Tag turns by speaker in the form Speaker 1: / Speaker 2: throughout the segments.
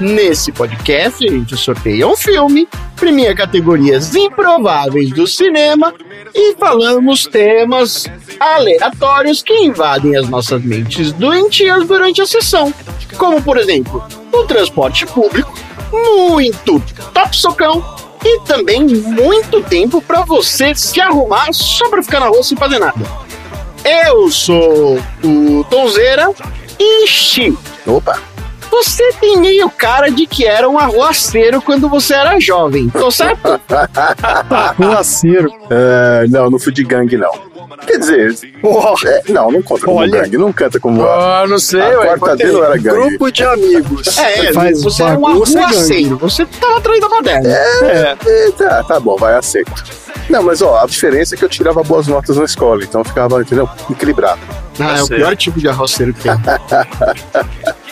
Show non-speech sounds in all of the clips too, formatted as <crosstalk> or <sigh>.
Speaker 1: Nesse podcast, a gente sorteia um filme, premia categorias improváveis do cinema e falamos temas aleatórios que invadem as nossas mentes doentias durante a sessão. Como, por exemplo, o transporte público, muito top socão e também muito tempo para você se arrumar só para ficar na rua sem fazer nada. Eu sou o Tonzeira e Xi.
Speaker 2: Opa!
Speaker 1: Você tem meio cara de que era um arruaceiro quando você era jovem, tô certo? <laughs>
Speaker 3: Arruaceiro.
Speaker 2: É, não, não fui de gangue, não. Quer dizer, é, não, não conta como
Speaker 3: Olha.
Speaker 2: gangue, não canta como
Speaker 4: Ah, não sei,
Speaker 2: a
Speaker 4: ué.
Speaker 2: quarta dele era gangue.
Speaker 3: Grupo de amigos.
Speaker 1: É,
Speaker 3: Faz
Speaker 1: você era um arruaceiro, você tava atrás da baderna.
Speaker 3: É.
Speaker 2: É, tá, tá bom, vai, aceito. Não, mas ó, a diferença é que eu tirava boas notas na escola, então eu ficava, entendeu? Equilibrado.
Speaker 1: Ah, é o pior tipo de arruaceiro que tem. <laughs>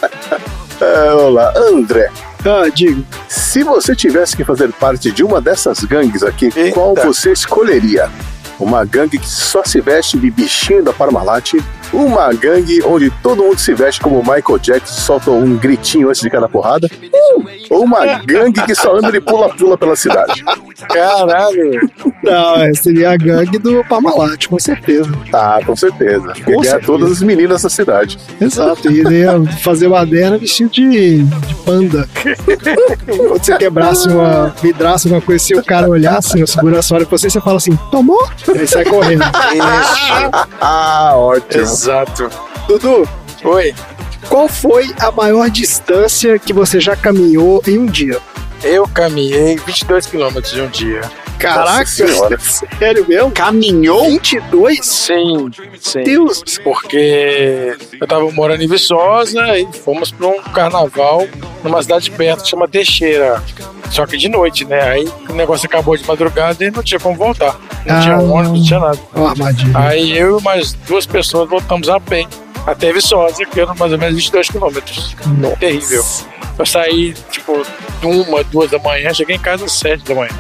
Speaker 2: É, olá, André.
Speaker 3: Ah, digo.
Speaker 2: Se você tivesse que fazer parte de uma dessas gangues aqui,
Speaker 4: Eita.
Speaker 2: qual você escolheria? Uma gangue que só se veste de bichinho da Parmalat? Uma gangue onde todo mundo se veste como Michael Jackson e solta um gritinho antes de cada porrada? Ou uma gangue que só anda de pula-pula pela cidade?
Speaker 4: Caralho.
Speaker 3: Não, seria a gangue do Parmalat, com certeza.
Speaker 2: Ah, com certeza. Ganhar
Speaker 3: certeza.
Speaker 2: todas as meninas da cidade.
Speaker 3: Exato. E fazer baderna vestido de, de panda. Quando você quebrasse uma, vidrasse uma coisa assim, o cara olhasse, o segurança olha pra você e você fala assim, tomou? Aí sai correndo. <laughs>
Speaker 2: Ah, ótimo.
Speaker 4: Exato.
Speaker 3: Dudu,
Speaker 4: Oi.
Speaker 3: qual foi a maior distância que você já caminhou em um dia?
Speaker 4: Eu caminhei 22 quilômetros em um dia.
Speaker 3: Caraca,
Speaker 2: senhora.
Speaker 3: sério mesmo?
Speaker 1: Caminhou?
Speaker 3: 22?
Speaker 4: Sim, sim.
Speaker 3: Deus.
Speaker 4: Porque eu tava morando em Viçosa e fomos pra um carnaval numa cidade perto que chama Teixeira. Só que de noite, né? Aí o negócio acabou de madrugada e não tinha como voltar. Não
Speaker 3: Ah.
Speaker 4: tinha ônibus, não tinha nada.
Speaker 3: Ó, armadilha.
Speaker 4: Aí eu e mais duas pessoas voltamos a pé até Viçosa, que eram mais ou menos 22 quilômetros. Terrível. Eu saí, tipo, uma, duas da manhã, cheguei em casa às sete da manhã.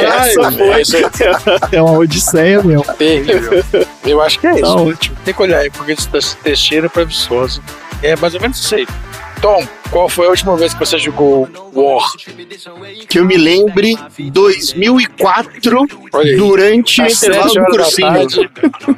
Speaker 3: Essa foi.
Speaker 4: É
Speaker 3: É uma odisseia, meu.
Speaker 4: terrível. Eu acho que é isso. Tem que olhar aí, porque de Teixeira pra Viçosa. É mais ou menos isso aí. Tom, qual foi a última vez que você jogou War?
Speaker 1: Que eu me lembre, 2004,
Speaker 4: Olha aí.
Speaker 1: durante o intervalo do cursinho.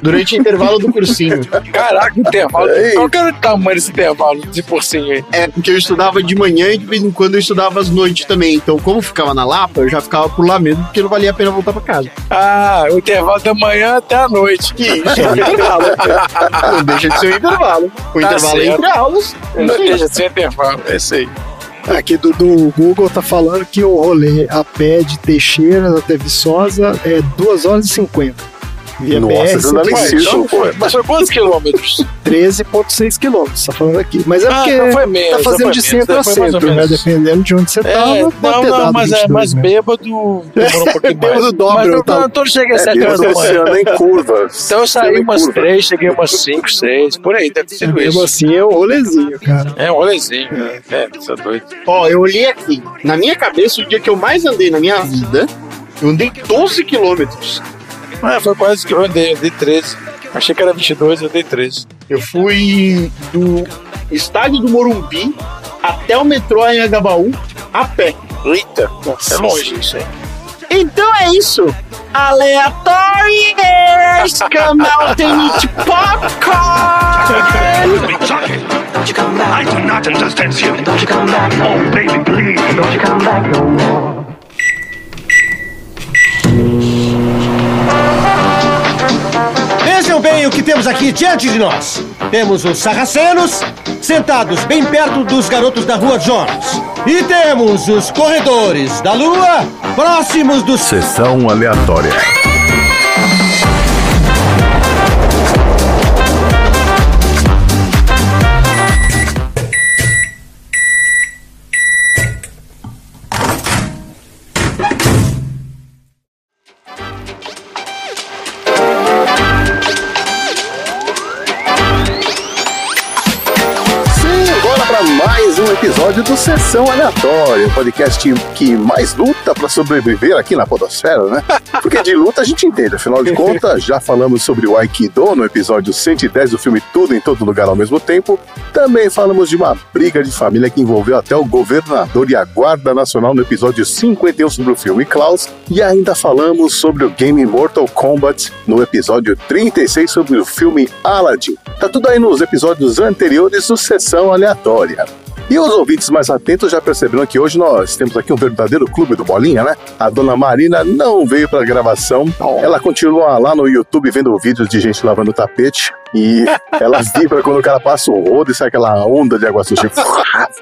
Speaker 1: Durante o intervalo do cursinho.
Speaker 4: Caraca, intervalo.
Speaker 2: Ei.
Speaker 4: Qual que era o tamanho desse intervalo de porcinho aí?
Speaker 1: É, porque eu estudava de manhã e de vez em quando eu estudava às noites também. Então, como ficava na Lapa, eu já ficava por lá mesmo, porque não valia a pena voltar pra casa.
Speaker 4: Ah, o intervalo da manhã até a noite.
Speaker 1: Isso, é um intervalo. <laughs> Não deixa de ser um intervalo. O
Speaker 4: Tá
Speaker 1: intervalo é
Speaker 4: certo.
Speaker 1: entre aulas.
Speaker 4: Não deixa de ser intervalo, é isso aí.
Speaker 3: Aqui do, do Google tá falando que o rolê a pé de Teixeira até Viçosa é 2 horas e 50. Via
Speaker 2: Nossa,
Speaker 3: BR,
Speaker 2: círculo,
Speaker 4: então,
Speaker 2: pô.
Speaker 4: Mas foi quantos quilômetros?
Speaker 3: 13,6 quilômetros, tá falando aqui. Mas é
Speaker 4: Ah,
Speaker 3: porque
Speaker 4: então foi menos,
Speaker 3: tá fazendo de
Speaker 4: menos,
Speaker 3: centro a
Speaker 4: mais ou
Speaker 3: centro, né?
Speaker 4: menos.
Speaker 3: Dependendo de onde você tava,
Speaker 4: É,
Speaker 3: pode
Speaker 4: não,
Speaker 3: ter
Speaker 4: não,
Speaker 3: dado
Speaker 4: mas é
Speaker 3: 22,
Speaker 4: mais
Speaker 3: né?
Speaker 4: bêbado demorou um <laughs> pouquinho mais.
Speaker 3: Bêbado dobra,
Speaker 4: mas eu,
Speaker 3: tá?
Speaker 4: não, eu cheguei às
Speaker 2: É,
Speaker 4: 7
Speaker 2: porque
Speaker 4: horas da manhã.
Speaker 2: em curva.
Speaker 4: Então eu saí umas
Speaker 2: curva.
Speaker 4: 3, cheguei umas 5, 6, por aí, deve ter sido
Speaker 3: Mesmo
Speaker 4: isso.
Speaker 3: assim é um rolezinho, cara.
Speaker 4: É um rolezinho. É, você é doido.
Speaker 1: Ó, eu olhei aqui. Na minha cabeça, o dia que eu mais andei na minha vida, eu andei 12 quilômetros.
Speaker 4: Ah, foi quase que eu andei, eu andei 13. Achei que era 22, eu dei 13.
Speaker 1: Eu fui do estádio do Morumbi até o metrô em Agabaú a pé.
Speaker 4: Eita, é longe isso aí.
Speaker 1: Então é isso. Out and eat popcorn!
Speaker 5: Don't you come back. I do not understand you. Don't you come back. Oh, baby, please. Don't you come back no more.
Speaker 6: Vejam bem o que temos aqui diante de nós. Temos os sarracenos sentados bem perto dos garotos da rua Jones. E temos os corredores da lua próximos dos
Speaker 7: Sessão aleatória.
Speaker 2: Episódio do Sessão Aleatória, o podcast que mais luta para sobreviver aqui na Podosfera, né? Porque de luta a gente entende, afinal de contas, já falamos sobre o Aikido no episódio 110 do filme Tudo em Todo Lugar ao mesmo tempo. Também falamos de uma briga de família que envolveu até o governador e a Guarda Nacional no episódio 51 sobre o filme Klaus. E ainda falamos sobre o game Mortal Kombat no episódio 36 sobre o filme Aladdin. Tá tudo aí nos episódios anteriores do Sessão Aleatória. E os ouvintes mais atentos já perceberam que hoje nós temos aqui um verdadeiro clube do Bolinha, né? A dona Marina não veio pra gravação. Ela continua lá no YouTube vendo vídeos de gente lavando tapete. E ela <laughs> vibra quando o cara passa o rodo e sai aquela onda de água suja.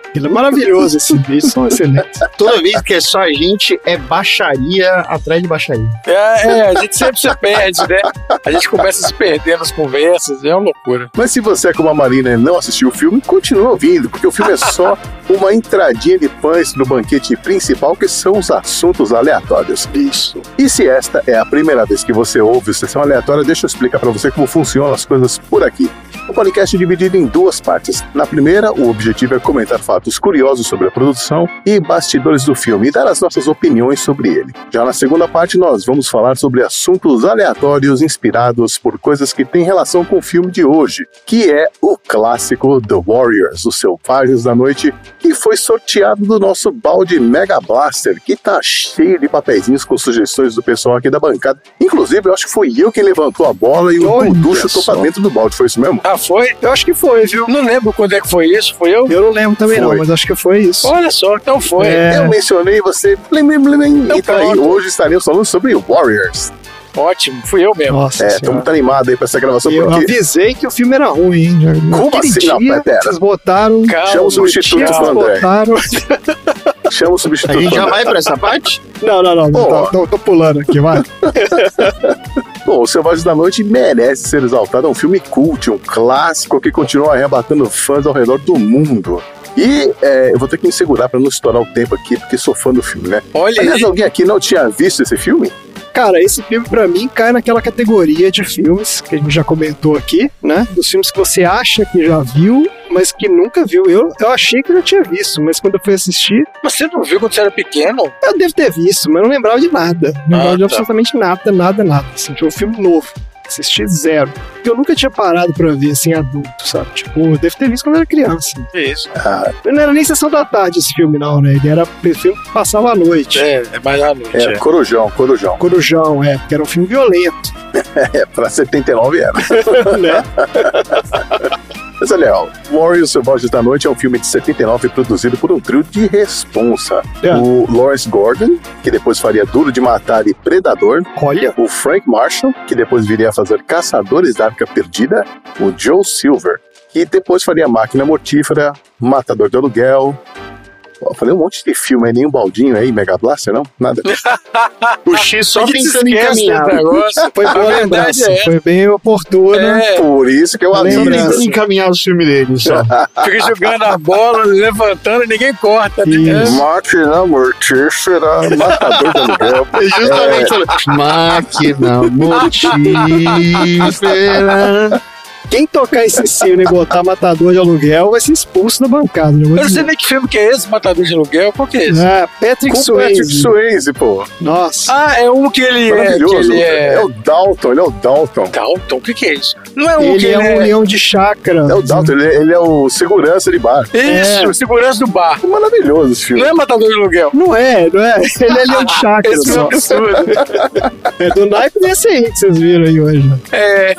Speaker 3: Aquilo é maravilhoso, esses vídeos são excelentes.
Speaker 1: Toda vez que é só a gente, é baixaria atrás de baixaria.
Speaker 4: É, é, a gente sempre se perde, né? A gente começa a se perder nas conversas, é uma loucura.
Speaker 2: Mas se você é como a Marina e não assistiu o filme, continua ouvindo, porque o filme é só uma entradinha de pães no banquete principal, que são os assuntos aleatórios.
Speaker 3: Isso.
Speaker 2: E se esta é a primeira vez que você ouve Sessão Aleatória, deixa eu explicar para você como funcionam as coisas por aqui. O podcast é dividido em duas partes. Na primeira, o objetivo é comentar fatos curiosos sobre a produção e bastidores do filme e dar as nossas opiniões sobre ele. Já na segunda parte, nós vamos falar sobre assuntos aleatórios inspirados por coisas que têm relação com o filme de hoje, que é o clássico The Warriors, os Selvagens da Noite, que foi sorteado do nosso balde Mega Blaster, que tá cheio de papeizinhos com sugestões do pessoal aqui da bancada. Inclusive, eu acho que foi eu quem levantou a bola e o Dudu chutou pra dentro do balde. Foi isso mesmo?
Speaker 4: Ah, foi?
Speaker 3: Eu acho que foi, viu?
Speaker 4: Não lembro quando é que foi isso, foi eu?
Speaker 3: Eu não lembro também não,
Speaker 2: Foi.
Speaker 3: mas acho que foi isso.
Speaker 4: Olha só, então foi.
Speaker 3: É.
Speaker 2: Eu mencionei você. Blim, blim, blim,
Speaker 4: Então
Speaker 2: e tá aí, hoje estaremos falando sobre Warriors.
Speaker 4: Ótimo, fui eu mesmo.
Speaker 3: Nossa
Speaker 2: É, estamos muito animados aí pra essa gravação,
Speaker 3: Eu
Speaker 2: porque
Speaker 3: avisei que o filme era ruim, hein?
Speaker 2: Como assim? Não,
Speaker 3: dia,
Speaker 2: pera.
Speaker 3: Vocês botaram.
Speaker 4: Calma,
Speaker 2: chama o substituto do André.
Speaker 3: botaram. <laughs>
Speaker 2: Chama o
Speaker 1: A
Speaker 2: substituto.
Speaker 1: gente já vai pra essa parte?
Speaker 3: Não, não, não. não tô, tô- tô pulando aqui, vai. <laughs>
Speaker 2: Bom, o Selvagens da Noite merece ser exaltado. É um filme cult, um clássico que continua arrebatando fãs ao redor do mundo. E é, eu vou ter que me segurar pra não estourar o tempo aqui, porque sou fã do filme, né?
Speaker 4: Olha
Speaker 2: Aliás,
Speaker 4: aí.
Speaker 2: alguém aqui não tinha visto esse filme?
Speaker 3: Cara, esse filme pra mim cai naquela categoria de filmes que a gente já comentou aqui, né? Dos filmes que você acha que já viu, mas que nunca viu. Eu, eu achei que eu já tinha visto, mas quando eu fui assistir,
Speaker 4: Você não viu quando você era pequeno?
Speaker 3: eu devo ter visto, mas eu não lembrava de nada. Não lembrava
Speaker 4: Ah,
Speaker 3: de
Speaker 4: tá.
Speaker 3: absolutamente nada, nada, nada. Assim, foi um filme novo. Assisti zero. Porque eu nunca tinha parado pra ver assim adulto, sabe? Tipo, eu devo ter visto quando eu era criança.
Speaker 4: Isso.
Speaker 2: Ah,
Speaker 3: Não era nem sessão da tarde esse filme, não, né? Ele era filme que passava à noite.
Speaker 4: É, é mais à noite.
Speaker 2: é,
Speaker 4: É.
Speaker 2: Corujão, Corujão.
Speaker 3: Corujão, é, porque era um filme violento, <laughs>
Speaker 2: É, pra 79 era. <laughs>
Speaker 3: né? <laughs>
Speaker 2: Mas olha, ó, Warriors Selvagens da Noite é um filme de 79 produzido por um trio de responsa.
Speaker 3: É.
Speaker 2: O Lawrence Gordon, que depois faria Duro de Matar e Predador.
Speaker 3: Olha,
Speaker 2: O Frank Marshall, que depois viria a fazer Caçadores da Arca Perdida. O Joe Silver, que depois faria Máquina Mortífera, Matador de Aluguel. Ó, falei um monte de filme aí, nenhum baldinho aí, Mega Blaster, não? Nada. <laughs>
Speaker 1: O X só encaminhar.
Speaker 4: desse negócio.
Speaker 3: foi boa
Speaker 4: verdade
Speaker 3: lembrança,
Speaker 4: é
Speaker 3: foi bem oportuna.
Speaker 4: É,
Speaker 2: Por isso que eu
Speaker 3: lembrança.
Speaker 1: Tentando encaminhar os filmes dele só. <laughs>
Speaker 4: fica jogando a bola, levantando e ninguém corta. né?
Speaker 2: Máquina Mortífera, Matador de Aluguel. <laughs>
Speaker 1: É justamente falando, máquina mortífera.
Speaker 3: Quem tocar esse sino e botar matador de aluguel vai ser expulso da bancada. né?
Speaker 4: Eu não sei nem que filme que é esse, Matador de Aluguel. Qual que é esse?
Speaker 3: Ah, Patrick
Speaker 2: Com o Patrick
Speaker 3: Swayze.
Speaker 2: Swayze, pô.
Speaker 3: Nossa.
Speaker 4: Ah, é um que ele é. Que
Speaker 2: Maravilhoso.
Speaker 4: ele é...
Speaker 2: É o Dalton, ele é o Dalton.
Speaker 4: Dalton, o que, que é isso? Não é um
Speaker 3: ele
Speaker 4: que
Speaker 3: é
Speaker 4: ele
Speaker 3: um leão de chácara.
Speaker 2: É o Dalton, ele, ele é o segurança de bar.
Speaker 4: Isso,
Speaker 3: É.
Speaker 4: segurança do bar.
Speaker 2: É maravilhoso esse filme.
Speaker 4: Não é Matador de Aluguel.
Speaker 3: Não é, não é. <laughs> Ele é leão de chácara
Speaker 4: Esse
Speaker 3: só.
Speaker 4: filme é absurdo.
Speaker 3: É do naipe desse aí que vocês viram aí hoje. né?
Speaker 4: É,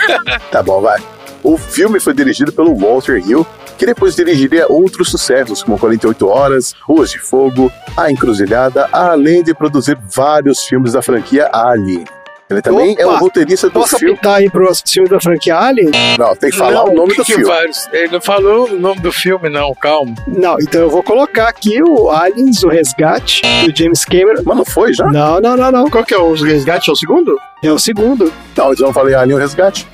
Speaker 2: Tá bom, vai. O filme foi dirigido pelo Walter Hill, que depois dirigiria outros sucessos, como 48 Horas, Ruas de Fogo, A Encruzilhada, além de produzir vários filmes da franquia Alien. Ele também
Speaker 3: Opa!
Speaker 2: é o roteirista do
Speaker 3: Posso
Speaker 2: filme.
Speaker 3: apitar aí pro filme da franquia Alien?
Speaker 2: Não, tem que falar
Speaker 4: Não,
Speaker 2: o nome
Speaker 4: que
Speaker 2: do
Speaker 4: que
Speaker 2: filme.
Speaker 4: vários? Ele não falou o nome do filme, não, calma.
Speaker 3: Não, então eu vou colocar aqui o Aliens, o Resgate, do James Cameron.
Speaker 2: Mas não foi já?
Speaker 3: Não, não, não, não.
Speaker 1: Qual que é o resgate? É o segundo?
Speaker 3: É o segundo.
Speaker 2: Não, eu não falei Alien o Resgate.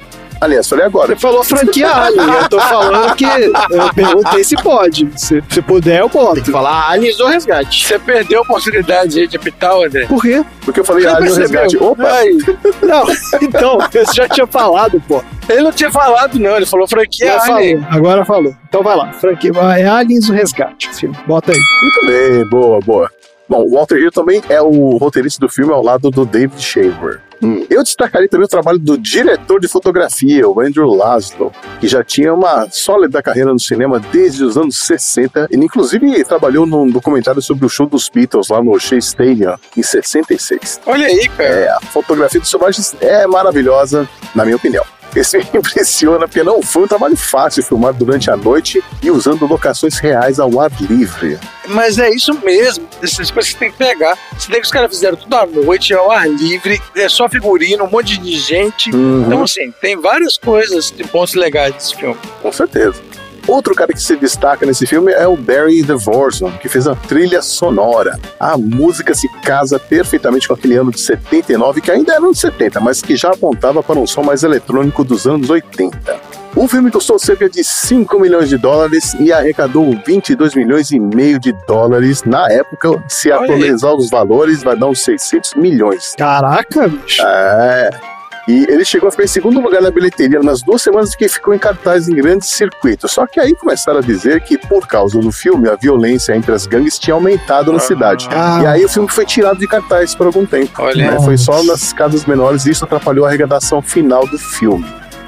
Speaker 2: Aliás, falei agora.
Speaker 3: Você falou franquia <laughs> Alien, eu tô falando que. Eu perguntei se pode. Se, se puder, eu boto.
Speaker 1: Tem que falar Aliens ou Resgate.
Speaker 4: Você perdeu a oportunidade de apitar, André.
Speaker 3: Por quê?
Speaker 2: Porque eu falei
Speaker 4: Você
Speaker 2: Alien
Speaker 4: percebeu?
Speaker 2: Resgate. Opa!
Speaker 4: Ai,
Speaker 3: Não, então, eu já tinha falado, pô.
Speaker 4: ele não tinha falado, não. Ele falou franquia Alien.
Speaker 3: falou, agora falou. Então vai lá, franquia. É Aliens o Resgate, o filme. Bota aí.
Speaker 2: Muito bem, boa, boa. Bom, o Walter Hill também é o roteirista do filme ao lado do David Shaver. Eu destacaria também o trabalho do diretor de fotografia, o Andrew Laszlo, que já tinha uma sólida carreira no cinema desde os anos 60. Ele, inclusive, trabalhou num documentário sobre o show dos Beatles lá no Shea Stadium, em 66.
Speaker 4: Olha aí, cara.
Speaker 2: É, a fotografia dos selvagens é maravilhosa, na minha opinião. Esse me impressiona porque não foi um trabalho fácil filmar durante a noite e usando locações reais ao ar livre.
Speaker 4: Mas é isso mesmo. Essas coisas que você tem que pegar. Tem que os caras fizeram tudo à noite, ao ar livre, é só figurino, um monte de gente.
Speaker 2: Uhum.
Speaker 4: Então, assim, tem várias coisas de pontos legais desse filme.
Speaker 2: Com certeza. Outro cara que se destaca nesse filme é o Barry DeVorson, que fez a trilha sonora. A música se casa perfeitamente com aquele ano de 79, que ainda era ano de 70, mas que já apontava para um som mais eletrônico dos anos 80. O filme custou cerca de 5 milhões de dólares e arrecadou 22 milhões e meio de dólares. Na época, se atualizar os valores, vai dar uns 600 milhões.
Speaker 3: Caraca, bicho.
Speaker 2: É. E ele chegou a ficar em segundo lugar na bilheteria nas duas semanas que ficou em cartaz em grandes circuitos. Só que aí começaram a dizer que, por causa do filme, a violência entre as gangues tinha aumentado na cidade.
Speaker 3: Ah.
Speaker 2: E aí o filme foi tirado de cartaz por algum tempo.
Speaker 4: Olha.
Speaker 2: né? Foi só nas casas menores e isso atrapalhou a arrecadação final do filme.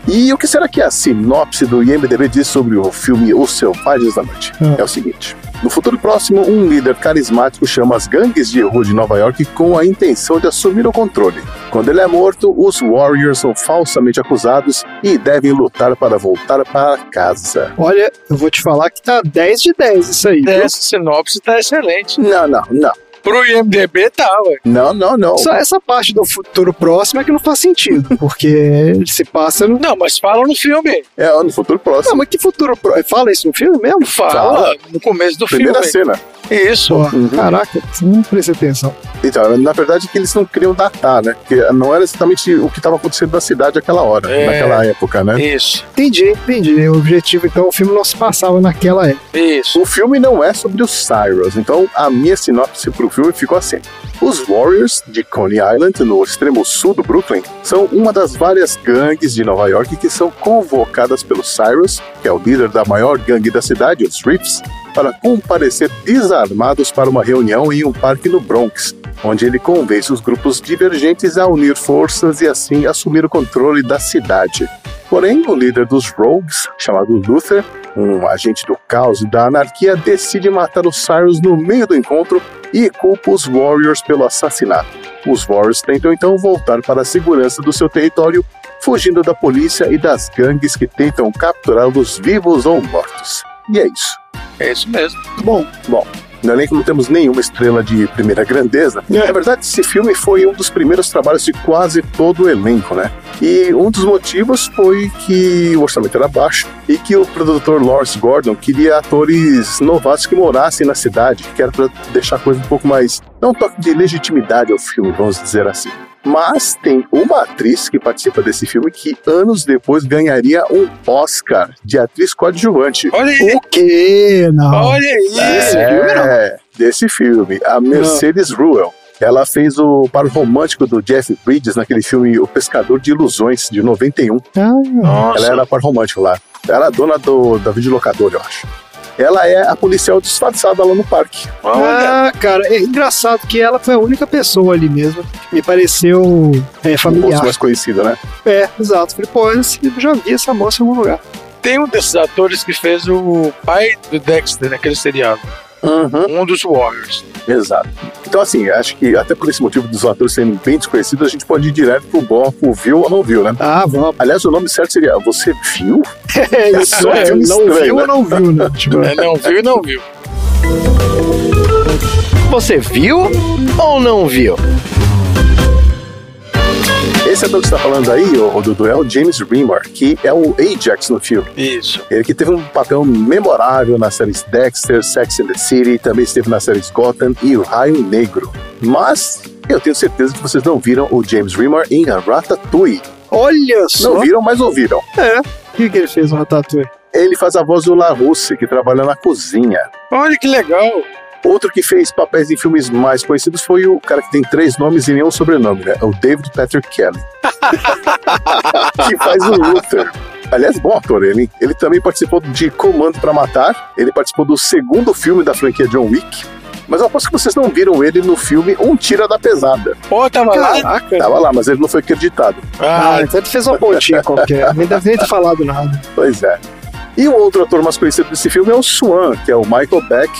Speaker 2: E o que será que a sinopse do IMDB diz sobre o filme Os Selvagens da Noite?
Speaker 3: Ah.
Speaker 2: É o seguinte. No futuro próximo, um líder carismático chama as gangues de rua de Nova York com a intenção de assumir o controle. Quando ele é morto, os Warriors são falsamente acusados e devem lutar para voltar para casa.
Speaker 3: Olha, eu vou te falar que tá 10 de 10 isso aí.
Speaker 4: Essa sinopse tá excelente.
Speaker 2: Não, não, não.
Speaker 4: Pro IMDB tá, ué.
Speaker 2: Não, não, não.
Speaker 3: Só essa parte do futuro próximo é que não faz sentido, <laughs> porque ele se passa no.
Speaker 4: Não, mas fala no filme.
Speaker 2: É no futuro
Speaker 3: Não,
Speaker 2: próximo.
Speaker 3: mas que futuro próximo? Fala isso no filme mesmo?
Speaker 4: Fala
Speaker 2: Fala.
Speaker 4: no começo do
Speaker 2: Primeira
Speaker 4: filme.
Speaker 2: cena.
Speaker 4: Isso.
Speaker 3: Pô,
Speaker 2: Uhum.
Speaker 3: Caraca, não prestei atenção.
Speaker 2: Então, na verdade, que eles não queriam datar, né? Porque não era exatamente o que estava acontecendo na cidade naquela hora,
Speaker 4: É.
Speaker 2: naquela época, né?
Speaker 4: Isso.
Speaker 3: Entendi, entendi. O objetivo, então, o filme não se passava naquela época.
Speaker 4: Isso.
Speaker 2: O filme não é sobre os Cyrus, então a minha sinopse pro filme ficou assim. Os Warriors de Coney Island, no extremo sul do Brooklyn, são uma das várias gangues de Nova York que são convocadas pelo Cyrus, que é o líder da maior gangue da cidade, os Riffs, para comparecer desarmados para uma reunião em um parque no Bronx, onde ele convence os grupos divergentes a unir forças e assim assumir o controle da cidade. Porém, o líder dos Rogues, chamado Luther, um agente do caos e da anarquia, decide matar os Cyrus no meio do encontro e culpa os Warriors pelo assassinato. Os Warriors tentam então voltar para a segurança do seu território, fugindo da polícia e das gangues que tentam capturá-los vivos ou mortos. E é isso.
Speaker 4: É isso mesmo.
Speaker 3: Bom,
Speaker 2: Bom, no elenco não temos nenhuma estrela de primeira grandeza. Na verdade, esse filme foi um dos primeiros trabalhos de quase todo o elenco, né? E um dos motivos foi que o orçamento era baixo e que o produtor Lawrence Gordon queria atores novatos que morassem na cidade, que era para deixar a coisa um pouco mais. dar um toque de legitimidade ao filme, vamos dizer assim. Mas tem uma atriz que participa desse filme que anos depois ganharia um Oscar de atriz coadjuvante.
Speaker 4: Olha aí.
Speaker 3: o quê? Não.
Speaker 4: Olha aí.
Speaker 3: Esse filme não.
Speaker 2: É, desse filme. A Mercedes Ruel. Ela fez o par romântico do Jeff Bridges naquele filme O Pescador de Ilusões, de 91.
Speaker 3: Ah,
Speaker 4: Nossa.
Speaker 2: Ela era par romântico lá. Ela era dona do, da videolocadora, eu acho. Ela é a policial disfarçada lá no parque.
Speaker 3: Ah, cara, é engraçado que ela foi a única pessoa ali mesmo que me pareceu é, familiar.
Speaker 2: mais conhecido, né?
Speaker 3: É, exato. Falei, pô, eu já vi essa moça em algum lugar.
Speaker 4: Tem um desses atores que fez o pai do Dexter naquele seriado.
Speaker 2: Uhum.
Speaker 4: Um dos Warriors.
Speaker 2: Exato. Então, assim, acho que até por esse motivo dos atores serem bem desconhecidos, a gente pode ir direto pro bloco viu ou não viu, né?
Speaker 3: Ah, vamos.
Speaker 2: Aliás, o nome certo seria Você Viu? <laughs>
Speaker 3: É isso,
Speaker 2: Só
Speaker 3: é,
Speaker 2: filme
Speaker 3: não
Speaker 2: estranho,
Speaker 3: viu
Speaker 2: né?
Speaker 3: ou não viu, né? Tipo, <laughs>
Speaker 4: É, não viu e não viu.
Speaker 1: Você viu ou não viu?
Speaker 2: Esse ator que você tá falando aí, o Dudu, é o James Remar, que é o Ajax no filme.
Speaker 4: Isso.
Speaker 2: Ele que teve um papel memorável nas séries Dexter, Sex and the City, também esteve nas séries Gotham e O Raio Negro. Mas eu tenho certeza que vocês não viram o James Remar em Ratatouille.
Speaker 3: Olha só.
Speaker 2: Não viram, mas ouviram.
Speaker 3: É. O que, que ele fez no Ratatouille?
Speaker 2: Ele faz a voz do LaRusse, que trabalha na cozinha.
Speaker 4: Olha que legal.
Speaker 2: Outro que fez papéis em filmes mais conhecidos foi o cara que tem três nomes e nenhum sobrenome, né? O David Patrick Kelly. <laughs> que faz o Luther. Aliás, bom ator ele. Ele também participou de Comando para Matar. Ele participou do segundo filme da franquia John Wick. Mas eu aposto que vocês não viram ele no filme Um Tira da Pesada.
Speaker 4: Pô, tava lá.
Speaker 3: Caraca.
Speaker 2: Tava lá, mas ele não foi acreditado.
Speaker 3: Ah,
Speaker 4: Ah,
Speaker 3: então ele fez uma pontinha qualquer. <laughs> Nem deve nem ter falado nada.
Speaker 2: Pois é. E o outro ator mais conhecido desse filme é o Swan, que é o Michael Beck,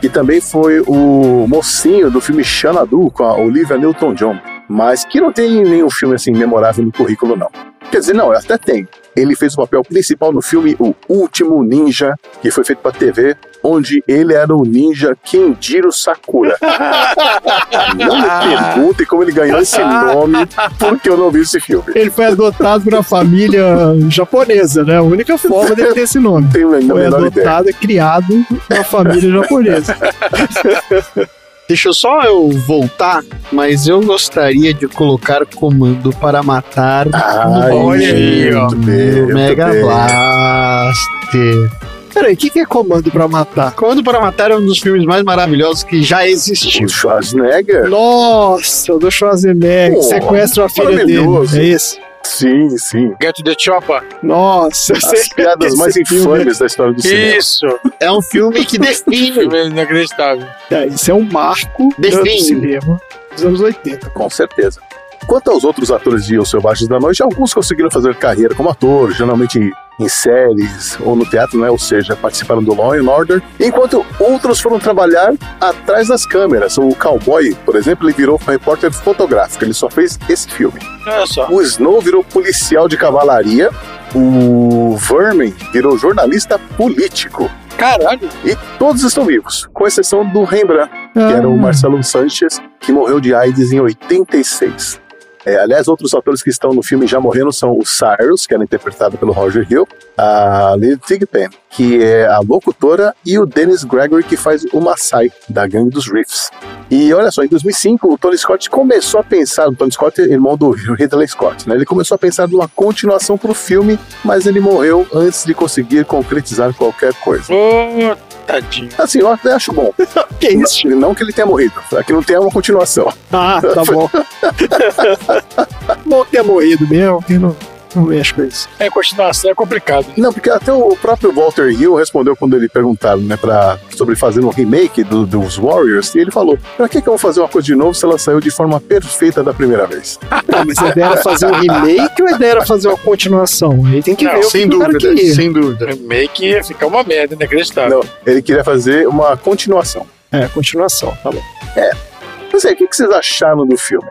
Speaker 2: que também foi o mocinho do filme Xanadu com a Olivia Newton-John, mas que não tem nenhum filme assim memorável no currículo não. Quer dizer, não, até tem. Ele fez o papel principal no filme O Último Ninja, que foi feito pra TV, onde ele era o ninja Kenjiro Sakura. <laughs> não me perguntem como ele ganhou esse nome, porque eu não vi esse filme.
Speaker 3: Ele foi adotado por uma família japonesa, né? A única forma dele ter esse nome.
Speaker 2: Tenho
Speaker 3: Foi
Speaker 2: menor ideia.
Speaker 3: adotado e criado numa família japonesa. <laughs>
Speaker 1: Deixa eu só eu voltar, mas eu gostaria de colocar comando para matar
Speaker 2: Ai,
Speaker 4: Olha aí, ó.
Speaker 2: bem,
Speaker 1: Mega
Speaker 2: bem.
Speaker 1: Blaster.
Speaker 3: Peraí, o que, que é comando pra matar?
Speaker 1: Comando para Matar é um dos filmes mais maravilhosos que já existiu.
Speaker 2: O Schwarzenegger?
Speaker 3: Nossa, o do Schwarzenegger,
Speaker 2: Pô,
Speaker 3: sequestra a filha dele. É isso?
Speaker 2: Sim, sim.
Speaker 4: Get to the Chopper.
Speaker 3: Nossa,
Speaker 2: As piadas mais
Speaker 3: filme-
Speaker 2: infames da história do cinema.
Speaker 4: Isso.
Speaker 1: É um filme que <laughs> define.
Speaker 4: Filme inacreditável.
Speaker 3: É, isso é um marco do
Speaker 1: Define.
Speaker 3: cinema dos anos 80.
Speaker 2: Com certeza. Quanto aos outros atores de Os Selvagens da Noite, alguns conseguiram fazer carreira como ator, geralmente em séries ou no teatro, né? ou seja, participaram do Law and Order, enquanto outros foram trabalhar atrás das câmeras. O Cowboy, por exemplo, ele virou repórter fotográfico, ele só fez esse filme.
Speaker 4: Olha só.
Speaker 2: O Snow virou policial de cavalaria, o Vermin virou jornalista político.
Speaker 4: Caralho.
Speaker 2: E todos estão vivos, com exceção do Rembrandt, que
Speaker 3: Ah,
Speaker 2: era o Marcelo Sanchez, que morreu de AIDS em 86. É, aliás, outros atores que estão no filme já morreram são o Cyrus, que era interpretado pelo Roger Hill, a Lily Thigpen, que é a locutora, e o Dennis Gregory, que faz o Maasai, da Gangue dos Riffs. E olha só, em 2005, o Tony Scott começou a pensar, o Tony Scott é irmão do Ridley Scott, né? Ele começou a pensar numa continuação pro filme, mas ele morreu antes de conseguir concretizar qualquer coisa.
Speaker 4: Tadinho.
Speaker 2: Assim, eu até acho bom. <laughs>
Speaker 3: Que isso?
Speaker 2: Não que ele tenha morrido, é que não tenha uma continuação.
Speaker 3: Ah, tá <laughs> bom. bom ter morrido mesmo, que não, não mexe com isso.
Speaker 4: É, continuação é complicado.
Speaker 2: Não, porque até o próprio Walter Hill respondeu quando ele perguntaram, né, pra, sobre fazer um remake do- dos Warriors, e ele falou: pra que, que eu vou fazer uma coisa de novo se ela saiu de forma perfeita da primeira vez? <laughs>
Speaker 3: Ah, mas a ideia era fazer um remake ou a ideia era fazer uma continuação? Aí tem que
Speaker 4: Não,
Speaker 3: ver o
Speaker 1: Sem
Speaker 3: que o cara
Speaker 1: dúvida,
Speaker 3: queria.
Speaker 1: sem dúvida.
Speaker 4: Remake ia ficar uma merda, inacreditável.
Speaker 2: Não, ele queria fazer uma continuação.
Speaker 3: É, continuação, tá bom.
Speaker 2: Não sei, o que vocês acharam do filme?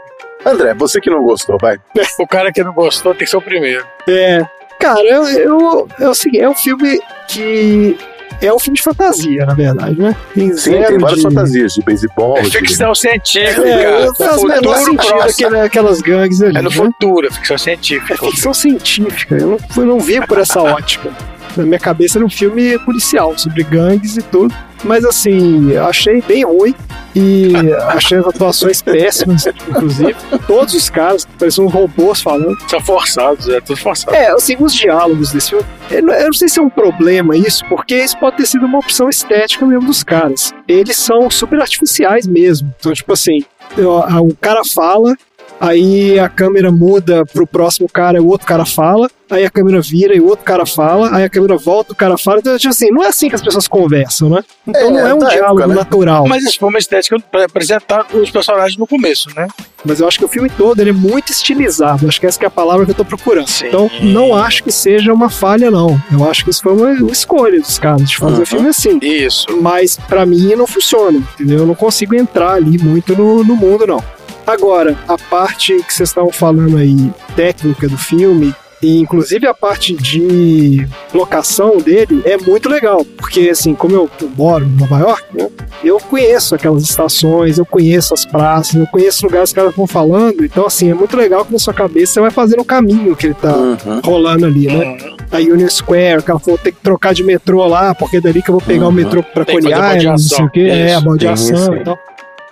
Speaker 2: André, você que não gostou, vai. <laughs>
Speaker 4: O cara que não gostou tem que ser o primeiro.
Speaker 3: É, cara, eu, eu, é o seguinte, é um filme que é um filme de fantasia, na verdade, né? Tem
Speaker 2: Sim,
Speaker 3: zero
Speaker 2: tem várias
Speaker 3: de...
Speaker 2: fantasias de beisebol.
Speaker 4: É
Speaker 2: de-
Speaker 4: ficção científica.
Speaker 3: É, faz o menor sentido aquele- aquelas gangues ali.
Speaker 4: É no
Speaker 3: né?
Speaker 4: futuro, ficção
Speaker 3: É
Speaker 4: científica.
Speaker 3: ficção científica. Eu não, eu não vi por essa ótica. Na minha cabeça era um filme policial, sobre gangues e tudo. Mas assim, achei bem ruim. E achei as atuações péssimas, inclusive. Todos os caras, pareciam robôs falando.
Speaker 4: São forçados, é tudo forçado.
Speaker 3: É, assim, os diálogos desse filme. Eu não, sei se é um problema isso, porque isso pode ter sido uma opção estética mesmo dos caras. Eles são super artificiais mesmo. Então, tipo assim, o cara fala, aí a câmera muda pro próximo cara, o outro cara fala, aí a câmera vira e o outro cara fala, aí a câmera volta, o cara fala. Então, tipo assim, não é assim que as pessoas conversam, né? Então
Speaker 2: É,
Speaker 3: não é um diálogo
Speaker 2: época, né?
Speaker 3: natural.
Speaker 4: Mas isso foi uma estética pra apresentar os personagens no começo, né?
Speaker 3: Mas eu acho que o filme todo ele é muito estilizado. Acho que essa que é a palavra que eu tô procurando.
Speaker 4: Sim.
Speaker 3: Então, não acho que seja uma falha, não. Eu acho que isso foi uma, uma escolha dos caras de fazer
Speaker 2: Uhum.
Speaker 3: o filme assim.
Speaker 4: Isso.
Speaker 3: Mas pra mim não funciona, entendeu? Eu não consigo entrar ali muito no, no mundo, não. Agora, a parte que vocês estavam falando aí, técnica do filme, e inclusive a parte de locação dele é muito legal, porque assim, como eu, moro em Nova York, né, eu conheço aquelas estações, eu conheço as praças, eu conheço lugares que os caras vão falando, então assim, é muito legal que na sua cabeça você vai fazendo o caminho que ele tá
Speaker 2: Uhum.
Speaker 3: rolando ali, né?
Speaker 4: Uhum.
Speaker 3: A Union Square, que ela falou, tem que trocar de metrô lá, porque é dali que eu vou pegar
Speaker 2: Uhum.
Speaker 3: o metrô pra Coney Island, não sei o quê, é, a baldeação e tal.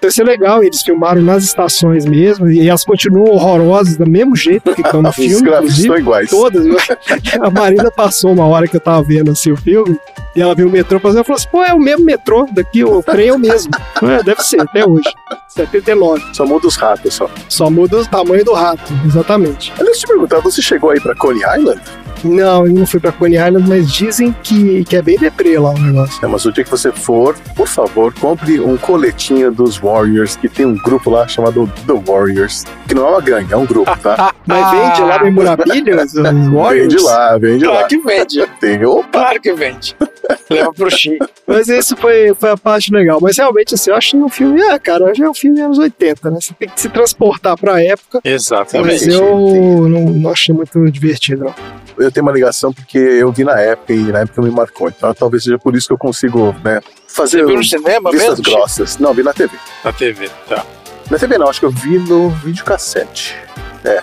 Speaker 3: Então isso é legal, eles filmaram nas estações mesmo, e elas continuam horrorosas do mesmo jeito que estão no
Speaker 2: Os
Speaker 3: filme,
Speaker 2: gráficos
Speaker 3: inclusive.
Speaker 2: são iguais.
Speaker 3: Todas. A Marina passou uma hora que eu tava vendo assim o filme, e ela viu o metrô passando e falou assim: pô, é o mesmo metrô daqui, o trem é o mesmo. É, deve ser, até hoje. 79.
Speaker 2: Só muda os ratos só.
Speaker 3: Só muda o tamanho do rato, exatamente.
Speaker 2: Aliás, te perguntar, você chegou aí pra Coney Island?
Speaker 3: Não, eu não fui pra Coney Island, mas dizem que, que é bem deprê lá o negócio.
Speaker 2: É, mas o dia que você for, por favor, compre um coletinho dos Warriors, que tem um grupo lá chamado The Warriors, que não é uma gangue, é um grupo, tá? <laughs>
Speaker 3: Mas vende lá memorabilia, os Warriors?
Speaker 2: Vende lá, vende
Speaker 4: Claro
Speaker 2: lá.
Speaker 4: que vende.
Speaker 2: Tem, opa,
Speaker 4: Claro que vende. Leva pro Chico.
Speaker 3: Mas esse foi, foi a parte legal. Mas realmente, assim, eu achei um filme, é, cara, já é um filme dos anos 80, né? Você tem que se transportar pra época. Mas
Speaker 4: Exatamente.
Speaker 2: Também.
Speaker 3: eu não, não achei muito divertido, não.
Speaker 2: eu tenho uma ligação porque eu vi na época e na época me marcou. Então talvez seja por isso que eu consigo, né, fazer
Speaker 4: Você viu no cinema
Speaker 2: vistas
Speaker 4: mesmo?
Speaker 2: Grossas. Não, vi na TV.
Speaker 4: Na TV, tá.
Speaker 2: Na TV não, acho que eu vi no videocassete. É.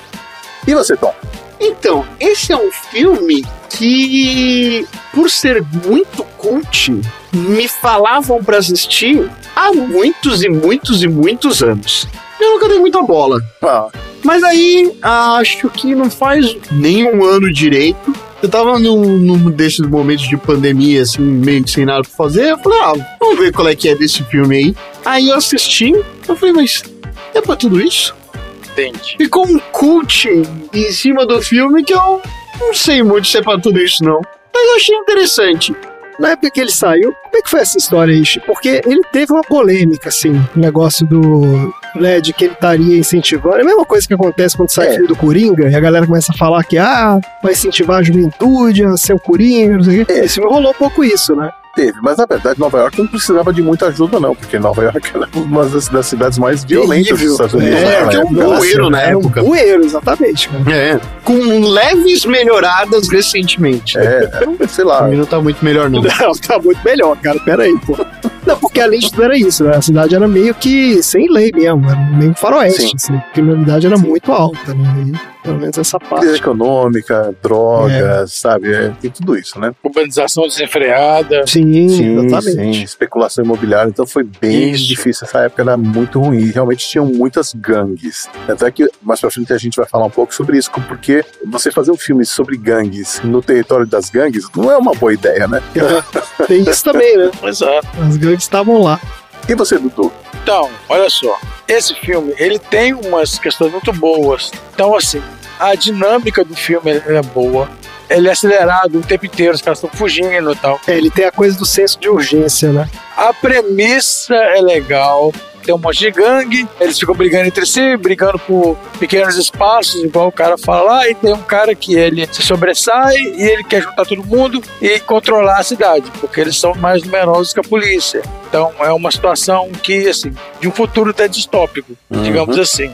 Speaker 2: E você, Tom?
Speaker 1: Então, esse é um filme que, por ser muito cult, me falavam pra assistir há muitos e muitos e muitos anos. Eu nunca dei muita bola.
Speaker 2: Ah,
Speaker 1: Mas aí, acho que não faz nem um ano direito. Eu tava num, num desses momentos de pandemia, assim, meio que sem nada pra fazer. Eu falei, ah, vamos ver qual é que é desse filme aí. Aí eu assisti, eu falei, mas é pra tudo isso? Ficou um cult em cima do filme que eu não sei muito se é pra tudo isso, não. Mas eu achei interessante.
Speaker 3: Na época que ele saiu, como é que foi essa história aí? Porque ele teve uma polêmica, assim, o negócio do. Né, de que ele estaria incentivando. É a mesma coisa que acontece quando sai
Speaker 2: É.
Speaker 3: filme do Coringa e a galera começa a falar que, ah, vai incentivar a juventude a ser o Coringa, não sei o quê.
Speaker 2: É.
Speaker 3: Esse filme rolou um pouco isso, né?
Speaker 2: Teve. Mas na verdade, Nova York não precisava de muita ajuda, não, porque Nova York era uma das, das cidades mais violentas dos Estados Unidos.
Speaker 3: É,
Speaker 1: porque é um
Speaker 2: época.
Speaker 1: bueiro na
Speaker 3: É um
Speaker 1: época.
Speaker 3: bueiro, exatamente.
Speaker 1: É. Com leves melhoradas recentemente.
Speaker 2: É, um, sei lá.
Speaker 1: Mim não tá muito melhor, <laughs> não.
Speaker 3: Não, tá muito melhor, cara. Pera aí, pô. Não, porque além de tudo era isso, né? A cidade era meio que sem lei mesmo, era meio faroeste,
Speaker 2: Sim.
Speaker 3: assim. A criminalidade era muito alta, né? E, pelo menos essa
Speaker 2: Crise
Speaker 3: parte.
Speaker 2: econômica, drogas, sabe? É, tem tudo isso, né?
Speaker 4: Urbanização desenfreada.
Speaker 3: Sim,
Speaker 2: Sim,
Speaker 3: exatamente.
Speaker 2: sim, especulação imobiliária. Então foi bem
Speaker 4: Isso.
Speaker 2: difícil. Essa época era muito ruim. Realmente tinham muitas gangues. Até que mais pra frente a gente vai falar um pouco sobre isso, porque você fazer um filme sobre gangues no território das gangues não é uma boa ideia, né? <laughs>
Speaker 3: Tem isso também, né?
Speaker 4: Exato.
Speaker 3: As gangues estavam lá.
Speaker 2: E você, Dudu?
Speaker 4: Então, olha só. Esse filme, ele tem umas questões muito boas. Então, assim, a dinâmica do filme é boa. Ele é acelerado o tempo inteiro, os caras estão fugindo e tal.
Speaker 3: É, ele tem a coisa do senso de urgência, né?
Speaker 4: A premissa é legal. Tem um monte de gangue, eles ficam brigando entre si, brigando por pequenos espaços, igual o cara fala lá, e tem um cara que ele se sobressai e ele quer juntar todo mundo e controlar a cidade, porque eles são mais numerosos que a polícia. Então é uma situação que, assim, de um futuro até distópico, digamos assim.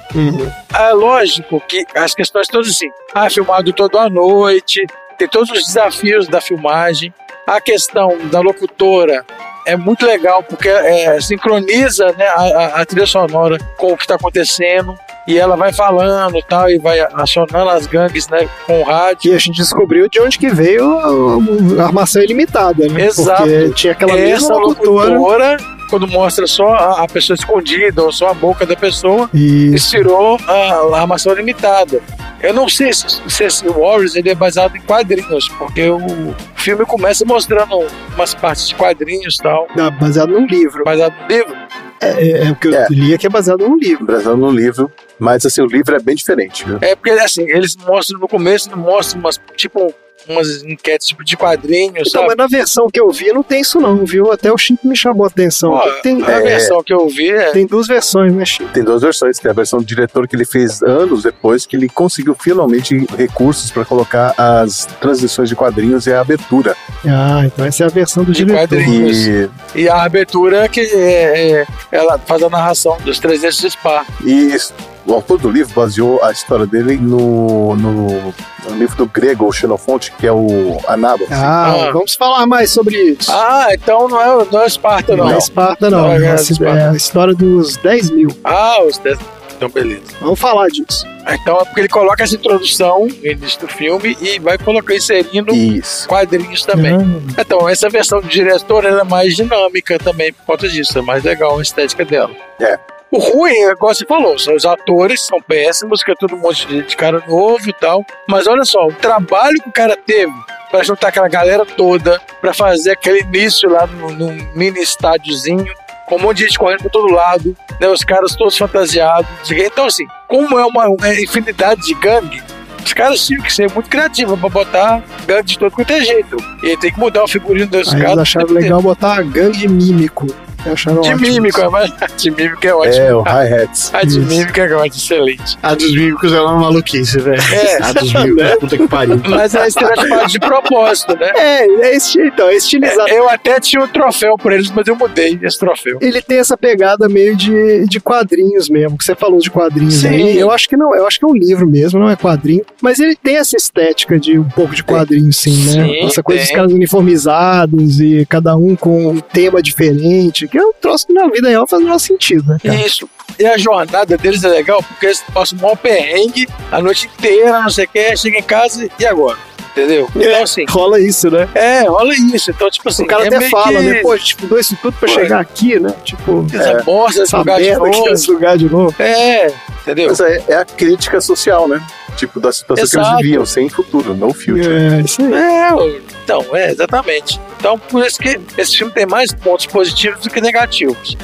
Speaker 4: É lógico que as questões todas assim, ah, filmado toda a noite, tem todos os desafios da filmagem. A questão da locutora é muito legal porque é, sincroniza né, a, a- trilha sonora com o que está acontecendo e ela vai falando e tal e vai acionando as gangues né, com o rádio.
Speaker 3: E a gente descobriu de onde que veio a, a armação ilimitada, né?
Speaker 4: Exato.
Speaker 3: Porque tinha aquela
Speaker 4: Essa
Speaker 3: mesma locutora.
Speaker 4: locutora, quando mostra só a, a pessoa escondida ou só a boca da pessoa,
Speaker 3: E
Speaker 4: inspirou a, a armação limitada. Eu não sei se, se esse Warriors ele é baseado em quadrinhos, porque o filme começa mostrando umas partes de quadrinhos e tal,
Speaker 3: ah, baseado num livro.
Speaker 4: baseado no livro.
Speaker 3: É, é, é o que eu
Speaker 2: É.
Speaker 3: li é que é baseado num livro.
Speaker 2: Baseado no livro. Mas assim, o livro é bem diferente, viu?
Speaker 4: É porque assim, eles mostram no começo, mostram umas, tipo, umas enquetes tipo de quadrinhos,
Speaker 3: Então,
Speaker 4: sabe?
Speaker 3: mas na versão que eu vi não tem isso não, viu? Até o Chico me chamou a atenção.
Speaker 4: Ó,
Speaker 3: tem,
Speaker 4: a
Speaker 3: é,
Speaker 4: versão que eu vi é.
Speaker 3: tem duas versões, né, Chico?
Speaker 2: Tem duas versões. Tem a versão do diretor que ele fez anos depois, que ele conseguiu finalmente recursos para colocar as transições de quadrinhos e a abertura.
Speaker 3: Ah, então essa é a versão do
Speaker 4: De
Speaker 3: diretor.
Speaker 4: quadrinhos.
Speaker 2: E,
Speaker 4: E a abertura que é, é- ela faz a narração dos 300 de Spa.
Speaker 2: e o autor do livro baseou a história dele no, no, no livro do grego, o Xenofonte, que é o Anábas.
Speaker 3: Ah,
Speaker 4: Ah.
Speaker 3: vamos falar mais sobre isso.
Speaker 4: Ah, então não é, não é Esparta, não.
Speaker 3: não é Esparta, não.
Speaker 4: Não, é
Speaker 3: é,
Speaker 4: Esparta.
Speaker 3: é a história dos 10 mil.
Speaker 4: Ah, os 10. Então, beleza.
Speaker 3: Vamos falar disso.
Speaker 4: Então é porque ele coloca essa introdução no início do filme e vai colocar inserindo
Speaker 2: Isso.
Speaker 4: quadrinhos também. Então, essa versão do diretor ela é mais dinâmica também por conta disso. É mais legal a estética dela. O ruim, é igual você falou, são os atores, são péssimos, que é todo mundo de, de cara novo e tal. Mas olha só, o trabalho que o cara teve pra juntar aquela galera toda, pra fazer aquele início lá no, no mini estádiozinho, com um monte de gente correndo por todo lado, né? Os caras todos fantasiados. Então, assim, como é uma, uma infinidade de gangue, os caras tinham que ser muito criativos pra botar gangue de todo quanto é jeito. E tem que mudar o figurino dos
Speaker 3: Aí eles
Speaker 4: caras.
Speaker 3: acharam legal botar gangue mímico. Acharam
Speaker 4: De
Speaker 3: ótimo.
Speaker 4: mímico, é, mas <laughs> de mímico é ótimo.
Speaker 2: É, o hi-hats.
Speaker 4: A de
Speaker 3: Isso.
Speaker 4: mímico é ótimo, excelente.
Speaker 1: A dos mímicos é uma maluquice, velho.
Speaker 4: É. <laughs>
Speaker 1: A dos mímicos, puta que pariu.
Speaker 4: Mas é estereotipado de propósito, né?
Speaker 3: É, é esti então, é estilizado.
Speaker 4: Eu até tinha um troféu pra eles, mas eu mudei esse troféu.
Speaker 3: Ele tem essa pegada meio de, de quadrinhos mesmo, que você falou de quadrinhos
Speaker 4: Sim.
Speaker 3: aí. Eu acho que não, eu acho que é um livro mesmo, não é quadrinho. Mas ele tem essa estética de um pouco de quadrinho, sim, né?
Speaker 4: Sim,
Speaker 3: essa coisa
Speaker 4: tem.
Speaker 3: dos caras uniformizados e cada um com um tema diferente, que é um troço na vida real faz o sentido, né? cara?
Speaker 4: Isso. E a jornada deles é legal porque eles passam um perrengue a noite inteira, não sei o que, chega em casa e agora? Entendeu? Então, assim,
Speaker 3: Rola isso, né?
Speaker 4: é, rola isso. Então, tipo assim,
Speaker 3: O cara
Speaker 4: é
Speaker 3: até fala,
Speaker 4: que
Speaker 3: né? Pô, mudou isso tudo pra
Speaker 4: Pô,
Speaker 3: chegar aqui, né? Tipo,
Speaker 4: essa bosta, esse
Speaker 3: essa
Speaker 4: lugar de novo.
Speaker 3: nesse lugar de novo.
Speaker 4: É, entendeu?
Speaker 2: Mas é, é a crítica social, né? Tipo, da situação que
Speaker 4: Exato.
Speaker 2: eles viviam, sem futuro, no future.
Speaker 3: É, isso aí.
Speaker 4: É, então, é, exatamente. Então, por isso que esse filme tem mais pontos positivos do que negativos.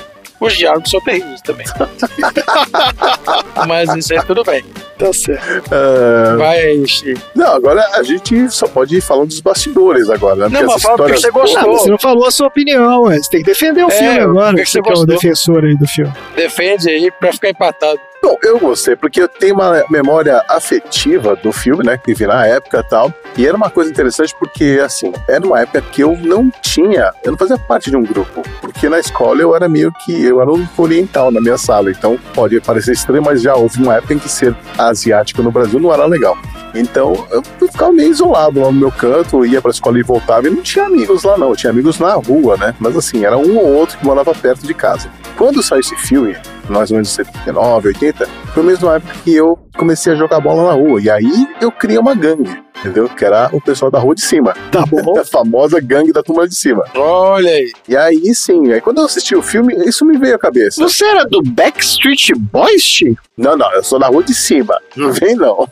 Speaker 4: Os diálogos são terríveis também. <laughs> Mas isso aí tudo bem.
Speaker 3: Tá certo.
Speaker 2: Ah,
Speaker 4: Vai aí, Chico.
Speaker 2: não, agora a gente só pode ir falando dos bastidores agora, né?
Speaker 4: Não, mas
Speaker 2: as
Speaker 4: fala porque você gostou.
Speaker 3: Você não falou a sua opinião, ué. Você tem que defender o
Speaker 4: É,
Speaker 3: filme agora.
Speaker 4: que que
Speaker 3: Você
Speaker 4: você
Speaker 3: que é o
Speaker 4: gostou?
Speaker 3: defensor aí do filme.
Speaker 4: Defende aí pra ficar empatado.
Speaker 2: Bom, eu gostei, porque eu tenho uma memória afetiva do filme, né? Que vi na época e tal. E era uma coisa interessante porque, assim, era uma época que eu não tinha, eu não fazia parte de um grupo. Porque na escola eu era meio que, eu era um oriental na minha sala. Então pode parecer estranho, mas já houve uma época em que ser asiático no Brasil não era legal. Então eu ficava meio isolado lá no meu canto, ia pra escola e voltava e não tinha amigos lá não, eu tinha amigos na rua, né? Mas assim, era um ou outro que morava perto de casa. Quando saiu esse filme, mais ou menos em 79, 80, foi a mesma época que eu comecei a jogar bola na rua. E aí eu criei uma gangue, entendeu? Que era o pessoal da rua de cima.
Speaker 3: Tá bom. <laughs>
Speaker 2: A famosa gangue da turma de cima.
Speaker 4: Olha aí.
Speaker 2: E aí sim, aí quando eu assisti o filme, isso me veio à cabeça.
Speaker 1: Você era do Backstreet Boys, Chico?
Speaker 2: Não, não, eu sou da rua de cima. Não vem não.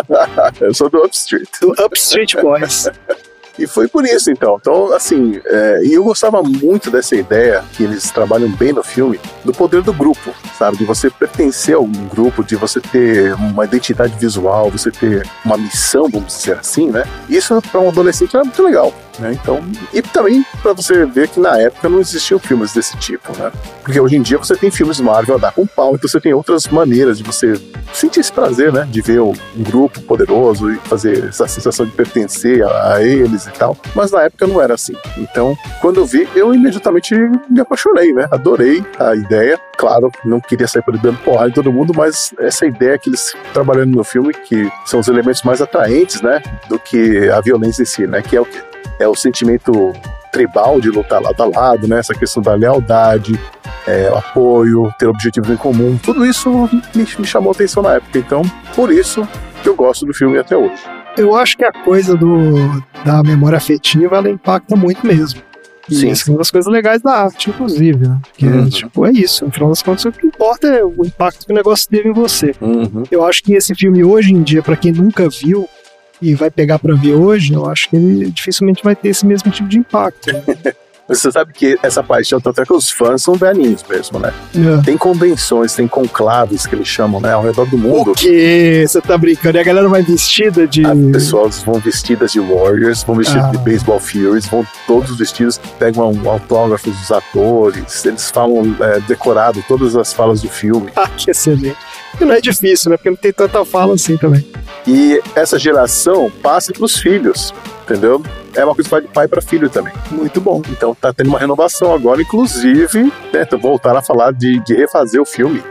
Speaker 2: <laughs> eu sou do Upstreet.
Speaker 3: Do Upstreet Boys. <laughs>
Speaker 2: E foi por isso, então. Então, assim, é, e eu gostava muito dessa ideia, que eles trabalham bem no filme, do poder do grupo, sabe? De você pertencer a um grupo, de você ter uma identidade visual, você ter uma missão, vamos dizer assim, né? Isso para um adolescente era muito legal, né? Então, e também para você ver que na época não existiam filmes desse tipo, né? Porque hoje em dia você tem filmes Marvel a dar com pau, então você tem outras maneiras de você sentir esse prazer, né? De ver um grupo poderoso e fazer essa sensação de pertencer a, eles e tal. Mas na época não era assim. Então, quando eu vi, eu imediatamente me apaixonei, né? Adorei a ideia. Claro, não queria sair dando porrada em todo mundo, mas essa ideia que eles trabalhando no filme, que são os elementos mais atraentes, né? Do que a violência em si, né? Que é o, é o sentimento tribal de lutar lado a lado, né? Essa questão da lealdade, é, apoio, ter objetivos em comum, tudo isso me, me chamou atenção na época. Então, por isso que eu gosto do filme até hoje.
Speaker 3: Eu acho que a coisa do, da memória afetiva, ela impacta muito mesmo. E
Speaker 2: Sim.
Speaker 3: isso é uma das coisas legais da arte, inclusive, né? Porque,
Speaker 2: Uhum.
Speaker 3: tipo, é isso. No final das contas, o que importa é o impacto que o negócio teve em você.
Speaker 2: Uhum.
Speaker 3: Eu acho que esse filme, hoje em dia, pra quem nunca viu e vai pegar pra ver hoje, eu acho que ele dificilmente vai ter esse mesmo tipo de impacto. <laughs>
Speaker 2: Você sabe que essa paixão, tanto é que os fãs são velhinhos mesmo, né?
Speaker 3: É.
Speaker 2: Tem convenções, tem conclaves que eles chamam, né? Ao redor do mundo.
Speaker 3: O quê? Você tá brincando? E a galera vai vestida de.
Speaker 2: As pessoas vão vestidas de Warriors, vão vestidas
Speaker 3: Ah.
Speaker 2: de Baseball Furies, vão todos vestidos, pegam autógrafos dos atores, eles falam é, decorado todas as falas do filme. <laughs>
Speaker 3: Ah, que excelente. E não é difícil, né? Porque não tem tanta fala assim também.
Speaker 2: E essa geração passa para os filhos, entendeu? É uma coisa que vai de pai para filho também.
Speaker 3: Muito bom.
Speaker 2: Então tá tendo uma renovação agora, inclusive, né, voltaram a falar de, de refazer o filme.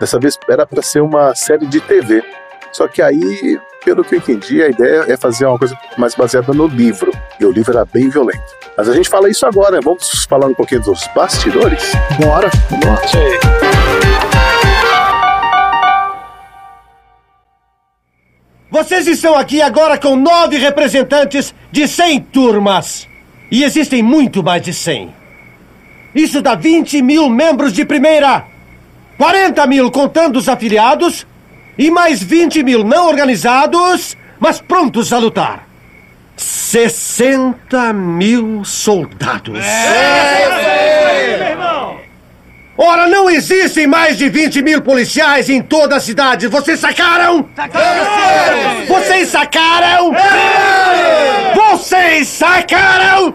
Speaker 2: Dessa vez era para ser uma série de TV. Só que aí, pelo que eu entendi, a ideia é fazer uma coisa mais baseada no livro. E o livro era bem violento. Mas a gente fala isso agora, né? vamos falar um pouquinho dos bastidores.
Speaker 3: Bora. Vamos lá.
Speaker 6: Vocês estão aqui agora com nove representantes de 100 turmas. E existem muito mais de 100. Isso dá 20 mil membros de primeira. 40 mil contando os afiliados e mais 20 mil não organizados, mas prontos a lutar. 60 mil soldados. Ora, não existem mais de 20 mil policiais em toda a cidade. Vocês sacaram? Vocês sacaram? Vocês sacaram?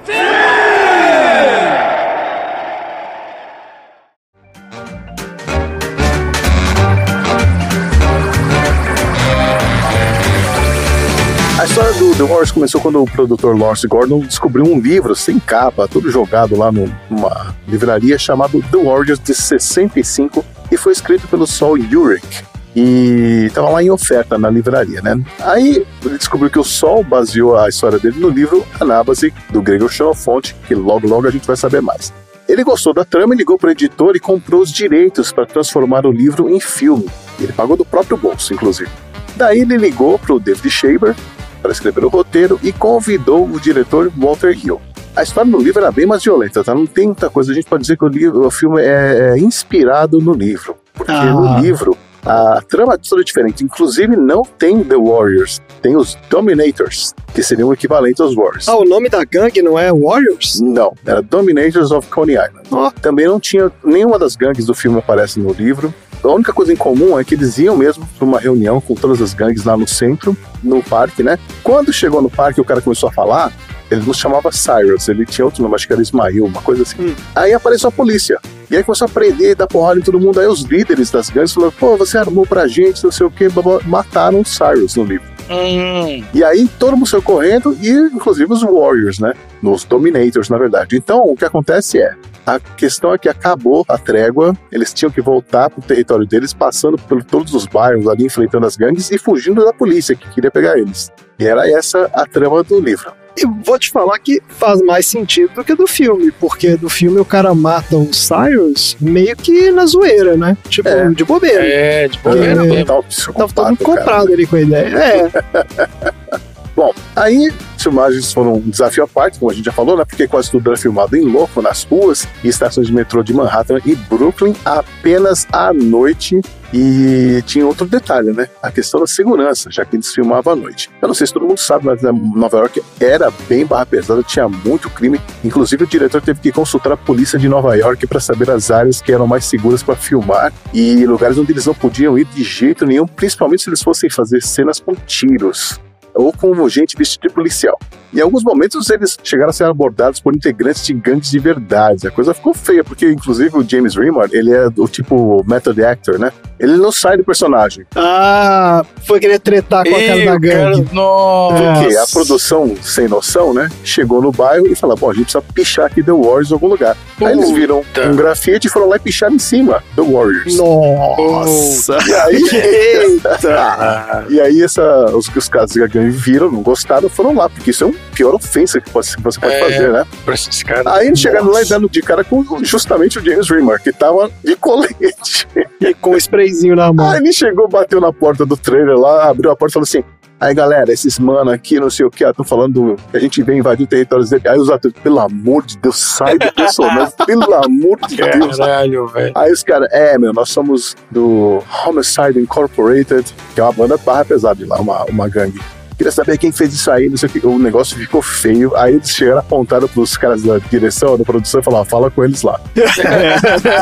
Speaker 2: A história do The Warriors começou quando o produtor Lawrence Gordon descobriu um livro sem capa, todo jogado lá numa livraria chamado The Warriors de 65 e foi escrito pelo Saul Urich. E estava lá em oferta na livraria, né? Aí ele descobriu que o Sol baseou a história dele no livro Anábase, do Gregor Xenofonte, que logo logo a gente vai saber mais. Ele gostou da trama e ligou para o editor e comprou os direitos para transformar o livro em filme. Ele pagou do próprio bolso, inclusive. Daí ele ligou para o David Shaber para escrever o roteiro e convidou o diretor Walter Hill. A história do livro era bem mais violenta, tá? Não tem muita coisa. A gente pode dizer que o, livro, o filme é, é inspirado no livro. Porque
Speaker 3: Ah.
Speaker 2: no livro a trama é toda diferente. Inclusive, não tem The Warriors, tem os Dominators, que seriam o equivalente aos Warriors.
Speaker 3: Ah, o nome da gangue não é Warriors?
Speaker 2: Não, era Dominators of Coney Island.
Speaker 3: Ó.
Speaker 2: Também não tinha nenhuma das gangues do filme aparece no livro. A única coisa em comum é que eles iam mesmo para uma reunião com todas as gangues lá no centro, no parque, né? Quando chegou no parque, o cara começou a falar. Ele não chamava Cyrus, ele tinha outro nome, acho que era Ismail, uma coisa assim. Aí apareceu a polícia. E aí começou a prender, dar porrada em todo mundo. Aí os líderes das gangues falaram: pô, você armou pra gente, não sei o quê, mataram o Cyrus no livro.
Speaker 4: Hum,
Speaker 2: E aí todo mundo saiu correndo, e inclusive os Warriors, né? Nos Dominators, na verdade. Então, o que acontece é. A questão é que acabou a trégua, eles tinham que voltar pro território deles, passando por todos os bairros ali, enfrentando as gangues e fugindo da polícia que queria pegar eles. E era essa a trama do livro.
Speaker 3: E vou te falar que faz mais sentido do que do filme, porque do filme o cara mata o Cyrus meio que na zoeira, né? Tipo,
Speaker 2: É.
Speaker 3: de bobeira.
Speaker 4: é, de bobeira.
Speaker 2: Total
Speaker 3: Tava todo mundo
Speaker 2: cara.
Speaker 3: comprado ali com a ideia. É, <laughs>
Speaker 2: Bom, aí as filmagens foram um desafio à parte, como a gente já falou, né? Porque quase tudo era filmado em louco, nas ruas e estações de metrô de Manhattan e Brooklyn apenas à noite. E tinha outro detalhe, né? A questão da segurança, já que eles filmavam à noite. Eu não sei se todo mundo sabe, mas né, Nova York era bem barra pesada, tinha muito crime. Inclusive, o diretor teve que consultar a polícia de Nova York para saber as áreas que eram mais seguras para filmar e lugares onde eles não podiam ir de jeito nenhum, principalmente se eles fossem fazer cenas com tiros ou com gente vestida de policial. Em alguns momentos eles chegaram a ser abordados por integrantes de gangues de verdade. A coisa ficou feia, porque inclusive o James Remar, ele é do tipo method actor, né? Ele não sai do personagem.
Speaker 3: ah, foi querer tretar com a cara da
Speaker 4: cara-
Speaker 3: gangue.
Speaker 4: Nossa.
Speaker 2: Porque a produção, sem noção, né? Chegou no bairro e falou: bom, a gente precisa pichar aqui The Warriors em algum lugar. Aí eles viram
Speaker 4: Puta.
Speaker 2: um grafite e foram lá e picharam em cima The Warriors.
Speaker 3: Nossa!
Speaker 2: E aí, <laughs>
Speaker 3: Eita! <laughs>
Speaker 2: e aí essa, os, os caras da gangue viram, não gostaram, foram lá, porque isso é uma pior ofensa que você pode
Speaker 4: É.
Speaker 2: fazer, né?
Speaker 4: Pra esses caras.
Speaker 2: Aí eles chegaram lá e dando de cara com justamente o James Remar, que tava de colete.
Speaker 3: E com o sprayzinho na mão.
Speaker 2: Aí ele chegou, bateu na porta do trailer lá, abriu a porta e falou assim: Aí galera, esses mano aqui, não sei o que, estão falando que a gente vem invadir o território dele. Aí os atores, pelo amor de Deus, sai do personagem, <laughs> pelo amor de Deus.
Speaker 4: Caralho, velho.
Speaker 2: Aí os caras, é, meu, nós somos do Homicide Incorporated, que é uma banda barra pesada de lá, uma, uma gangue. Queria saber quem fez isso aí, não sei o que. O negócio ficou feio. Aí eles chegaram apontaram pros caras da direção, da produção, e falaram, fala com eles lá.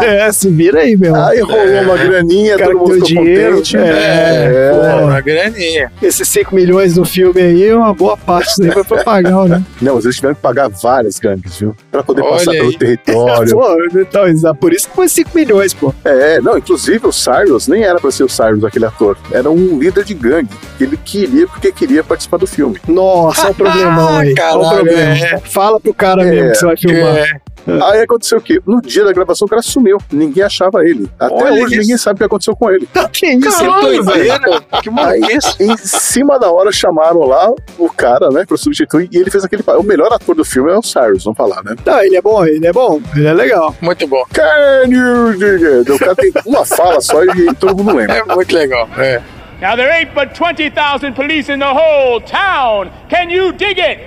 Speaker 3: é, se vira aí, meu.
Speaker 2: Aí rolou uma graninha, todo mundo ficou
Speaker 3: dinheiro,
Speaker 2: contente.
Speaker 3: é,
Speaker 4: Pô,
Speaker 3: pô.
Speaker 4: uma graninha.
Speaker 3: Esses 5 milhões do filme aí, uma boa parte disso aí foi pra pagar, né?
Speaker 2: Não, mas eles tiveram que pagar várias gangues, viu? Pra poder
Speaker 4: Olha
Speaker 2: passar pelo
Speaker 4: aí.
Speaker 2: território. <laughs>
Speaker 3: Pô, então, por isso que foi 5 milhões, pô.
Speaker 2: É, não, inclusive o Cyrus nem era pra ser o Cyrus, aquele ator. Era um líder de gangue. Que ele queria porque queria participar do filme.
Speaker 3: Nossa, olha o problemão <laughs> aí. Olha o
Speaker 4: Caralho,
Speaker 3: problema.
Speaker 4: é.
Speaker 3: Fala pro cara
Speaker 2: É,
Speaker 3: mesmo que você vai filmar.
Speaker 4: É.
Speaker 2: Aí aconteceu o quê? No dia da gravação o cara sumiu. Ninguém achava ele. Até
Speaker 4: Olha
Speaker 2: hoje
Speaker 4: isso.
Speaker 2: ninguém sabe o que aconteceu com ele. <laughs>
Speaker 3: Que isso?
Speaker 4: É doideira? Que
Speaker 2: Aí,
Speaker 4: maluquice.
Speaker 2: em cima da hora, chamaram lá o cara, né, pra substituir, e ele fez aquele. O melhor ator do filme é o Cyrus, vamos falar, né?
Speaker 3: Não, ele é bom, ele é bom, ele é legal.
Speaker 4: Muito bom.
Speaker 2: Can you dig it? O cara tem uma fala só e todo mundo lembra. <laughs>
Speaker 4: É muito legal. É.
Speaker 7: Now there ain't but 20,000 police in the whole town. Can you dig it?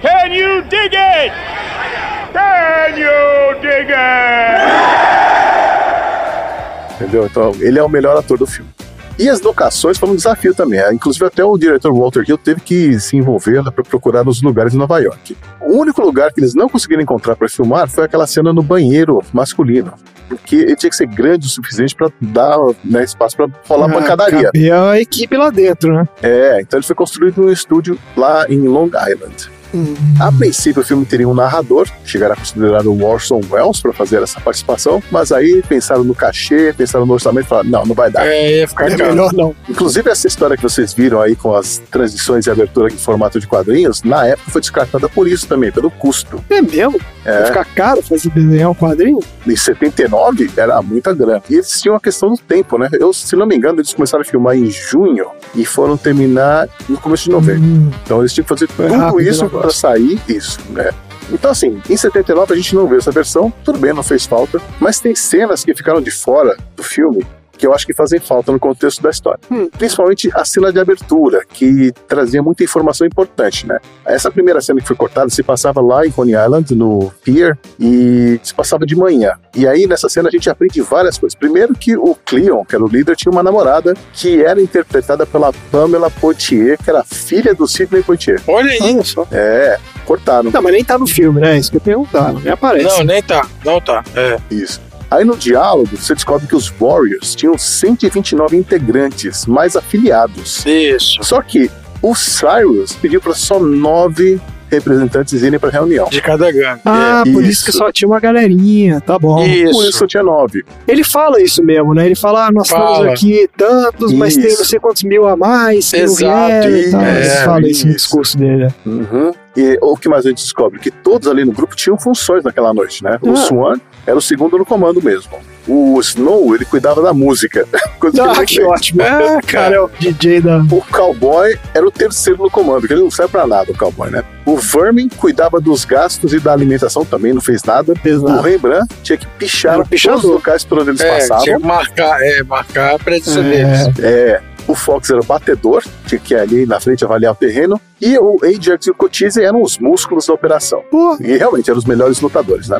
Speaker 7: Can you dig it? Can you dig it?
Speaker 2: Entendeu? Então, ele é o melhor ator do filme. E as locações foram um desafio também. né? Inclusive, até o diretor Walter Hill teve que se envolver para procurar os lugares em Nova York. O único lugar que eles não conseguiram encontrar para filmar foi aquela cena no banheiro masculino. Porque ele tinha que ser grande o suficiente para dar né, espaço para rolar
Speaker 3: Ah,
Speaker 2: pancadaria.
Speaker 3: cabia a equipe lá dentro, né?
Speaker 2: É, então ele foi construído num estúdio lá em Long Island. A princípio, o filme teria um narrador, chegaram a considerar o Orson Welles para fazer essa participação, mas aí pensaram no cachê, pensaram no orçamento e falaram: não, não vai dar.
Speaker 4: É, ia ficar
Speaker 3: É
Speaker 4: caro.
Speaker 3: melhor não.
Speaker 2: Inclusive, essa história que vocês viram aí com as transições e abertura em formato de quadrinhos, na época foi descartada por isso também, pelo custo.
Speaker 3: É mesmo? Vai
Speaker 2: É,
Speaker 3: ficar caro fazer desenhar um quadrinho?
Speaker 2: em 79 era muita grana. E eles tinham a questão do tempo, né? Eu, se não me engano, eles começaram a filmar em junho e foram terminar no começo de novembro.
Speaker 3: Hum,
Speaker 2: Então eles tinham que fazer tudo
Speaker 3: rápido
Speaker 2: isso
Speaker 3: negócio.
Speaker 2: Para sair isso, né? Então, assim, em 79 a gente não viu essa versão, tudo bem, não fez falta, mas tem cenas que ficaram de fora do filme que eu acho que fazem falta no contexto da história.
Speaker 3: Hum.
Speaker 2: Principalmente a cena de abertura, que trazia muita informação importante, né? Essa primeira cena que foi cortada se passava lá em Coney Island, no pier, e se passava de manhã. E aí, nessa cena, a gente aprende várias coisas. Primeiro que o Cleon, que era o líder, tinha uma namorada que era interpretada pela Pamela Poitier, que era filha do Sidney Poitier.
Speaker 4: Olha aí.
Speaker 3: olha só.
Speaker 2: É, cortaram.
Speaker 3: Não, mas nem tá no filme, né? Isso que eu ia perguntar. Nem aparece.
Speaker 4: Não, nem tá. Não tá. É.
Speaker 2: Isso. Aí no diálogo, você descobre que os Warriors tinham 129 integrantes mais afiliados.
Speaker 4: Isso.
Speaker 2: Só que o Cyrus pediu para só nove representantes irem para reunião.
Speaker 4: De cada gangue.
Speaker 3: Ah,
Speaker 2: É,
Speaker 3: por isso.
Speaker 2: isso.
Speaker 3: que só tinha uma galerinha, tá bom.
Speaker 2: Por
Speaker 4: Isso.
Speaker 2: isso tinha nove.
Speaker 3: Ele fala isso mesmo, né? Ele fala, ah, nós
Speaker 4: Fala.
Speaker 3: estamos aqui tantos, mas tem
Speaker 2: Isso.
Speaker 3: não sei quantos mil a mais
Speaker 4: Exato,
Speaker 3: vieram e tal. Ele
Speaker 2: isso,
Speaker 3: fala isso no
Speaker 2: isso.
Speaker 3: discurso dele. né?
Speaker 2: Uhum. E o que mais a gente descobre? Que todos ali no grupo tinham funções naquela noite, né? O
Speaker 3: Ah.
Speaker 2: Swan era o segundo no comando mesmo. O Snow, ele cuidava da música. <laughs>
Speaker 3: Ah, que
Speaker 2: fez.
Speaker 3: ótimo.
Speaker 4: É,
Speaker 3: cara, é o DJ da.
Speaker 2: O cowboy era o terceiro no comando, que ele não serve pra nada, o cowboy, né? O Vermin cuidava dos gastos e da alimentação, também não fez nada. O
Speaker 3: Exato.
Speaker 2: Rembrandt tinha que pichar
Speaker 3: o
Speaker 2: todos os locais por onde eles
Speaker 4: É, tinha
Speaker 2: passavam.
Speaker 4: que marcar, é, marcar a presença
Speaker 3: É.
Speaker 4: deles.
Speaker 2: É, o Fox era o batedor, tinha que ir ali na frente avaliar o terreno. E o Ajax e o Cochise eram os músculos da operação.
Speaker 3: Pô,
Speaker 2: E realmente eram os melhores lutadores, né?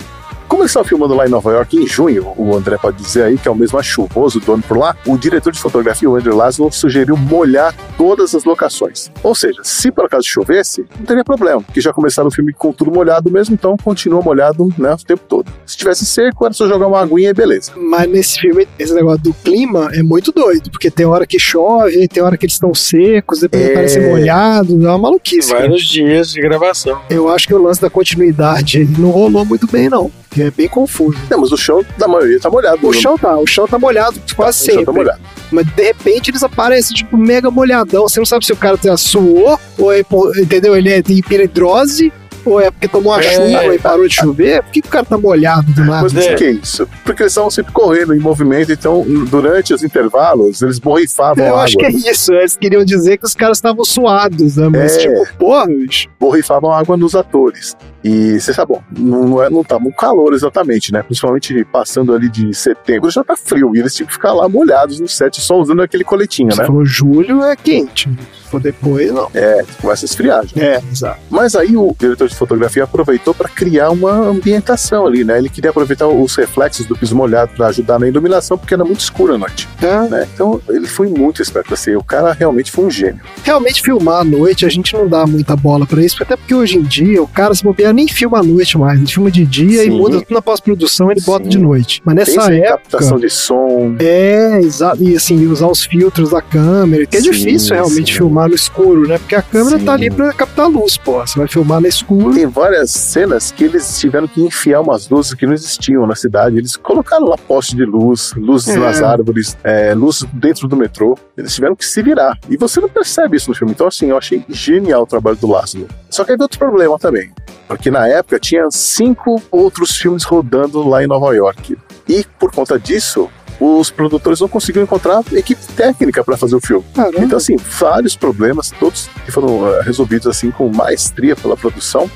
Speaker 2: Estavam filmando lá em Nova York em junho, o André pode dizer aí que é o mais chuvoso do ano por lá, o diretor de fotografia, o Andrew Laszlo, sugeriu molhar todas as locações. Ou seja, se por acaso chovesse, não teria problema, porque já começaram o filme com tudo molhado mesmo, então continua molhado né, o tempo todo. Se tivesse seco, era só jogar uma aguinha e beleza.
Speaker 3: mas nesse filme, esse negócio do clima é muito doido, porque tem hora que chove, tem hora que eles estão secos, depois
Speaker 2: É.
Speaker 3: parecem molhados, é uma maluquice. cara.
Speaker 4: Vários dias de gravação.
Speaker 3: Eu acho que o lance da continuidade não rolou muito bem, não. Que é bem confuso.
Speaker 2: Não, mas o chão da maioria tá molhado.
Speaker 3: O chão tá, o chão tá molhado quase
Speaker 2: o chão
Speaker 3: sempre.
Speaker 2: tá molhado.
Speaker 3: Mas de repente eles aparecem, tipo, mega Você não sabe se o cara suou, ou é, entendeu? Ele é de hiperidrose, ou é porque tomou uma
Speaker 4: É.
Speaker 3: chuva e parou de chover. Por que, que o cara tá molhado do nada?
Speaker 2: Mas
Speaker 4: é.
Speaker 2: que isso? Porque eles estavam sempre correndo em movimento, então durante os intervalos eles borrifavam
Speaker 3: Eu
Speaker 2: água.
Speaker 3: acho que é isso. Eles queriam dizer que os caras estavam suados, né? Mas,
Speaker 2: É.
Speaker 3: tipo, porra, bicho.
Speaker 2: borrifavam água nos atores. E você sabe, bom, não, é, não tava um calor exatamente, né? Principalmente passando ali de setembro, já tá frio. E eles tinham que ficar lá molhados no set, só usando aquele coletinho,
Speaker 3: Você
Speaker 2: né?
Speaker 3: falou julho é quente. Se for depois, não.
Speaker 2: É, começa a esfriar já.
Speaker 3: É, exato.
Speaker 2: Mas aí o diretor de fotografia aproveitou para criar uma ambientação ali, né? Ele queria aproveitar os reflexos do piso molhado para ajudar na iluminação, porque era muito escuro à noite,
Speaker 3: É,
Speaker 2: né? Então ele foi muito esperto, assim, o cara realmente foi um gênio.
Speaker 3: realmente filmar à noite, a gente não dá muita bola pra isso, até porque hoje em dia o cara se bobear nem filma à noite mais, ele filma de dia e
Speaker 2: Sim.
Speaker 3: muda tudo na pós-produção, ele bota
Speaker 2: Sim.
Speaker 3: de noite. Mas nessa
Speaker 2: Pensa
Speaker 3: época.
Speaker 2: captação de som,
Speaker 3: É, exato. E assim, usar os filtros da câmera, que é
Speaker 2: Sim,
Speaker 3: difícil realmente filmar no escuro, né? Porque a câmera tá ali pra captar luz, pô. Você vai filmar no escuro.
Speaker 2: Tem várias cenas que eles tiveram que enfiar umas luzes que não existiam na cidade. Eles colocaram lá poste de luz, luzes
Speaker 3: É.
Speaker 2: nas árvores, é, luz dentro do metrô. Eles tiveram que se virar. E você não percebe isso no filme. Então, assim, eu achei genial o trabalho do Lázaro. Só que aí outro problema também. Porque na época tinha cinco outros filmes rodando lá em Nova York. E por conta disso, os produtores não conseguiram encontrar equipe técnica para fazer o filme.
Speaker 3: Caramba.
Speaker 2: Então, assim, vários problemas, todos que foram eh, resolvidos assim com maestria pela produção.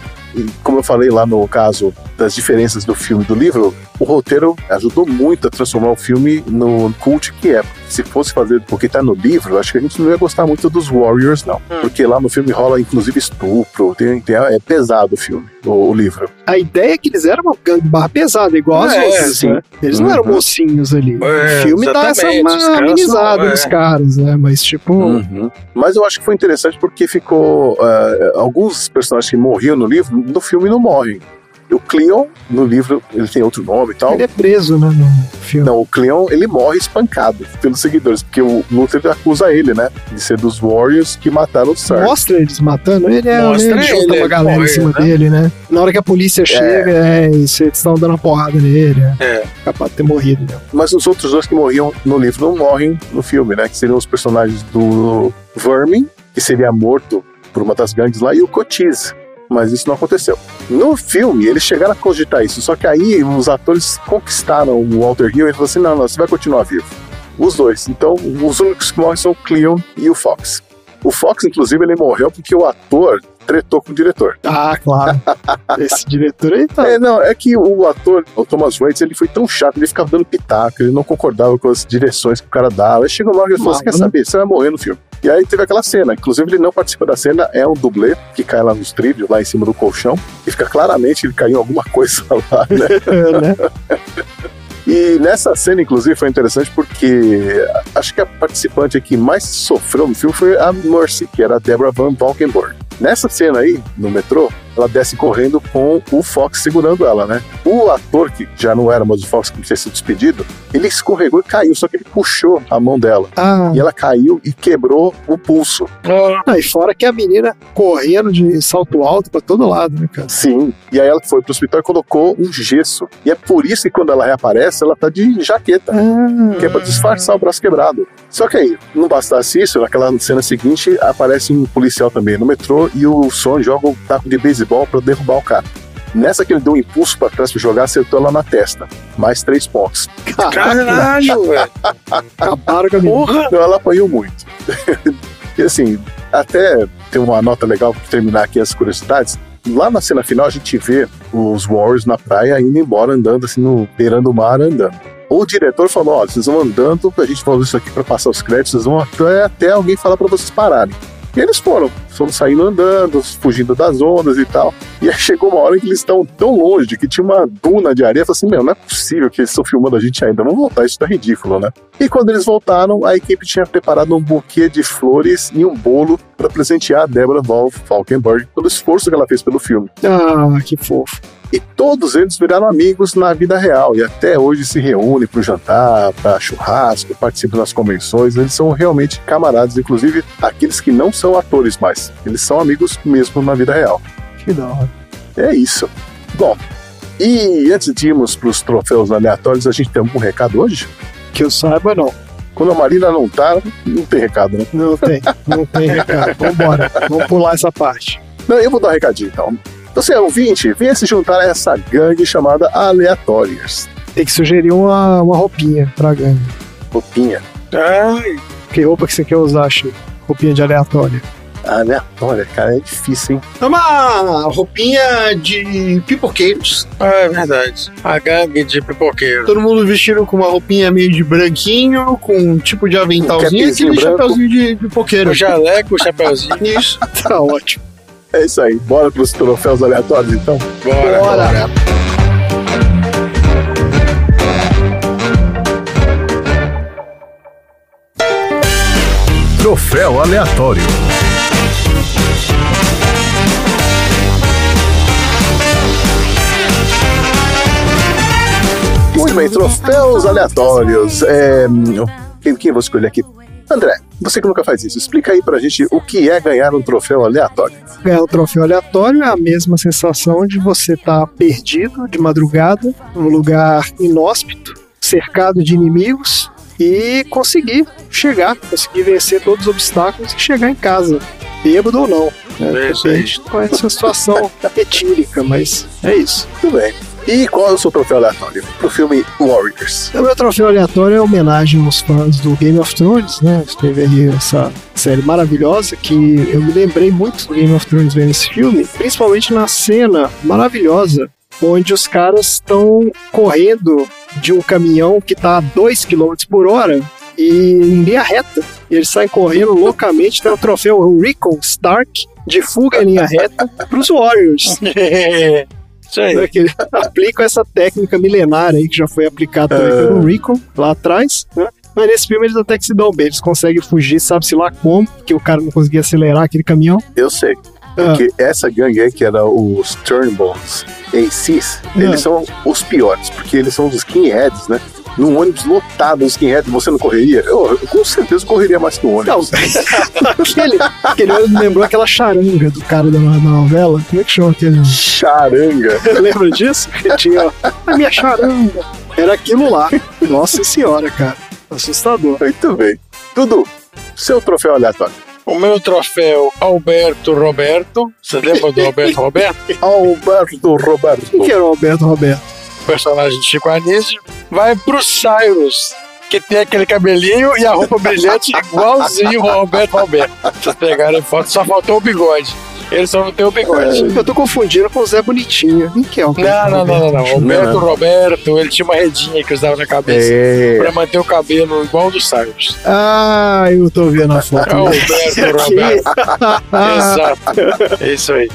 Speaker 2: Como eu falei lá no caso das diferenças do filme e do livro, o roteiro ajudou muito a transformar o filme no cult que é. Se fosse fazer porque tá no livro, acho que a gente não ia gostar muito dos Warriors, não. Porque lá no filme rola inclusive estupro, tem, tem- é pesado o filme, o, o livro.
Speaker 3: A ideia é que eles eram uma gangue barra pesada, igual as
Speaker 4: É,
Speaker 3: outras,
Speaker 2: sim.
Speaker 3: né? Eles não eram
Speaker 2: Uhum.
Speaker 3: mocinhos ali.
Speaker 4: É,
Speaker 3: o filme dá essa uma
Speaker 4: os caras
Speaker 3: amenizada
Speaker 4: são-
Speaker 3: nos
Speaker 4: é.
Speaker 3: caras, né? Mas, tipo,
Speaker 2: Uhum. Mas eu acho que foi interessante porque ficou. ah, alguns personagens que morriam no livro, no filme não morrem. O Cleon, no livro, ele tem outro nome e tal.
Speaker 3: ele é preso, né? No filme.
Speaker 2: Não, o Cleon, ele morre espancado pelos seguidores, porque o Luther acusa ele, né? De ser dos Warriors que mataram o Sark.
Speaker 3: Mostra eles matando ele, é,
Speaker 4: Mostra
Speaker 3: né, junta
Speaker 4: ele,
Speaker 3: uma galera
Speaker 4: morre,
Speaker 3: em cima
Speaker 4: né?
Speaker 3: dele, né? Na hora que a polícia chega, é, eles estão dando uma porrada nele, é
Speaker 4: É.
Speaker 3: capaz de ter morrido. Né?
Speaker 2: Mas os outros dois que morriam no livro não morrem no filme, né? Que seriam os personagens do Vermin, que seria morto por uma das gangues lá, e o Cotiz. Mas isso não aconteceu. No filme, eles chegaram a cogitar isso, só que aí os atores conquistaram o Walter Hill e falou assim: não, não, você vai continuar vivo. Os dois. Então, os únicos que morrem são o Cleon e o Fox. O Fox, inclusive, ele morreu porque o ator tretou com o diretor.
Speaker 3: Ah, claro. <laughs> Esse diretor aí tá.
Speaker 2: É, não, é que o ator, o Thomas Waits, ele foi tão chato, ele ficava dando pitaco, ele não concordava com as direções que o cara dava. Aí chegou que ele falou: Você quer saber? Você vai morrer no filme. E aí teve aquela cena, inclusive ele não participa da cena, é um dublê que cai lá nos trilhos, lá em cima do colchão, e fica claramente que ele caiu em alguma <laughs> coisa lá, né?
Speaker 3: né? <laughs>
Speaker 2: E nessa cena, inclusive, foi interessante porque acho que a participante que mais sofreu no filme foi a Mercy, que era a Deborah Van Valkenburg. Nessa cena aí, no metrô, ela desce correndo com o Fox segurando ela, né? O ator, que já não era mais o Fox, que tinha sido despedido, ele escorregou e caiu, só que ele puxou a mão dela.
Speaker 3: Ah,
Speaker 2: E ela caiu e quebrou o pulso.
Speaker 4: Ah,
Speaker 3: e fora que a menina correndo de salto alto pra todo lado, né, cara?
Speaker 2: Sim. E aí ela foi pro hospital e colocou um gesso. E é por isso que quando ela reaparece, ela tá de jaqueta.
Speaker 3: Ah,
Speaker 2: que é pra disfarçar o braço quebrado. Só que aí, não bastasse isso, naquela cena seguinte aparece um policial também no metrô e o Son joga um taco de beisebol pra derrubar o cara. Nessa que ele deu um impulso pra trás pra jogar, acertou ela na testa. Mais três pontos.
Speaker 4: caralho, <laughs> velho.
Speaker 3: acabaram com a.
Speaker 4: Porra.
Speaker 2: Então ela apanhou muito. <laughs> e assim, até tem uma nota legal pra terminar aqui as curiosidades. Lá na cena final a gente vê os Warriors na praia indo embora, andando assim, no, beirando o mar, andando. O diretor falou: olha, vocês vão andando, a gente falou isso aqui pra passar os créditos, vocês vão até, até alguém falar pra vocês pararem. E eles foram, foram saindo andando, fugindo das ondas e tal. E aí chegou uma hora em que eles estão tão longe que tinha uma duna de areia. Eu assim: meu, não é possível que eles estão filmando a gente ainda, vamos voltar, isso tá ridículo, né? E quando eles voltaram, a equipe tinha preparado um buquê de flores e um bolo para presentear a Deborah Falkenberg pelo esforço que ela fez pelo filme.
Speaker 3: Ah, que fofo.
Speaker 2: E todos eles viraram amigos na vida real e até hoje se reúnem para jantar, para churrasco, participam das convenções. Eles são realmente camaradas, inclusive aqueles que não são atores mais. Eles são amigos mesmo na vida real.
Speaker 3: Que da hora.
Speaker 2: É isso. Bom, e antes de irmos para os troféus aleatórios, a gente tem algum recado hoje?
Speaker 3: Que eu saiba, não.
Speaker 2: Quando a Marina não tá, não tem recado, né?
Speaker 3: Não tem. Não tem recado. <laughs> Vambora. Vamos pular essa parte.
Speaker 2: Não, eu vou dar um recadinho então. Você é ouvinte, venha se juntar a essa gangue chamada Aleatórias.
Speaker 3: Tem que sugerir uma, uma roupinha pra gangue.
Speaker 2: Roupinha.
Speaker 4: Ai,
Speaker 3: Que roupa que você quer usar, Chico? Roupinha de aleatória.
Speaker 2: Aleatória, cara, é difícil, hein?
Speaker 1: É uma roupinha de pipoqueiros.
Speaker 4: ah, é verdade. A gangue de pipoqueiro.
Speaker 1: Todo mundo vestido com uma roupinha meio de branquinho, com um tipo de aventalzinho e aquele
Speaker 2: branco.
Speaker 1: chapeuzinho de pipoqueiro.
Speaker 4: O jaleco, o chapeuzinho. <laughs>
Speaker 1: Isso.
Speaker 3: Tá ótimo.
Speaker 2: É isso aí. Bora pros troféus aleatórios, então?
Speaker 4: Bora.
Speaker 3: Bora.
Speaker 2: Troféu aleatório. Muito bem, troféus aleatórios. É, quem, quem eu vou escolher aqui? André, você que nunca faz isso, explica aí pra gente o que é ganhar um troféu aleatório.
Speaker 3: Ganhar um troféu aleatório é a mesma sensação de você estar perdido de madrugada, num lugar inóspito, cercado de inimigos e conseguir chegar, conseguir vencer todos os obstáculos e chegar em casa, bêbado ou não. Né?
Speaker 4: É isso aí.
Speaker 3: Depende com essa situação <laughs> etílica, mas é isso.
Speaker 2: Tudo bem. E qual é o seu troféu aleatório? Pro filme Warriors.
Speaker 3: O meu troféu aleatório é homenagem aos fãs do Game of Thrones, né? Teve aí essa série maravilhosa que eu me lembrei muito do Game of Thrones vendo esse filme, principalmente na cena maravilhosa onde os caras estão correndo de um caminhão que tá a 2 km por hora e em linha reta. E eles saem correndo loucamente, tem o troféu Recon Stark de fuga em linha reta pros Warriors. <laughs>
Speaker 4: Isso aí.
Speaker 3: né, <laughs> aplicam essa técnica milenária aí que já foi aplicada também pelo Recon lá atrás, né? Mas nesse filme eles até que se dão bem, eles conseguem fugir, sabe-se lá como, que o cara não conseguia acelerar aquele caminhão.
Speaker 2: Eu sei.
Speaker 3: Ah.
Speaker 2: Porque essa gangue aí, que era os Turnbones ACs,
Speaker 3: Ah.
Speaker 2: eles são os piores, porque eles são os skinheads, né? Num ônibus lotado de skinhead, você não correria? Eu, eu com certeza correria mais que
Speaker 3: Não,
Speaker 2: ônibus. <laughs>
Speaker 3: aquele, aquele olho me lembrou aquela charanga do cara da, da novela. Como é que chama aquele?
Speaker 2: Charanga.
Speaker 3: Lembra disso? Que tinha a minha charanga. Era aquilo lá. Nossa senhora, cara. Assustador.
Speaker 2: Muito bem. Dudu, seu troféu aleatório.
Speaker 4: O meu troféu Alberto Roberto. Você lembra do Alberto Roberto? <laughs>
Speaker 2: Alberto Roberto.
Speaker 3: Quem que era o Alberto Roberto?
Speaker 4: personagem de Chico Anísio, vai pro Cyrus, que tem aquele cabelinho e a roupa brilhante igualzinho ao Alberto Alberto. Vocês pegaram a foto, só faltou o bigode. Ele só não tem o bigode.
Speaker 3: Eu tô confundindo com o Zé Bonitinho. Quem que é o
Speaker 4: Não, não, não, não, não. O Alberto
Speaker 2: Não.
Speaker 4: Roberto, ele tinha uma redinha que usava na cabeça
Speaker 2: É.
Speaker 4: pra manter o cabelo igual ao do Cyrus.
Speaker 3: Ah, eu tô vendo a foto.
Speaker 4: É o Alberto <laughs> Roberto.
Speaker 3: Ah,
Speaker 4: Exato. <laughs> É isso aí.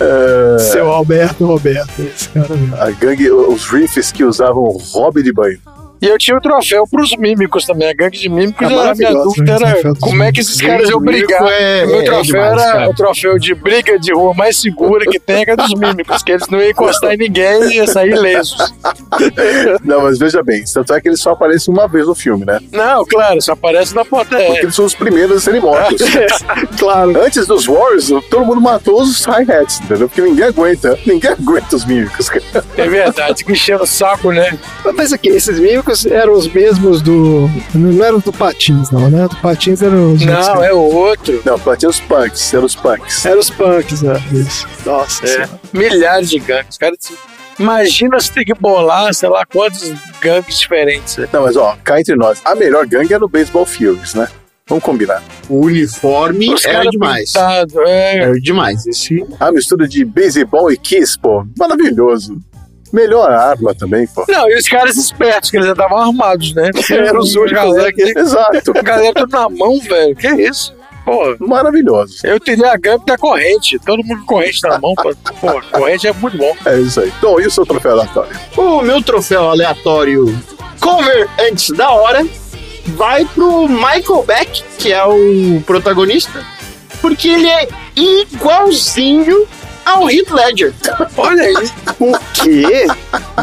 Speaker 3: Seu Alberto Roberto. Esse cara mesmo.
Speaker 2: A gangue, os riffs que usavam hobby de banho.
Speaker 4: E eu tinha o troféu pros mímicos também. A gangue de mímicos,
Speaker 3: É
Speaker 4: era a minha dúvida era como é que esses caras iam brigar.
Speaker 1: é-
Speaker 4: o meu
Speaker 1: é
Speaker 4: troféu
Speaker 1: demais,
Speaker 4: era
Speaker 1: cara.
Speaker 4: o troféu de briga de rua mais segura que tem, que é dos mímicos, que eles não iam encostar em ninguém e ia sair ilesos. <laughs>
Speaker 2: Não, mas veja bem, tanto é que eles só aparecem uma vez no filme, né?
Speaker 4: Não, claro, só aparece na
Speaker 2: Porque
Speaker 4: plateia.
Speaker 2: eles são os primeiros a serem mortos. <laughs>
Speaker 3: Claro.
Speaker 2: Antes dos Warriors, todo mundo matou os hi-hats, entendeu? Porque ninguém aguenta. Ninguém <laughs> aguenta os mímicos, cara.
Speaker 4: É verdade, que enchendo o saco, né?
Speaker 3: Mas aqui, esses mímicos eram os mesmos do. Não eram do Patins, não, né? Do Patins eram os. outros
Speaker 4: Não, é o outro.
Speaker 2: Não, pra tinha os punks, eram os punks.
Speaker 3: Eram os punks, né? Isso. Nossa
Speaker 4: É,
Speaker 3: senhora.
Speaker 4: milhares de gangues. Cara, imagina você ter que bolar, sei lá, quantos gangues diferentes. né?
Speaker 2: Não, mas ó, cá entre nós, a melhor gangue é no Baseball Fields, né? Vamos combinar.
Speaker 1: O uniforme
Speaker 4: Os
Speaker 1: era demais.
Speaker 4: pintados, é.
Speaker 1: Era demais. Esse
Speaker 2: A mistura de beisebol e kiss, pô, maravilhoso. Melhor arma também, pô.
Speaker 4: Não, e os caras espertos, que eles já estavam armados, né? <laughs>
Speaker 3: Eram os únicos,
Speaker 4: galera,
Speaker 3: que-
Speaker 2: Exato.
Speaker 4: A <laughs> galera tudo na mão, velho. Que isso? Pô,
Speaker 2: Maravilhoso.
Speaker 4: eu teria a gangue da corrente. Todo mundo com corrente na mão. Pô, Pô, corrente é muito bom.
Speaker 2: É isso aí. Então, e o seu troféu aleatório?
Speaker 1: O meu troféu aleatório cover antes da hora vai pro Michael Beck, que é o protagonista, porque ele é igualzinho ao Heath Ledger.
Speaker 4: Olha aí,
Speaker 3: O quê?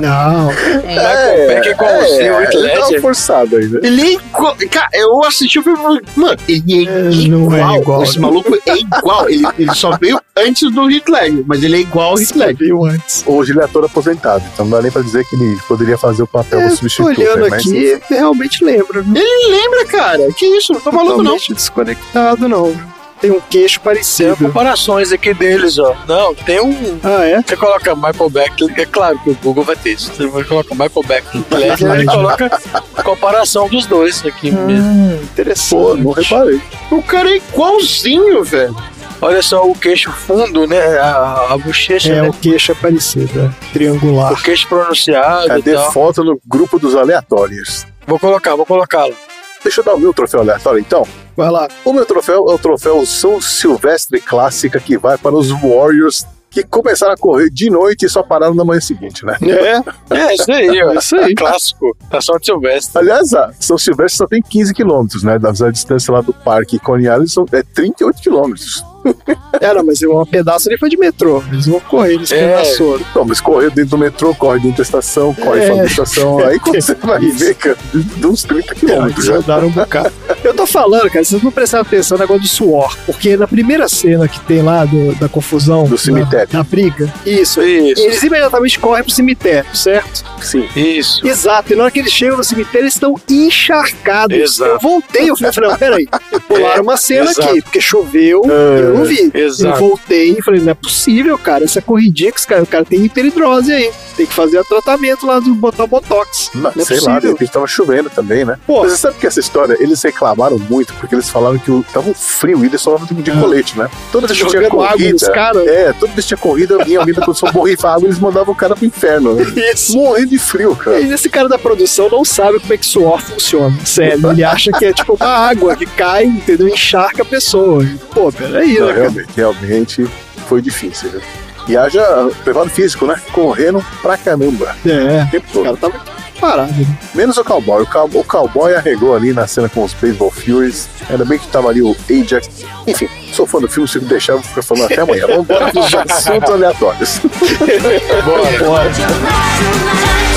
Speaker 3: Não.
Speaker 4: o Michael Beck é igualzinho o Heath
Speaker 2: ele tá
Speaker 4: Ledger.
Speaker 2: forçado aí, né?
Speaker 1: Ele é igual. Cara, eu assisti o filme e falei, mano, ele é,
Speaker 3: É, não é
Speaker 1: igual.
Speaker 3: igual,
Speaker 1: Esse
Speaker 3: né?
Speaker 1: maluco é igual. Ele, ele só veio antes do Heath Ledger, mas ele é igual ao Heath Ledger.
Speaker 3: Antes.
Speaker 2: Hoje ele é ator aposentado, então não dá nem pra dizer que ele poderia fazer o papel
Speaker 3: É,
Speaker 2: substituto.
Speaker 3: olhando
Speaker 2: né? Mas,
Speaker 3: aqui, realmente lembra.
Speaker 1: Ele lembra, cara. Que isso, não tô maluco, não.
Speaker 3: Totalmente desconectado, não. Tem um queixo
Speaker 4: Tem
Speaker 3: parecido.
Speaker 4: comparações aqui deles, ó. Não, tem um.
Speaker 3: Ah, é?
Speaker 4: Você coloca Michael Beck, é claro que o Google vai ter isso. Você vai colocar Michael Beck Heath Ledger, ele coloca <laughs> a comparação dos dois aqui mesmo.
Speaker 3: Hum,
Speaker 2: Pô,
Speaker 3: interessante.
Speaker 2: não reparei.
Speaker 1: O cara é igualzinho, velho.
Speaker 4: Olha só o queixo fundo, né? A, a bochecha,
Speaker 3: É,
Speaker 4: né?
Speaker 3: o queixo é parecido, é. Triangular.
Speaker 4: O queixo pronunciado
Speaker 2: Cadê
Speaker 4: tal.
Speaker 2: foto no grupo dos aleatórios?
Speaker 4: Vou colocar, vou colocá-lo.
Speaker 2: Deixa eu dar o meu troféu aleatório, então.
Speaker 3: Vai lá.
Speaker 2: O meu troféu é o troféu São Silvestre Clássica, que vai para os Warriors, que começaram a correr de noite e só pararam na manhã seguinte, né?
Speaker 3: É,
Speaker 4: É, isso aí, ó. <laughs>
Speaker 3: isso aí.
Speaker 4: Clássico. Tá só de Silvestre.
Speaker 2: Aliás, a São Silvestre só tem 15 quilômetros, né? Da a distância lá do parque Coney Island são, é 38 quilômetros. <laughs>
Speaker 3: É, não, mas um pedaço ali foi de metrô. Eles vão correr, eles
Speaker 4: É.
Speaker 3: pedaçou.
Speaker 2: Então, mas correr dentro do metrô, corre dentro da estação, corre
Speaker 3: É.
Speaker 2: fora da estação. Aí quando você <laughs> vai ver, cara, de uns 30 quilômetros.
Speaker 3: Eles
Speaker 2: né?
Speaker 3: andaram um bocado. Eu tô falando, cara, vocês não prestaram atenção no negócio do suor. Porque na primeira cena que tem lá do- da confusão,
Speaker 2: Do cemitério.
Speaker 3: Da, da briga, isso.
Speaker 4: Isso,
Speaker 3: Eles imediatamente correm pro cemitério, certo?
Speaker 2: Sim.
Speaker 4: isso.
Speaker 3: Exato, e na hora que eles chegam no cemitério, eles estão encharcados.
Speaker 4: Exato.
Speaker 3: Eu voltei, eu falei, não, peraí, pularam uma cena
Speaker 4: exato.
Speaker 3: aqui, porque choveu, eu não vi.
Speaker 4: Exato.
Speaker 3: Eu voltei e falei, não é possível, cara, essa corridinha que os caras, o cara tem hiperidrose aí. Tem que fazer o tratamento lá do botar botox.
Speaker 2: Não,
Speaker 3: Não é
Speaker 2: sei lá, de
Speaker 3: possível.
Speaker 2: repente tava chovendo também, né?
Speaker 3: Pô.
Speaker 2: Mas você sabe que essa história, eles reclamaram muito, porque eles falaram que o- tava um frio e eles falavam de colete, né? Toda vez que tinha
Speaker 3: Ah. Água
Speaker 2: corrida.
Speaker 3: caras.
Speaker 2: É, toda vez que tinha corrida, alguém, alguém da produção borrifava água, eles mandavam o cara pro inferno. Né? <laughs>
Speaker 3: Isso.
Speaker 2: Morrendo de frio, cara.
Speaker 3: E esse cara da produção não sabe como é que suor funciona. Sério, ele acha que é tipo uma água que cai, entendeu? Encharca a pessoa. Pô, peraí,
Speaker 2: Não, realmente, realmente foi difícil, viu? E haja preparo físico, né? Correndo pra caramba.
Speaker 3: É,
Speaker 2: O tempo
Speaker 3: o
Speaker 2: todo.
Speaker 3: cara tava parado. Né?
Speaker 2: Menos o cowboy. O, cow- o cowboy arregou ali na cena com os Baseball Furies. Ainda bem que tava ali o Ajax. Enfim, sou fã do filme, se me deixar, eu vou ficar falando até amanhã. Vamos embora pros assuntos aleatórios. <laughs>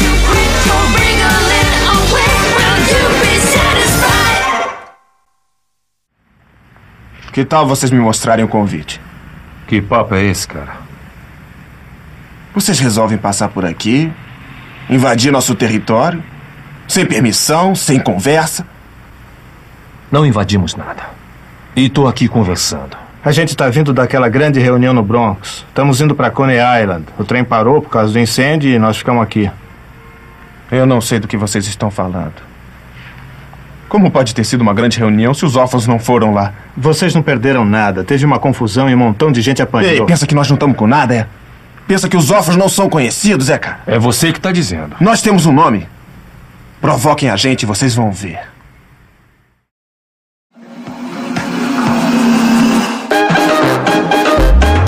Speaker 8: Que tal vocês me mostrarem o convite?
Speaker 9: Que papo é esse, cara?
Speaker 8: Vocês resolvem passar por aqui, invadir nosso território, sem permissão, sem conversa.
Speaker 9: Não invadimos nada. E tô aqui conversando.
Speaker 10: A gente tá vindo daquela grande reunião no Bronx. Estamos indo pra Coney Island. O trem parou por causa do incêndio e nós ficamos aqui.
Speaker 8: Eu não sei do que vocês estão falando. Como pode ter sido uma grande reunião se os órfãos não foram lá?
Speaker 10: Vocês não perderam nada. Teve uma confusão e um montão de gente
Speaker 8: Ei,
Speaker 10: apanhou.
Speaker 8: pensa que nós não estamos com nada, é? Pensa que os órfãos não são conhecidos, é, cara?
Speaker 9: É você que tá dizendo.
Speaker 8: Nós temos um nome. Provoquem a gente e vocês vão ver.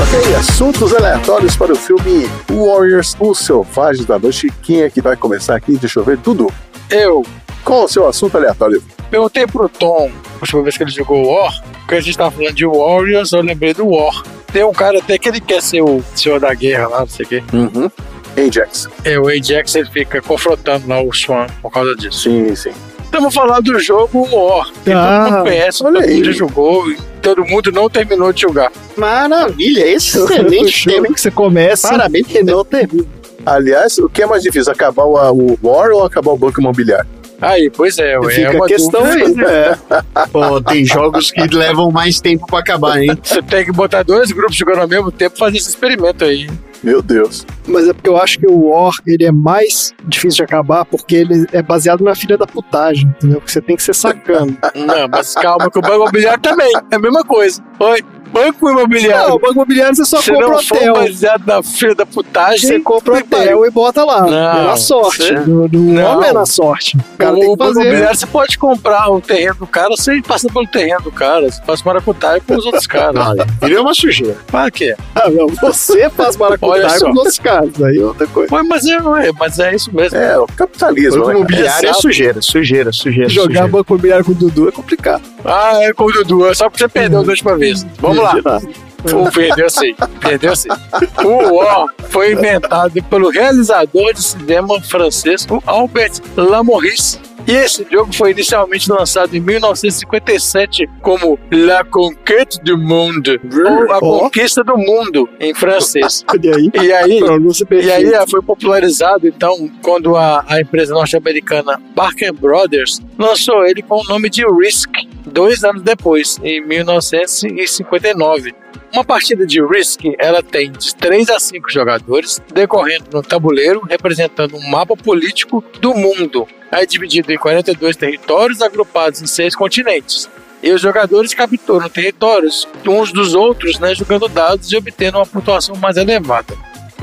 Speaker 2: ok, assuntos aleatórios para o filme Warriors, os Selvagens da Noite. Quem é que vai começar aqui? Deixa eu ver. Dudu,
Speaker 4: Eu
Speaker 2: qual o seu assunto aleatório?
Speaker 4: perguntei pro Tom, a última vez que ele jogou War, porque a gente tava falando de Warriors, eu lembrei do War. Tem um cara até que ele quer ser o senhor da guerra lá, não sei o quê.
Speaker 2: Uhum. Ajax.
Speaker 4: É, o Ajax ele fica confrontando lá o Swan por causa disso.
Speaker 2: Sim, sim.
Speaker 4: Estamos falando do jogo War, que
Speaker 3: Ah,
Speaker 4: todo mundo conhece,
Speaker 2: olha
Speaker 4: todo
Speaker 2: aí.
Speaker 4: mundo jogou, e todo mundo não terminou de jogar.
Speaker 1: Maravilha, <laughs> excelente tema.
Speaker 3: Que você começa
Speaker 1: Parabéns,
Speaker 3: e não termina.
Speaker 2: Aliás, o que é mais difícil, acabar o, o War ou acabar o Banco Imobiliário?
Speaker 4: Aí, pois é, ué, é
Speaker 3: Fica
Speaker 4: uma
Speaker 3: a questão
Speaker 4: dúvida.
Speaker 3: aí. <laughs> É.
Speaker 1: Pô, tem jogos que levam mais tempo pra acabar, hein?
Speaker 4: Você tem que botar dois grupos jogando ao mesmo tempo e fazer esse experimento aí.
Speaker 2: Meu Deus.
Speaker 3: Mas é porque eu acho que o War ele é mais difícil de acabar porque ele é baseado na filha da putagem, entendeu? Porque você tem que ser sacando.
Speaker 4: Não, mas calma, que o banco imobiliário também é a mesma coisa. Oi, banco imobiliário.
Speaker 3: Não, o banco imobiliário você só
Speaker 4: Se
Speaker 3: compra
Speaker 4: não
Speaker 3: o
Speaker 4: for
Speaker 3: hotel.
Speaker 4: baseado na filha da putagem,
Speaker 3: Você compra o
Speaker 4: que
Speaker 3: hotel e bota lá.
Speaker 4: Não,
Speaker 3: é na sorte.
Speaker 4: você- Não.
Speaker 3: homem é na sorte. O cara tem
Speaker 4: o
Speaker 3: que
Speaker 4: banco
Speaker 3: fazer.
Speaker 4: imobiliário você pode comprar o terreno do cara sem passar pelo terreno do cara. Você faz maracutaia com os outros caras.
Speaker 1: Olha, virou uma sujeira.
Speaker 4: Para quê?
Speaker 3: Ah, não, você faz maracutaia com os outros caras. Aí é outra coisa.
Speaker 4: Ué, mas, é, ué, mas é isso mesmo.
Speaker 2: É, o capitalismo,
Speaker 1: Banco
Speaker 2: né?
Speaker 1: imobiliário é
Speaker 4: Exato.
Speaker 1: sujeira, sujeira, sujeira.
Speaker 3: Jogar
Speaker 1: sujeira.
Speaker 3: banco imobiliário com o Dudu é complicado.
Speaker 4: Ah, é com o Dudu, é só porque você perdeu da última vez. Vamos lá. O perdeu sim, perdeu sim. O War foi inventado pelo realizador de cinema francês, Albert Lamorris. E esse jogo foi inicialmente lançado em 1957 como La Conquête du Monde, ou A
Speaker 3: Ó.
Speaker 4: Conquista do Mundo, em francês. <laughs>
Speaker 3: Olha aí.
Speaker 4: E aí, e aí foi popularizado, então, quando a, a empresa norte-americana Barker Brothers lançou ele com o nome de Risk, dois anos depois, em 1959. Uma partida de Risk, ela tem de 3 a 5 jogadores, decorrendo no tabuleiro, representando um mapa político do mundo. É dividido em 42 territórios, agrupados em seis continentes. E os jogadores capturam territórios uns dos outros, né, jogando dados e obtendo uma pontuação mais elevada.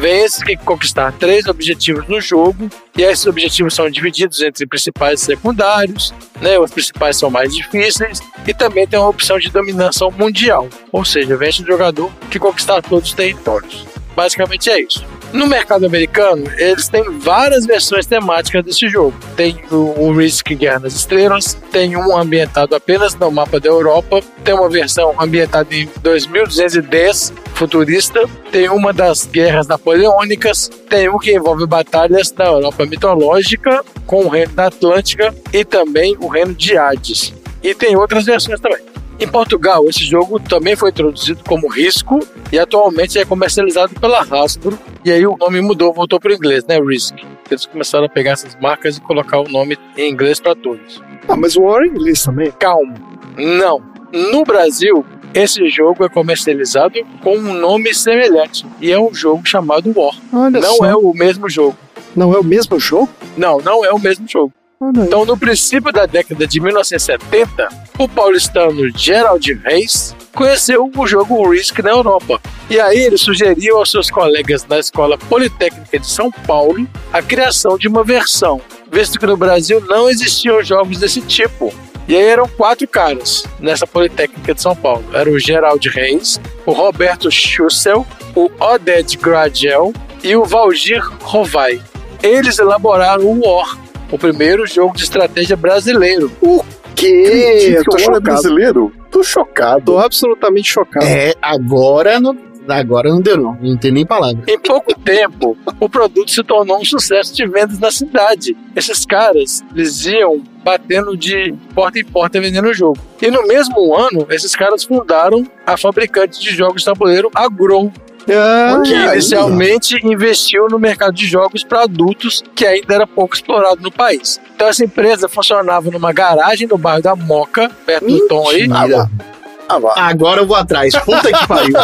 Speaker 4: Vence que conquistar três objetivos no jogo, e esses objetivos são divididos entre principais e secundários, né? Os principais são mais difíceis, e também tem uma opção de dominação mundial, ou seja, vence o jogador que conquistar todos os territórios. Basicamente é isso. No mercado americano, eles têm várias versões temáticas desse jogo. Tem o, Risk Guerra nas Estrelas, tem um ambientado apenas no mapa da Europa, tem uma versão ambientada em 2210, futurista, tem uma das guerras napoleônicas, tem um que envolve batalhas da Europa mitológica com o reino da Atlântica e também o reino de Hades. E tem outras versões também. Em Portugal, esse jogo também foi introduzido como Risco e atualmente é comercializado pela Hasbro. E aí o nome mudou, voltou para o inglês, né? Risk. Eles começaram a pegar essas marcas e colocar o nome em inglês para todos.
Speaker 3: Ah, mas o War inglês também.
Speaker 4: Calma. Não. No Brasil, esse jogo é comercializado com um nome semelhante e é um jogo chamado War.
Speaker 3: Olha
Speaker 4: não
Speaker 3: só.
Speaker 4: é o mesmo jogo.
Speaker 3: Não é o mesmo jogo?
Speaker 4: Não, não é o mesmo jogo. Então, no princípio da década de 1970, o paulistano Gerald Reis conheceu o jogo Risk na Europa. E aí ele sugeriu aos seus colegas da Escola Politécnica de São Paulo a criação de uma versão, visto que no Brasil não existiam jogos desse tipo. E aí eram quatro caras nessa Politécnica de São Paulo. Era o Gerald Reis, o Roberto Schussel, o Oded Gradel e o Valdir Rovai. Eles elaboraram o War, o primeiro jogo de estratégia brasileiro.
Speaker 3: Que? Eu
Speaker 2: que
Speaker 3: tô
Speaker 2: o é
Speaker 3: chocado.
Speaker 2: brasileiro? Tô chocado.
Speaker 3: Tô absolutamente chocado.
Speaker 1: É, agora não, agora não deu não, não tem nem palavra.
Speaker 4: Em pouco tempo, o produto se tornou um sucesso de vendas na cidade. Esses caras, eles iam batendo de porta em porta vendendo o jogo. E no mesmo ano, esses caras fundaram a fabricante de jogos de tabuleiro, a Grow,
Speaker 3: Ah,
Speaker 4: que inicialmente investiu no mercado de jogos para adultos que ainda era pouco explorado no país. Então essa empresa funcionava numa garagem no bairro da Moca, perto do Tom aí.
Speaker 1: Mentira.
Speaker 2: Ah, vá.
Speaker 1: Agora eu vou atrás. Puta que pariu. <laughs>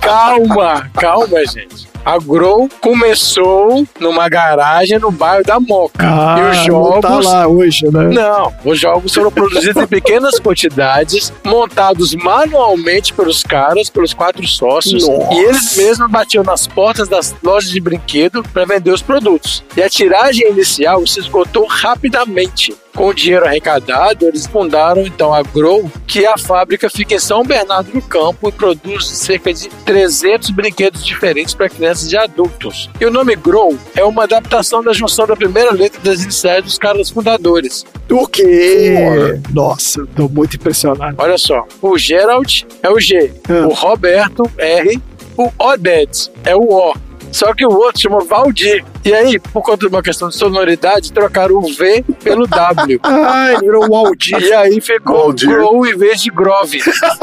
Speaker 4: calma, calma, gente. A Grow começou numa garagem no bairro da Moca.
Speaker 3: Ah,
Speaker 4: e os
Speaker 3: não
Speaker 4: jogos.
Speaker 3: tá lá hoje, né?
Speaker 4: Não, os jogos foram produzidos em pequenas quantidades, montados manualmente pelos caras, pelos quatro sócios,
Speaker 2: Nossa.
Speaker 4: e eles mesmos batiam nas portas das lojas de brinquedo para vender os produtos. E a tiragem inicial se esgotou rapidamente. Com o dinheiro arrecadado, eles fundaram então a Grow, que a fábrica fica em São Bernardo do Campo e produz cerca de 300 brinquedos diferentes para crianças e adultos. E o nome Grow é uma adaptação da junção da primeira letra das iniciais dos caras fundadores.
Speaker 3: O quê? Nossa, tô muito impressionado.
Speaker 4: Olha só, o Gerald é o G,
Speaker 3: Ah.
Speaker 4: o Roberto R, o Oded é o O. Só que o outro chama Valdir. E aí, por conta de uma questão de sonoridade, trocaram o V pelo W. <laughs>
Speaker 3: Ah, ele virou o Aldir.
Speaker 4: E aí ficou. Grow em vez de Grove.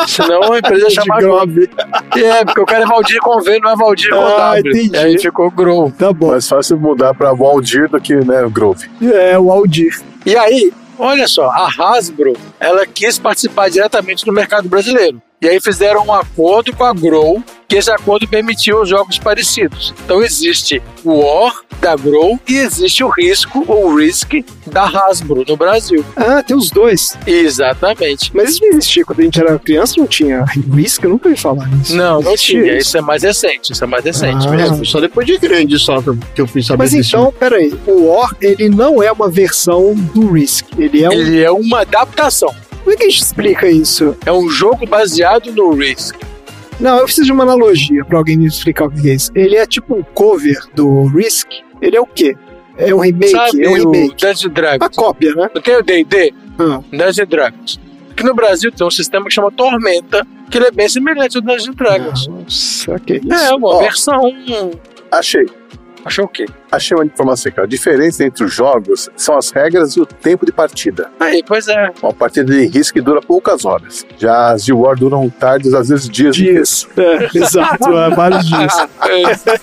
Speaker 4: Senão a empresa ia chamar Grove. E é, porque o cara é Valdir com V, não é Valdir com
Speaker 3: Ah,
Speaker 4: W.
Speaker 3: entendi.
Speaker 4: E aí ficou Grow.
Speaker 3: Tá bom.
Speaker 2: Mais fácil mudar pra Waldir do que, né, Grove.
Speaker 3: É, o Aldir.
Speaker 4: E aí, olha só, a Hasbro, ela quis participar diretamente do mercado brasileiro. E aí fizeram um acordo com a Grow, que esse acordo permitiu os jogos parecidos. Então existe o War da Grow e existe o Risco ou Risk da Hasbro no Brasil.
Speaker 3: Ah, tem os dois.
Speaker 4: Exatamente.
Speaker 3: Mas isso não existia quando a gente era criança, não tinha Risk, eu nunca ouvi falar nisso.
Speaker 4: Não, não
Speaker 3: Existia
Speaker 4: tinha.
Speaker 3: isso.
Speaker 4: Isso é mais recente. Isso é mais recente
Speaker 3: Ah.
Speaker 4: mesmo.
Speaker 1: É, só depois de grande só que eu- fui saber
Speaker 3: Mas
Speaker 1: disso.
Speaker 3: então, peraí, o War, ele não é uma versão do Risk. Ele é um.
Speaker 4: Ele é uma adaptação.
Speaker 3: Como é que a gente explica isso?
Speaker 4: É um jogo baseado no Risk.
Speaker 3: Não, eu preciso de uma analogia pra alguém me explicar o que é isso. Ele é tipo um cover do Risk. Ele é o quê? É um remake?
Speaker 4: Sabe
Speaker 3: é um
Speaker 4: o
Speaker 3: remake.
Speaker 4: Dungeons and
Speaker 3: A
Speaker 4: Dragons?
Speaker 3: cópia, né?
Speaker 4: Não tem o D&D?
Speaker 3: Ah,
Speaker 4: Dungeons Dragons. Aqui no Brasil tem um sistema que chama Tormenta, que ele é bem semelhante ao Dungeons Dragons.
Speaker 3: nossa, que isso?
Speaker 4: É, uma
Speaker 2: Ó.
Speaker 4: versão...
Speaker 2: Achei.
Speaker 4: Achou o quê?
Speaker 2: Achei uma informação aqui. A diferença entre os jogos são as regras e o tempo de partida.
Speaker 4: Aí, pois é.
Speaker 2: Uma partida de risco dura poucas horas. Já as de War duram tardes, às vezes dias.
Speaker 3: Dias. <laughs> É, exato, é, vários dias. <laughs>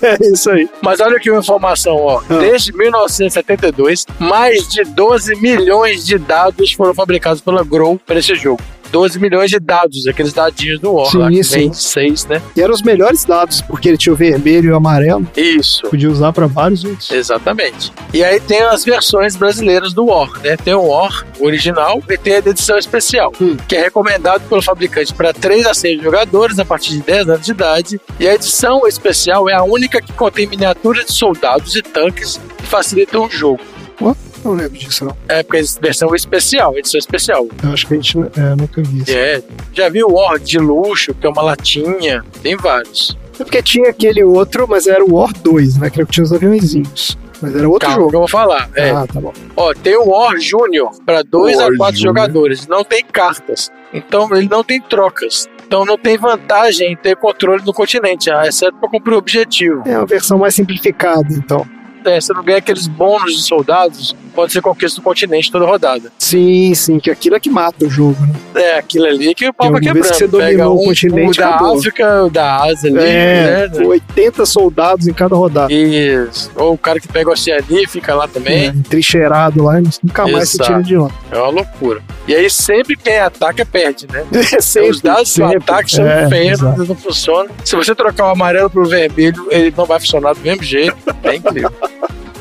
Speaker 3: É isso aí.
Speaker 4: Mas olha aqui uma informação, ó.
Speaker 3: Ah.
Speaker 4: Desde 1972, mais de 12 milhões de dados foram fabricados pela Grow para esse jogo. 12 milhões de dados, aqueles dadinhos do War,
Speaker 3: Sim,
Speaker 4: lá que
Speaker 3: sim.
Speaker 4: seis, né?
Speaker 3: E eram os melhores dados, porque ele tinha o vermelho e o amarelo.
Speaker 4: Isso.
Speaker 3: Podia usar pra vários outros.
Speaker 4: Exatamente. E aí tem as versões brasileiras do War, né? Tem o War original e tem a edição especial,
Speaker 3: Hum.
Speaker 4: que é recomendado pelo fabricante para 3 a 6 jogadores a partir de 10 anos de idade. E a edição especial é a única que contém miniaturas de soldados e tanques que facilitam o jogo.
Speaker 3: Não lembro disso, não.
Speaker 4: É porque é versão especial, edição especial.
Speaker 3: Eu acho que a gente é, nunca viu isso.
Speaker 4: É, já viu o War de luxo, que é uma latinha, tem vários.
Speaker 3: É porque tinha aquele outro, mas era o War 2, né? Que era que tinha os aviãozinhos. Mas era outro
Speaker 4: Calma
Speaker 3: jogo.
Speaker 4: que eu vou falar. É,
Speaker 3: Ah, tá bom.
Speaker 4: Ó, tem o War Júnior para 2 a
Speaker 2: War
Speaker 4: 4
Speaker 2: Júnior.
Speaker 4: jogadores. Não tem cartas. Então ele não tem trocas. Então não tem vantagem em ter controle no continente, ah, exceto para cumprir o objetivo.
Speaker 3: É uma versão mais simplificada, então.
Speaker 4: É, você não ganha aqueles bônus de soldados quando você conquista o continente toda rodada.
Speaker 3: Sim, sim, que aquilo é que mata o jogo, né?
Speaker 4: É, aquilo ali que o pau vai quebrando.
Speaker 3: que você dominou
Speaker 4: Pega
Speaker 3: o
Speaker 4: um,
Speaker 3: continente,
Speaker 4: da
Speaker 3: acabou.
Speaker 4: África, o da Ásia ali,
Speaker 3: É,
Speaker 4: né?
Speaker 3: 80 soldados em cada rodada.
Speaker 4: Isso. Ou o cara que pega a Oceania e fica lá também.
Speaker 3: É, trincheirado lá, nunca mais se
Speaker 4: Exato.
Speaker 3: tira de lá.
Speaker 4: É uma loucura. E aí sempre quem ataca perde, né? <laughs>
Speaker 3: Sempre,
Speaker 4: Os dados do ataque são
Speaker 3: É,
Speaker 4: feios, não funcionam. Se você trocar o amarelo pro vermelho, ele não vai funcionar do mesmo jeito. É incrível. <laughs>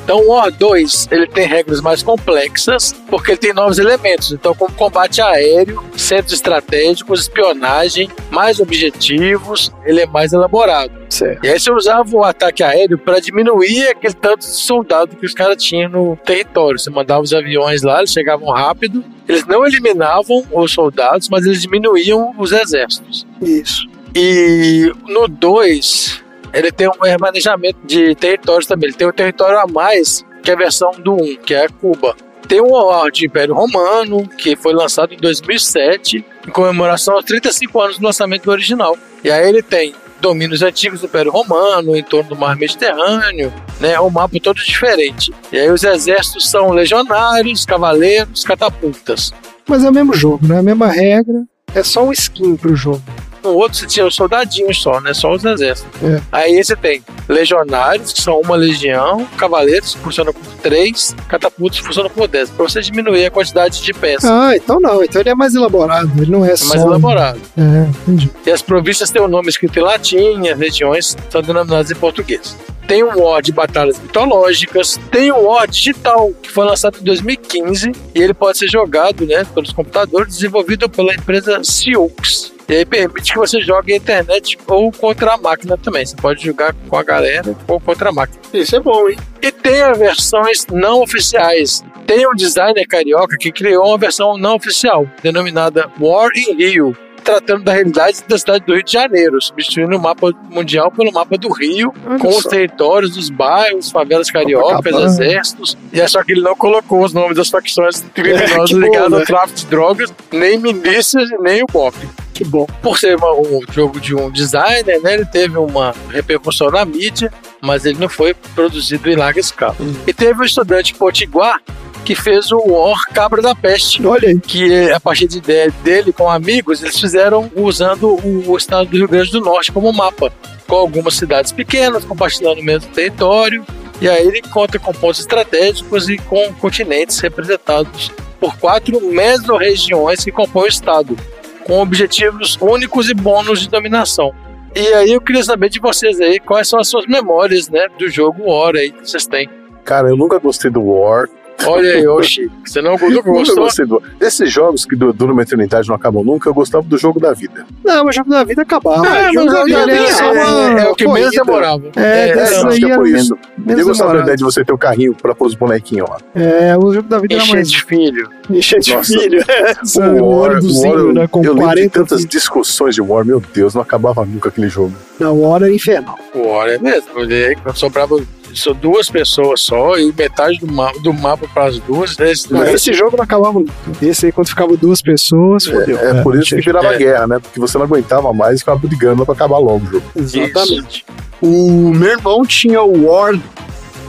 Speaker 4: Então o War 2 ele tem regras mais complexas porque ele tem novos elementos. Então, como combate aéreo, centros estratégicos, espionagem, mais objetivos, ele é mais elaborado.
Speaker 3: Certo.
Speaker 4: E aí você usava o ataque aéreo para diminuir aquele tanto de soldado que os caras tinham no território. Você mandava os aviões lá, eles chegavam rápido. Eles não eliminavam os soldados, mas eles diminuíam os exércitos.
Speaker 3: Isso.
Speaker 4: E no 2, ele tem um remanejamento de territórios também. Ele tem um território a mais que a versão do 1, que é Cuba. Tem um de Império Romano, que foi lançado em 2007, em comemoração aos 35 anos do lançamento do original. E aí ele tem domínios antigos do Império Romano, em torno do Mar Mediterrâneo, né? Um mapa todo diferente. E aí os exércitos são legionários, cavaleiros, catapultas.
Speaker 3: Mas é o mesmo jogo, né? A mesma regra. É só um skin pro jogo.
Speaker 4: No outro você tinha os soldadinhos só, né? Só os exércitos.
Speaker 3: É.
Speaker 4: Aí você tem legionários, que são uma legião, cavaleiros, que funcionam por três, catapultos, que funcionam por dez, pra você diminuir a quantidade de peças.
Speaker 3: Ah, então não. Então ele é mais elaborado. Ele não é
Speaker 4: É
Speaker 3: só.
Speaker 4: mais elaborado.
Speaker 3: É, entendi.
Speaker 4: E as províncias têm o nome escrito em latim, as regiões são denominadas em português. Tem um War de batalhas mitológicas, tem um War digital, que foi lançado em 2015, e ele pode ser jogado né, pelos computadores, desenvolvido pela empresa Sioux. E aí permite que você jogue na internet ou contra a máquina também. Você pode jogar com a galera ou contra a máquina.
Speaker 1: Isso é bom, hein?
Speaker 4: E tem as versões não oficiais. Tem um designer carioca que criou uma versão não oficial, denominada War in Rio, tratando da realidade da cidade do Rio de Janeiro, substituindo o mapa mundial pelo mapa do Rio,
Speaker 3: Olha
Speaker 4: com os
Speaker 3: só.
Speaker 4: territórios dos bairros, favelas cariocas,
Speaker 3: Copacabana.
Speaker 4: exércitos. E é só que ele não colocou os nomes das facções <laughs> criminosas
Speaker 3: bom,
Speaker 4: ligadas
Speaker 3: né?
Speaker 4: ao tráfico de drogas, nem milícias e nem o BOP.
Speaker 3: Que bom.
Speaker 4: Por ser uma- um jogo de um designer, né, ele teve uma repercussão na mídia, mas ele não foi produzido em larga escala. E teve um estudante potiguar que fez o War Cabra da Peste.
Speaker 3: Olha aí.
Speaker 4: Que a partir de ideia dele com amigos, eles fizeram usando o, o estado do Rio Grande do Norte como mapa, com algumas cidades pequenas, compartilhando o mesmo território. E aí ele conta com pontos estratégicos e com continentes representados por quatro mesorregiões que compõem o estado, com objetivos únicos e bônus de dominação. E aí eu queria saber de vocês aí quais são as suas memórias, né, do jogo War aí que vocês têm.
Speaker 2: Cara, eu nunca gostei do War.
Speaker 4: Olha aí, Oxi, você não gostou?
Speaker 2: gostei do Esses jogos que du- duram uma eternidade e não acabam nunca, eu gostava do jogo da vida.
Speaker 3: Não, mas o jogo da vida acabava.
Speaker 4: É,
Speaker 3: o jogo
Speaker 4: mas
Speaker 3: da vida
Speaker 4: da
Speaker 3: era
Speaker 4: vida
Speaker 3: só
Speaker 4: é-
Speaker 3: uma
Speaker 4: é o que menos demorava.
Speaker 3: É,
Speaker 4: É,
Speaker 2: eu acho que é por isso. eu gostava da ideia de você ter o carrinho pra pôr os bonequinhos lá.
Speaker 3: É, o jogo da vida era mais.
Speaker 4: de filho.
Speaker 3: Encher de
Speaker 2: Nossa.
Speaker 3: filho. É,
Speaker 2: O <laughs> War, o War,
Speaker 3: ônibusinho, né? Com
Speaker 2: eu lembro de
Speaker 3: 40
Speaker 2: tantas
Speaker 3: filhos.
Speaker 2: discussões de War, meu Deus, não acabava nunca aquele jogo.
Speaker 3: Não, o War era infernal.
Speaker 4: O War é mesmo. Olhei, quando sobrava só duas pessoas só e metade do, ma do mapa para as duas. Esse,
Speaker 3: Mas esse jogo não acabava nunca. Esse aí, quando ficava duas pessoas, fodeu.
Speaker 2: É, por isso que virava
Speaker 4: É.
Speaker 2: guerra, né? Porque você não aguentava mais e ficava brigando pra acabar logo o jogo.
Speaker 3: Exatamente.
Speaker 1: O meu irmão tinha o War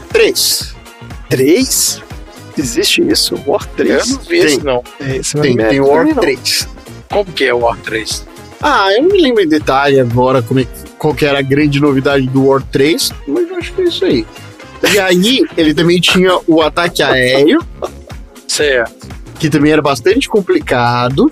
Speaker 1: 3.
Speaker 3: Três? Existe isso? War
Speaker 4: eu
Speaker 3: 3?
Speaker 4: não vi esse não.
Speaker 3: É, esse
Speaker 1: Tem,
Speaker 3: não é
Speaker 1: tem o
Speaker 3: também
Speaker 1: War
Speaker 3: não.
Speaker 1: 3.
Speaker 4: Como que é o War 3?
Speaker 1: Ah, eu não me lembro em detalhe agora como é, que- qual que era a grande novidade do War 3, mas eu acho que é isso aí. E aí, ele também tinha o ataque aéreo,
Speaker 4: Certo.
Speaker 1: que também era bastante complicado.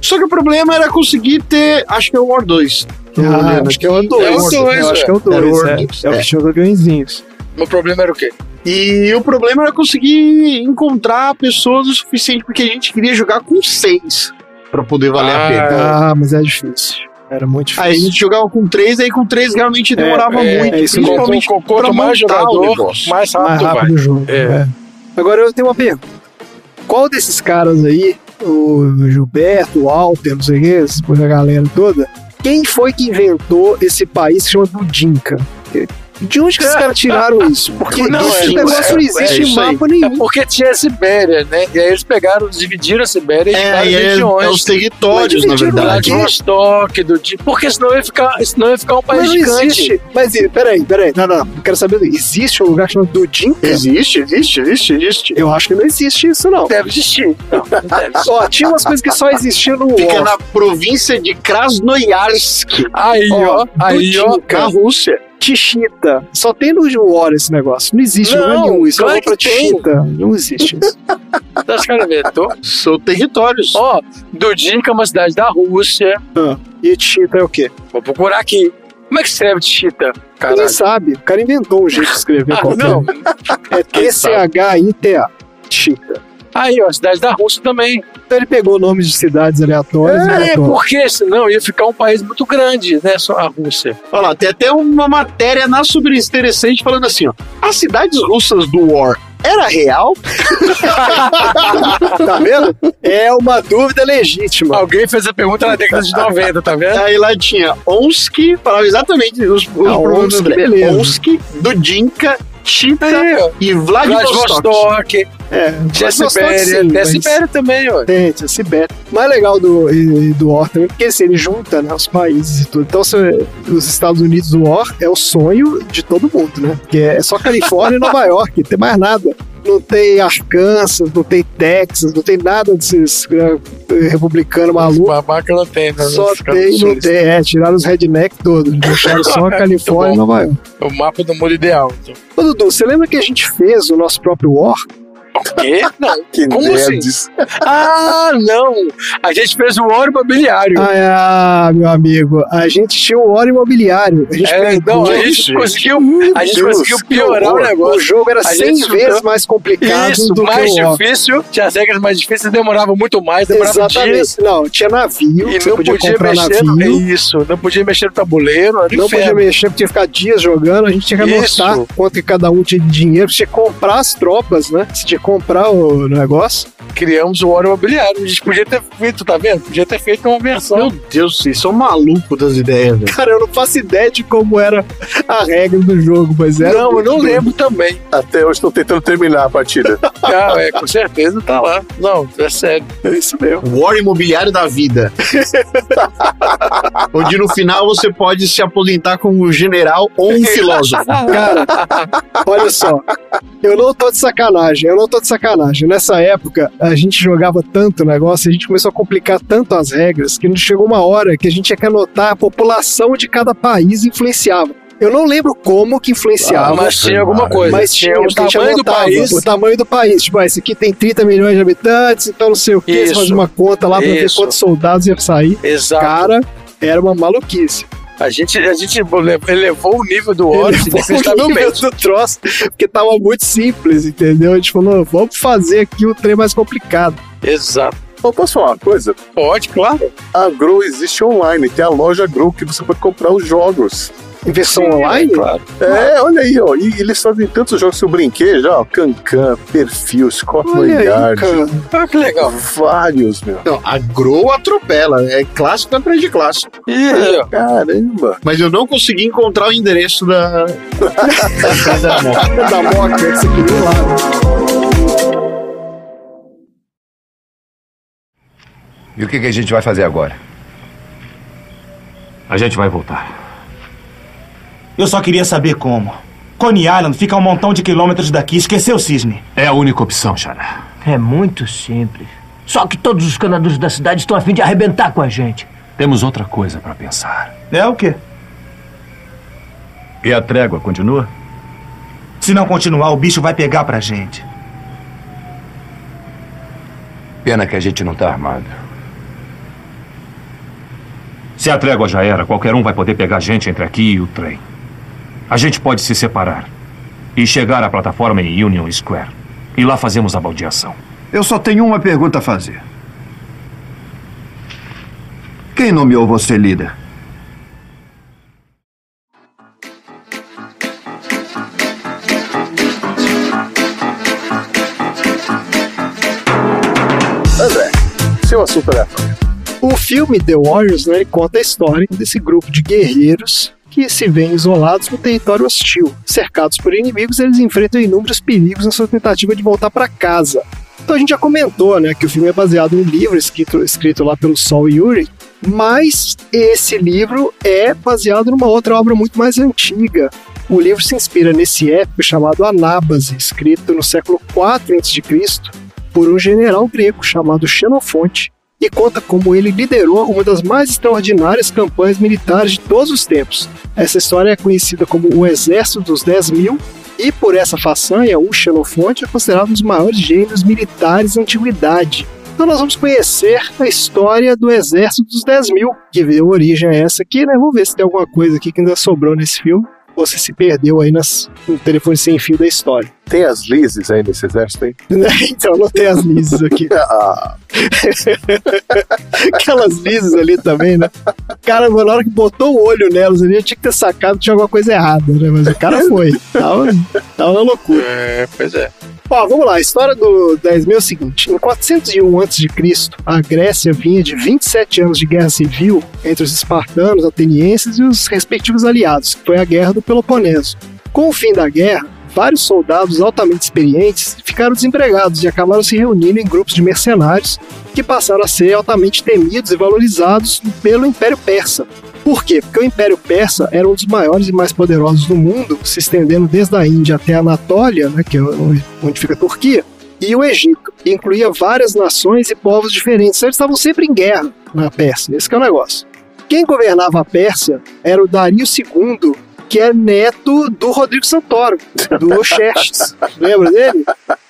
Speaker 1: Só que o problema era conseguir ter, acho que é o War 2. Tô
Speaker 3: Ah, acho que é o 2.
Speaker 4: É o dois,
Speaker 3: Eu acho que é o
Speaker 1: Era o
Speaker 3: 2.
Speaker 1: War
Speaker 3: É,
Speaker 1: dois,
Speaker 3: é o
Speaker 1: é.
Speaker 3: que tinha os aviãozinhos.
Speaker 4: O problema era o quê?
Speaker 1: E o problema era conseguir encontrar pessoas o suficiente, porque a gente queria jogar com seis pra poder valer a
Speaker 4: Ah,
Speaker 1: pena.
Speaker 3: Ah, mas é difícil. Era muito difícil.
Speaker 1: Aí a gente jogava com três, aí com três realmente demorava
Speaker 3: é,
Speaker 1: muito.
Speaker 3: é isso
Speaker 4: Quanto,
Speaker 1: principalmente
Speaker 4: quanto
Speaker 1: pra
Speaker 4: mais jogador,
Speaker 1: negócio.
Speaker 4: mais
Speaker 3: mais
Speaker 4: rápido,
Speaker 3: rápido
Speaker 4: vai.
Speaker 3: o jogo.
Speaker 4: É.
Speaker 3: é. Agora eu tenho uma pergunta. Qual desses caras aí, o Gilberto, o Walter, não sei o que, essa galera toda, quem foi que inventou esse país que chama Budinka? De onde que os caras tiraram isso? Porque
Speaker 4: Não,
Speaker 3: esse
Speaker 4: é,
Speaker 3: negócio não
Speaker 4: é,
Speaker 3: existe
Speaker 1: é
Speaker 3: em mapa
Speaker 4: É
Speaker 3: nenhum.
Speaker 4: porque tinha a Sibéria, né? E aí eles pegaram, dividiram a Sibéria em
Speaker 1: É,
Speaker 4: várias
Speaker 1: e é,
Speaker 4: regiões.
Speaker 1: é os territórios, na verdade.
Speaker 4: Vladivostok, do porque senão ia ficar, senão ia ficar um país
Speaker 3: Mas não
Speaker 4: gigante.
Speaker 3: existe. Mas peraí, peraí. Não, não. Eu quero saber. Existe um lugar chamado Dudinka?
Speaker 1: Existe, existe, existe, existe.
Speaker 3: Eu acho que não existe isso, não.
Speaker 4: Deve existir. Não, não deve <laughs> existir.
Speaker 3: Ó, tinha umas coisas que só existiam no
Speaker 1: Fica na província de Krasnoyarsk,
Speaker 4: Aí, ó, aí, ó.
Speaker 1: Na Rússia.
Speaker 3: Tichita. Só tem no War esse negócio. Não existe lugar
Speaker 4: Não,
Speaker 3: nenhum. Isso
Speaker 4: claro
Speaker 3: é pra. Tichita. Não existe isso. <laughs>
Speaker 4: Tá os caras inventou.
Speaker 1: São territórios.
Speaker 4: Ó, Dudinka é uma cidade da Rússia.
Speaker 3: Ah, e Tichita é o quê?
Speaker 4: Vou procurar aqui. Como é que escreve Chita?
Speaker 3: Ninguém
Speaker 4: Caralho.
Speaker 3: sabe. O cara inventou um jeito de escrever
Speaker 4: Ah,
Speaker 3: qualquer.
Speaker 4: não.
Speaker 3: É T-C-H-I-T-A. Tichita.
Speaker 4: Aí, ó, cidade da Rússia também.
Speaker 3: Então ele pegou nomes de cidades aleatórias
Speaker 4: É,
Speaker 3: botou.
Speaker 4: porque senão ia ficar um país muito grande, né? Só a Rússia.
Speaker 1: Olha lá, tem até uma matéria na Super Interessante falando assim, ó. As cidades russas do War era real? <laughs>
Speaker 3: Tá vendo? É uma dúvida legítima.
Speaker 4: Alguém fez a pergunta na década de 90, tá vendo? <laughs>
Speaker 1: Aí lá tinha Omsk, falava exatamente os, os
Speaker 3: Ah, Omsk,
Speaker 1: dele.
Speaker 3: beleza.
Speaker 1: Omsk, Dudinka, Chita
Speaker 4: ó.
Speaker 1: e Vladivostok.
Speaker 4: Vladivostok,
Speaker 3: É,
Speaker 4: tinha Sibéria,
Speaker 3: sim, mas-
Speaker 4: Sibéria também, ó.
Speaker 3: Tem, tinha Sibéria. O mais legal do, e- do War também, porque assim, ele junta né, os países e tudo. Então, se- os Estados Unidos do War é o sonho de todo mundo, né? Porque é só Califórnia e Nova <laughs> York, não tem mais nada. Não tem Arkansas, não tem Texas, não tem nada desses é, republicano maluco.
Speaker 4: Babaca não tem, né?
Speaker 3: Só tem, não tem. É, tiraram os redneck todos. Deixaram só a <laughs> Califórnia e
Speaker 4: bom.
Speaker 3: Nova York.
Speaker 4: O mapa do mundo ideal. Então.
Speaker 3: Ô, Dudu, você lembra que a gente fez o nosso próprio War?
Speaker 4: O quê? Não.
Speaker 2: Que
Speaker 4: Como assim?
Speaker 2: nerds.
Speaker 4: Ah, não! A gente fez o ouro imobiliário.
Speaker 3: Ah, meu amigo, a gente tinha um War imobiliário. A gente
Speaker 4: É,
Speaker 3: pegou-
Speaker 4: não, a gente conseguiu, a gente
Speaker 2: Deus,
Speaker 4: conseguiu piorar o
Speaker 2: horror.
Speaker 3: O
Speaker 4: negócio.
Speaker 3: jogo era
Speaker 4: A
Speaker 3: 100
Speaker 4: gente
Speaker 3: vezes mais complicado
Speaker 4: Isso,
Speaker 3: do
Speaker 4: mais
Speaker 3: que o
Speaker 4: difícil. Tinha as regras mais difíceis, demorava muito mais, demorava dias.
Speaker 3: Exatamente. Não, tinha navio,
Speaker 4: E não
Speaker 3: podia,
Speaker 4: podia, mexer no,
Speaker 3: navio.
Speaker 4: Isso, não podia mexer no tabuleiro.
Speaker 3: Não podia
Speaker 4: inferno.
Speaker 3: mexer, podia ficar dias jogando, a gente tinha que anotar quanto que cada um tinha de dinheiro, tinha que comprar as tropas, né? Você tinha que comprar o negócio.
Speaker 4: Criamos o ouro imobiliário. A gente podia ter feito, tá vendo? Podia ter feito uma versão.
Speaker 1: Meu Deus, vocês são malucos das ideias, velho.
Speaker 3: Cara, eu não faço ideia de como era a regra do jogo, mas era.
Speaker 4: não, eu não lembro também.
Speaker 2: Até hoje estou tentando terminar a partida. <laughs>
Speaker 4: Ah, é, com certeza tá lá. Não, é sério.
Speaker 3: É isso mesmo.
Speaker 1: War imobiliário da vida. <laughs> Onde no final você pode se aposentar como um general ou um <laughs> filósofo.
Speaker 3: Cara, olha só. Eu não tô de sacanagem, eu não tô de sacanagem. Nessa época, a gente jogava tanto negócio, a gente começou a complicar tanto as regras, que chegou uma hora que a gente tinha que anotar a população de cada país influenciava. Eu não lembro como que influenciava.
Speaker 4: mas tinha alguma coisa.
Speaker 3: Mas tinha,
Speaker 4: o tamanho do
Speaker 3: anotava
Speaker 4: país.
Speaker 3: O tamanho do país. Tipo, ah, esse aqui tem 30 milhões de habitantes, então não sei o que. Você
Speaker 4: Isso.
Speaker 3: faz uma conta lá pra ver
Speaker 4: Isso.
Speaker 3: quantos soldados ia sair.
Speaker 4: Exato.
Speaker 3: Cara, era uma maluquice.
Speaker 4: A gente, a gente elevou o nível do ouro
Speaker 3: Ele foi o nível
Speaker 4: significativamente.
Speaker 3: do troço, porque tava muito simples, entendeu? A gente falou, vamos fazer aqui o trem mais complicado.
Speaker 4: Exato.
Speaker 2: Eu posso falar uma coisa?
Speaker 4: Pode, claro.
Speaker 2: A Grow existe online. Tem a loja Grow que você pode comprar os jogos.
Speaker 3: Em versão
Speaker 4: Sim,
Speaker 3: online?
Speaker 4: Claro.
Speaker 2: É, olha aí, ó. E eles fazem tantos jogos que eu brinquei já, ó. Cancan, Perfil, Scotland Yard.
Speaker 4: Ah, que legal.
Speaker 2: Vários, meu.
Speaker 1: Não, a Grow atropela. É clássico atrás de clássico.
Speaker 4: Aí, ó.
Speaker 2: Caramba.
Speaker 1: Mas eu não consegui encontrar o endereço da. <laughs> da moto. <laughs>
Speaker 3: Da moto, que você queria lá.
Speaker 11: E o que, que a gente vai fazer agora?
Speaker 9: A gente vai voltar.
Speaker 8: Eu só queria saber como. Coney Island fica a um montão de quilômetros daqui. Esqueceu o cisne.
Speaker 9: É a única opção, Xará.
Speaker 12: É muito simples. Só que todos os canadores da cidade estão a fim de arrebentar com a gente.
Speaker 9: Temos outra coisa para pensar.
Speaker 8: É o quê?
Speaker 9: E a trégua continua?
Speaker 8: Se não continuar, o bicho vai pegar pra gente.
Speaker 11: Pena que a gente não tá armado.
Speaker 9: Se a trégua já era, qualquer um vai poder pegar a gente entre aqui e o trem. A gente pode se separar e chegar à plataforma em Union Square. E lá fazemos a baldeação.
Speaker 11: Eu só tenho uma pergunta a fazer. Quem nomeou você líder?
Speaker 2: André, seu assunto aleatório.
Speaker 3: O filme The Warriors, né, ele conta a história desse grupo de guerreiros que se veem isolados no território hostil. Cercados por inimigos, eles enfrentam inúmeros perigos na sua tentativa de voltar para casa. Então a gente já comentou, né, que o filme é baseado em um livro escrito, escrito lá pelo Sol Yuri, mas esse livro é baseado numa outra obra muito mais antiga. O livro se inspira nesse épico chamado Anábase, escrito no século IV a.C. por um general grego chamado Xenofonte, e conta como ele liderou uma das mais extraordinárias campanhas militares de todos os tempos. Essa história é conhecida como o Exército dos 10 Mil, e por essa façanha, o Xenofonte é considerado um dos maiores gênios militares da antiguidade. Então nós vamos conhecer a história do Exército dos 10 Mil, que deu origem a essa aqui, né? Vamos ver se tem alguma coisa aqui que ainda sobrou nesse filme você se perdeu aí nas, no telefone sem fio da história.
Speaker 2: Tem as Lizes aí nesse exército, hein? <laughs>
Speaker 3: então, não tem as Lizes aqui. <laughs>
Speaker 2: Ah. <laughs>
Speaker 3: Aquelas Lizes ali também, né? Cara, na hora que botou o olho nelas ali, eu tinha que ter sacado que tinha alguma coisa errada, né? Mas o cara foi. Tava, tava na loucura.
Speaker 4: É, pois é.
Speaker 3: Ó, vamos lá, a história do 10 mil é o seguinte: em 401 a.C., a Grécia vinha de 27 anos de guerra civil entre os espartanos, atenienses e os respectivos aliados, que foi a Guerra do Peloponeso. Com o fim da guerra, vários soldados altamente experientes ficaram desempregados e acabaram se reunindo em grupos de mercenários que passaram a ser altamente temidos e valorizados pelo Império Persa. Por quê? Porque o Império Persa era um dos maiores e mais poderosos do mundo, se estendendo desde a Índia até a Anatólia, né, que é onde fica a Turquia, e o Egito. Incluía várias nações e povos diferentes. Eles estavam sempre em guerra na Pérsia. Esse é o negócio. Quem governava a Pérsia era o Dario II, que é neto do Rodrigo Santoro, do Xerxes. <laughs> Lembra dele?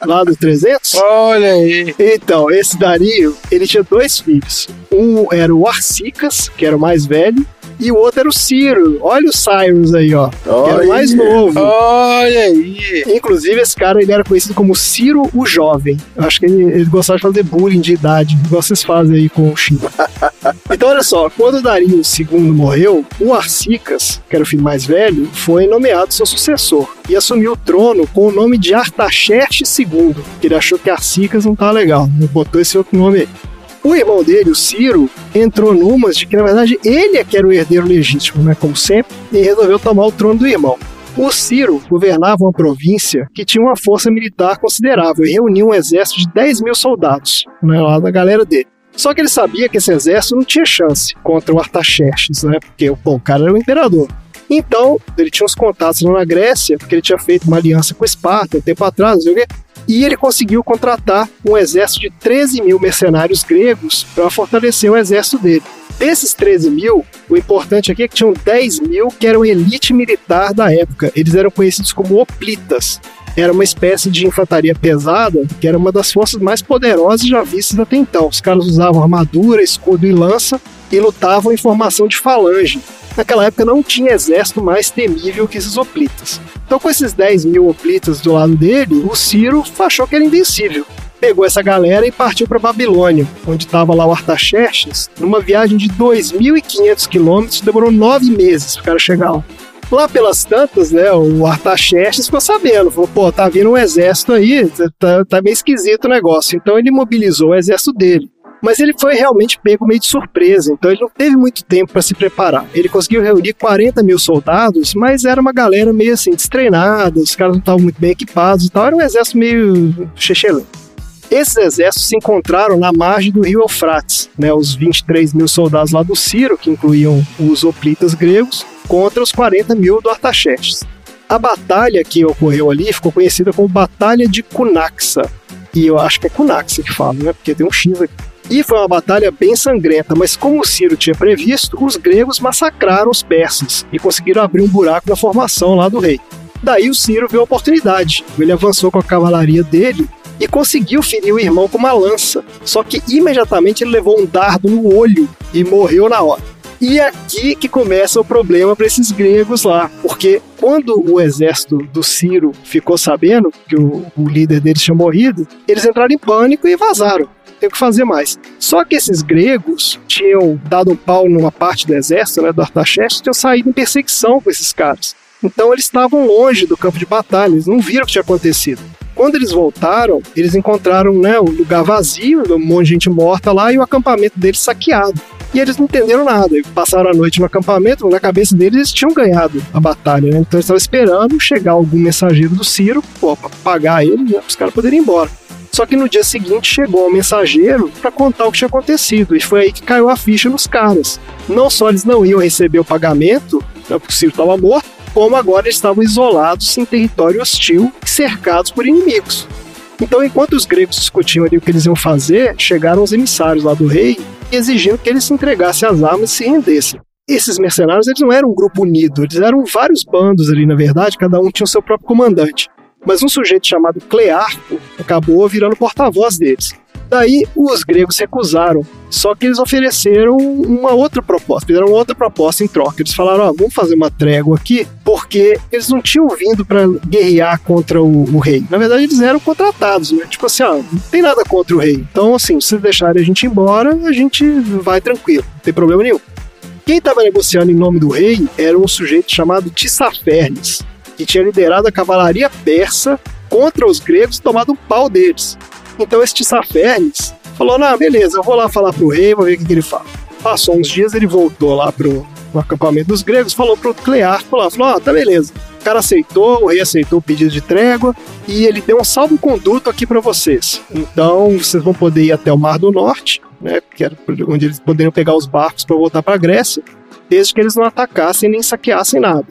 Speaker 3: Lá do 300?
Speaker 4: Olha aí.
Speaker 3: Então, esse Dario, ele tinha dois filhos. Um era o Arcicas, que era o mais velho, e o outro era o Ciro. Olha o Cyrus aí, ó. que era o mais novo.
Speaker 4: Olha aí.
Speaker 3: Inclusive, esse cara ele era conhecido como Ciro o Jovem. Eu acho que ele, ele gostava de fazer bullying de idade, igual vocês fazem aí com o Chico. <laughs> então, olha só, quando Dario II morreu, o Arcicas, que era o filho mais velho, foi nomeado seu sucessor e assumiu o trono com o nome de Artaxerxes II, ele achou que Arcicas não estava legal, botou esse outro nome aí. O irmão dele, o Ciro, entrou numas de que, na verdade, ele é que era o herdeiro legítimo, né, como sempre, e resolveu tomar o trono do irmão. O Ciro governava uma província que tinha uma força militar considerável e reunia um exército de 10 mil soldados, né, lá da galera dele. Só que ele sabia que esse exército não tinha chance contra o Artaxerxes, né, porque pô, o cara era o imperador. Então, ele tinha uns contatos lá na Grécia, porque ele tinha feito uma aliança com Esparta um tempo atrás, não sei o quê, e ele conseguiu contratar um exército de 13 mil mercenários gregos para fortalecer o exército dele. Desses 13 mil, o importante aqui é que tinham 10 mil que eram elite militar da época. Eles eram conhecidos como hoplitas. Era uma espécie de infantaria pesada, que era uma das forças mais poderosas já vistas até então. Os caras usavam armadura, escudo e lança e lutavam em formação de falange. Naquela época não tinha exército mais temível que esses hoplitas. Então, com esses 10 mil hoplitas do lado dele, o Ciro achou que era invencível. Pegou essa galera e partiu para Babilônia, onde estava lá o Artaxerxes, numa viagem de 2.500 quilômetros, demorou nove meses para cara chegar lá. Lá pelas tantas, né, o Artaxerxes ficou sabendo, falou, pô, tá vindo um exército aí, tá, tá meio esquisito o negócio. Então ele mobilizou o exército dele. Mas ele foi realmente pego meio de surpresa, então ele não teve muito tempo para se preparar. Ele conseguiu reunir 40 mil soldados, mas era uma galera meio assim, destreinada, os caras não estavam muito bem equipados e tal, era um exército meio chechelento. Esses exércitos se encontraram na margem do rio Eufrates, né, os 23 mil soldados lá do Ciro, que incluíam os hoplitas gregos, contra os 40 mil do Artaxerxes. A batalha que ocorreu ali ficou conhecida como Batalha de Cunaxa, e eu acho que é Cunaxa que fala, né, porque tem um X aqui. E foi uma batalha bem sangrenta, mas como Ciro tinha previsto, os gregos massacraram os persas e conseguiram abrir um buraco na formação lá do rei. Daí o Ciro viu a oportunidade. Ele avançou com a cavalaria dele e conseguiu ferir o irmão com uma lança. Só que imediatamente ele levou um dardo no olho e morreu na hora. E é aqui que começa o problema para esses gregos lá, porque quando o exército do Ciro ficou sabendo que o, o líder deles tinha morrido, eles entraram em pânico e vazaram tem que fazer mais. Só que esses gregos tinham dado um pau numa parte do exército, né, do Artaxerxes, tinham saído em perseguição com esses caras. Então eles estavam longe do campo de batalha, eles não viram o que tinha acontecido. Quando eles voltaram, eles encontraram né, o lugar vazio, um monte de gente morta lá e o acampamento deles saqueado. E eles não entenderam nada. Eles passaram a noite no acampamento, na cabeça deles eles tinham ganhado a batalha, né? Então eles estavam esperando chegar algum mensageiro do Ciro, pô, pra pagar ele, né? Os caras poderem ir embora. Só que no dia seguinte chegou um mensageiro para contar o que tinha acontecido. E foi aí que caiu a ficha nos caras. Não só eles não iam receber o pagamento, né, porque o Ciro estava morto, como agora eles estavam isolados em território hostil e cercados por inimigos. Então, enquanto os gregos discutiam ali o que eles iam fazer, chegaram os emissários lá do rei exigindo que eles se entregassem as armas e se rendessem. Esses mercenários eles não eram um grupo unido, eles eram vários bandos ali, na verdade, cada um tinha o seu próprio comandante. Mas um sujeito chamado Clearco acabou virando porta-voz deles. Daí os gregos recusaram, só que eles ofereceram uma outra proposta, fizeram outra proposta em troca. Eles falaram: ó, vamos fazer uma trégua aqui, porque eles não tinham vindo para guerrear contra o, o, rei. Na verdade, eles eram contratados, né? Tipo assim, ó, não tem nada contra o rei. Então, assim, se deixarem a gente embora, a gente vai tranquilo, não tem problema nenhum. Quem estava negociando em nome do rei era um sujeito chamado Tissafernes, que tinha liderado a cavalaria persa contra os gregos e tomado um pau deles. Então este Safernes falou: Não, beleza, eu vou lá falar pro rei, vou ver o que, que ele fala. Passou uns dias, ele voltou lá pro, pro acampamento dos gregos, falou pro Clearco lá, falou: oh, tá beleza. O cara aceitou, o rei aceitou o pedido de trégua e ele deu um salvo-conduto aqui para vocês. Então vocês vão poder ir até o Mar do Norte, né, que era onde eles poderiam pegar os barcos para voltar para Grécia, desde que eles não atacassem nem saqueassem nada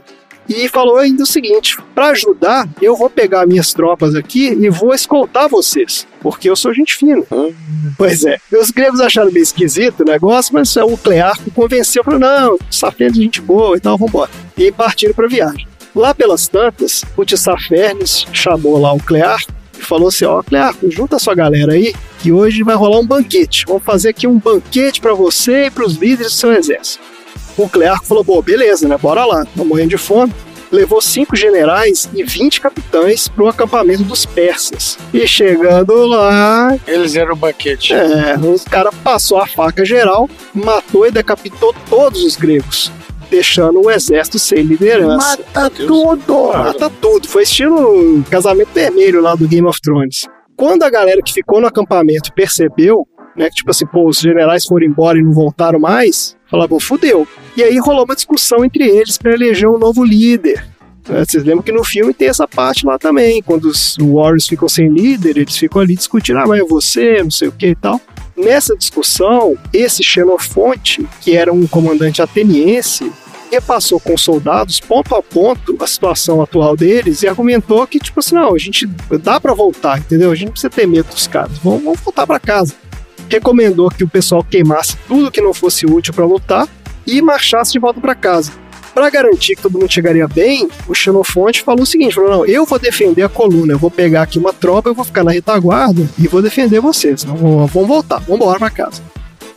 Speaker 3: e falou ainda o seguinte: para ajudar, eu vou pegar minhas tropas aqui e vou escoltar vocês, porque eu sou gente fina. Hum. Pois é. Os gregos acharam meio esquisito o negócio, mas o Clearco convenceu, falou: não, Safenes é gente boa e tal, vambora. E partiram para viagem. Lá pelas tantas, o Tissafernes chamou lá o Clearco e falou assim: Ó, Clearco, junta a sua galera aí, que hoje vai rolar um banquete. Vamos fazer aqui um banquete para você e para os líderes do seu exército. O Clearco falou: pô, beleza, né? Bora lá, tô morrendo de fome. Levou cinco generais e 20 capitães para o acampamento dos persas. E chegando lá.
Speaker 4: Eles eram o banquete.
Speaker 3: É, os caras passou a faca geral, matou e decapitou todos os gregos deixando o exército sem liderança.
Speaker 1: Mata tudo!
Speaker 3: Mata tudo. Foi estilo casamento vermelho lá do Game of Thrones. Quando a galera que ficou no acampamento percebeu, né, que tipo assim, pô, os generais foram embora e não voltaram mais, falavam, fudeu. E aí rolou uma discussão entre eles para eleger um novo líder. É, vocês lembram que no filme tem essa parte lá também, quando os Warriors ficam sem líder, eles ficam ali discutindo, ah, mas é você, não sei o que e tal. Nessa discussão, esse Xenofonte, que era um comandante ateniense, repassou com os soldados, ponto a ponto, a situação atual deles e argumentou que, tipo assim, não, a gente dá para voltar, entendeu? A gente não precisa ter medo dos caras, vamos, vamos voltar para casa. Recomendou que o pessoal queimasse tudo que não fosse útil para lutar e marchasse de volta para casa. Para garantir que todo mundo chegaria bem, o Xenofonte falou o seguinte: falou, não, eu vou defender a coluna, eu vou pegar aqui uma tropa, eu vou ficar na retaguarda e vou defender vocês. Vamos voltar, vamos embora para casa.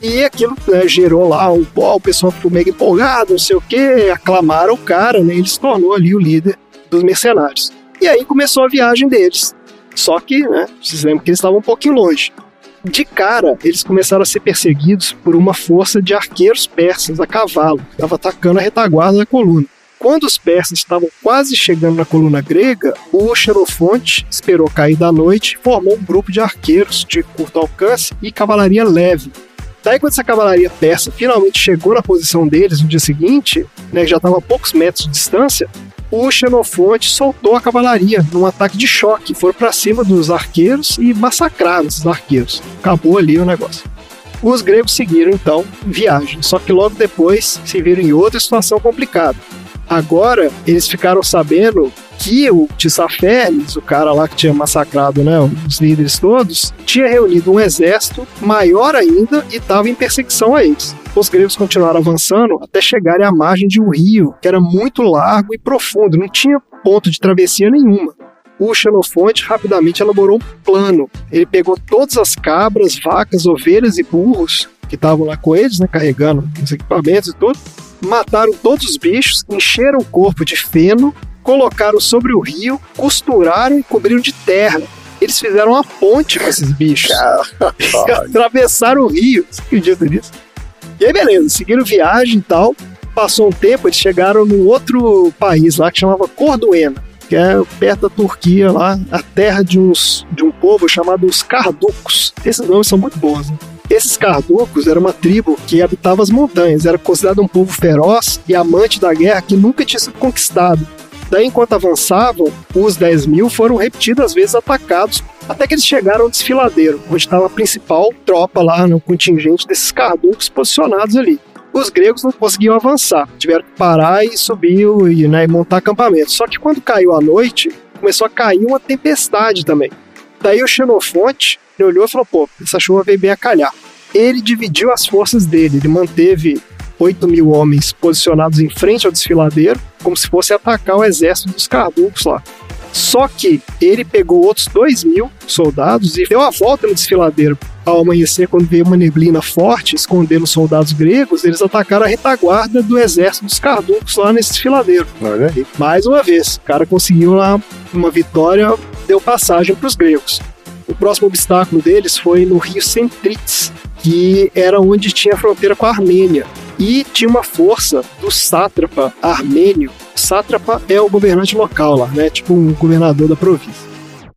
Speaker 3: E aquilo né, gerou lá um pó, o pessoal ficou mega empolgado, não sei o que, aclamaram o cara, né? Ele se tornou ali o líder dos mercenários. E aí começou a viagem deles. Só que, né, vocês lembram que eles estavam um pouquinho longe. De cara, eles começaram a ser perseguidos por uma força de arqueiros persas a cavalo, que estava atacando a retaguarda da coluna. Quando os persas estavam quase chegando na coluna grega, o Xenofonte esperou cair da noite e formou um grupo de arqueiros de curto alcance e cavalaria leve. Daí, quando essa cavalaria persa finalmente chegou na posição deles no dia seguinte, né, já estava a poucos metros de distância, o Xenofonte soltou a cavalaria num ataque de choque. Foram para cima dos arqueiros e massacraram esses arqueiros. Acabou ali o negócio. Os gregos seguiram então viagem, só que logo depois se viram em outra situação complicada. Agora eles ficaram sabendo que o Tissafernes, o cara lá que tinha massacrado né, os líderes todos, tinha reunido um exército maior ainda e estava em perseguição a eles. Os gregos continuaram avançando até chegarem à margem de um rio que era muito largo e profundo, não tinha ponto de travessia nenhuma. O Xenofonte rapidamente elaborou um plano. Ele pegou todas as cabras, vacas, ovelhas e burros que estavam lá com eles, né, carregando os equipamentos e tudo, mataram todos os bichos, encheram o corpo de feno colocaram sobre o rio, costuraram e cobriram de terra. Eles fizeram uma ponte com esses bichos. <laughs> Atravessaram o rio. Você acredita nisso? E aí, beleza, seguiram viagem e tal. Passou um tempo, eles chegaram num outro país lá que chamava Corduena, que é perto da Turquia lá, a terra de, uns, de um povo chamado os Carducos. Esses nomes são muito bons, né? Esses carducos eram uma tribo que habitava as montanhas, era considerado um povo feroz e amante da guerra que nunca tinha sido conquistado. Daí, enquanto avançavam, os 10 mil foram repetidas vezes atacados até que eles chegaram ao desfiladeiro, onde estava a principal tropa lá no contingente desses carducos posicionados ali. Os gregos não conseguiam avançar, tiveram que parar e subir e, né, e montar acampamento. Só que quando caiu a noite, começou a cair uma tempestade também. Daí o Xenofonte ele olhou e falou: pô, essa chuva veio bem a calhar. Ele dividiu as forças dele, ele manteve 8 mil homens posicionados em frente ao desfiladeiro, como se fosse atacar o exército dos carducos lá. Só que ele pegou outros 2 mil soldados e deu a volta no desfiladeiro. Ao amanhecer, quando veio uma neblina forte escondendo os soldados gregos, eles atacaram a retaguarda do exército dos carducos lá nesse desfiladeiro.
Speaker 2: Olha aí.
Speaker 3: Mais uma vez, o cara conseguiu lá uma vitória, deu passagem para os gregos. O próximo obstáculo deles foi no rio Centrites, que era onde tinha a fronteira com a Armênia. E tinha uma força do sátrapa armênio. Sátrapa é o governante local lá, né? Tipo um governador da província.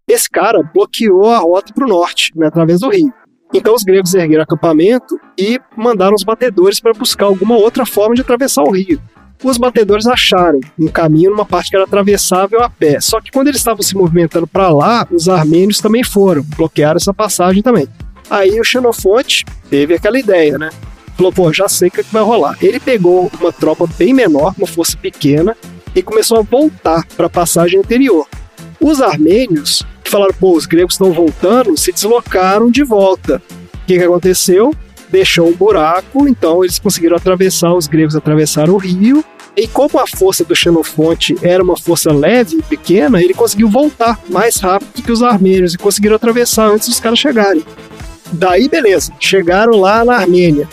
Speaker 3: Esse cara bloqueou a rota para o norte, né, através do rio. Então os gregos ergueram acampamento e mandaram os batedores para buscar alguma outra forma de atravessar o rio. Os batedores acharam um caminho numa parte que era atravessável a pé. Só que quando eles estavam se movimentando para lá, os armênios também foram, bloquearam essa passagem também. Aí o Xenofonte teve aquela ideia, né? Falou, pô, já sei o que, é vai rolar. Ele pegou uma tropa bem menor, uma força pequena, e começou a voltar para a passagem anterior. Os armênios, que falaram, pô, os gregos estão voltando, se deslocaram de volta. O que, que aconteceu? Deixou um buraco, então eles conseguiram atravessar, os gregos atravessaram o rio, e como a força do Xenofonte era uma força leve pequena, ele conseguiu voltar mais rápido que os armênios e conseguiram atravessar antes dos caras chegarem. Daí, beleza, chegaram lá na Armênia.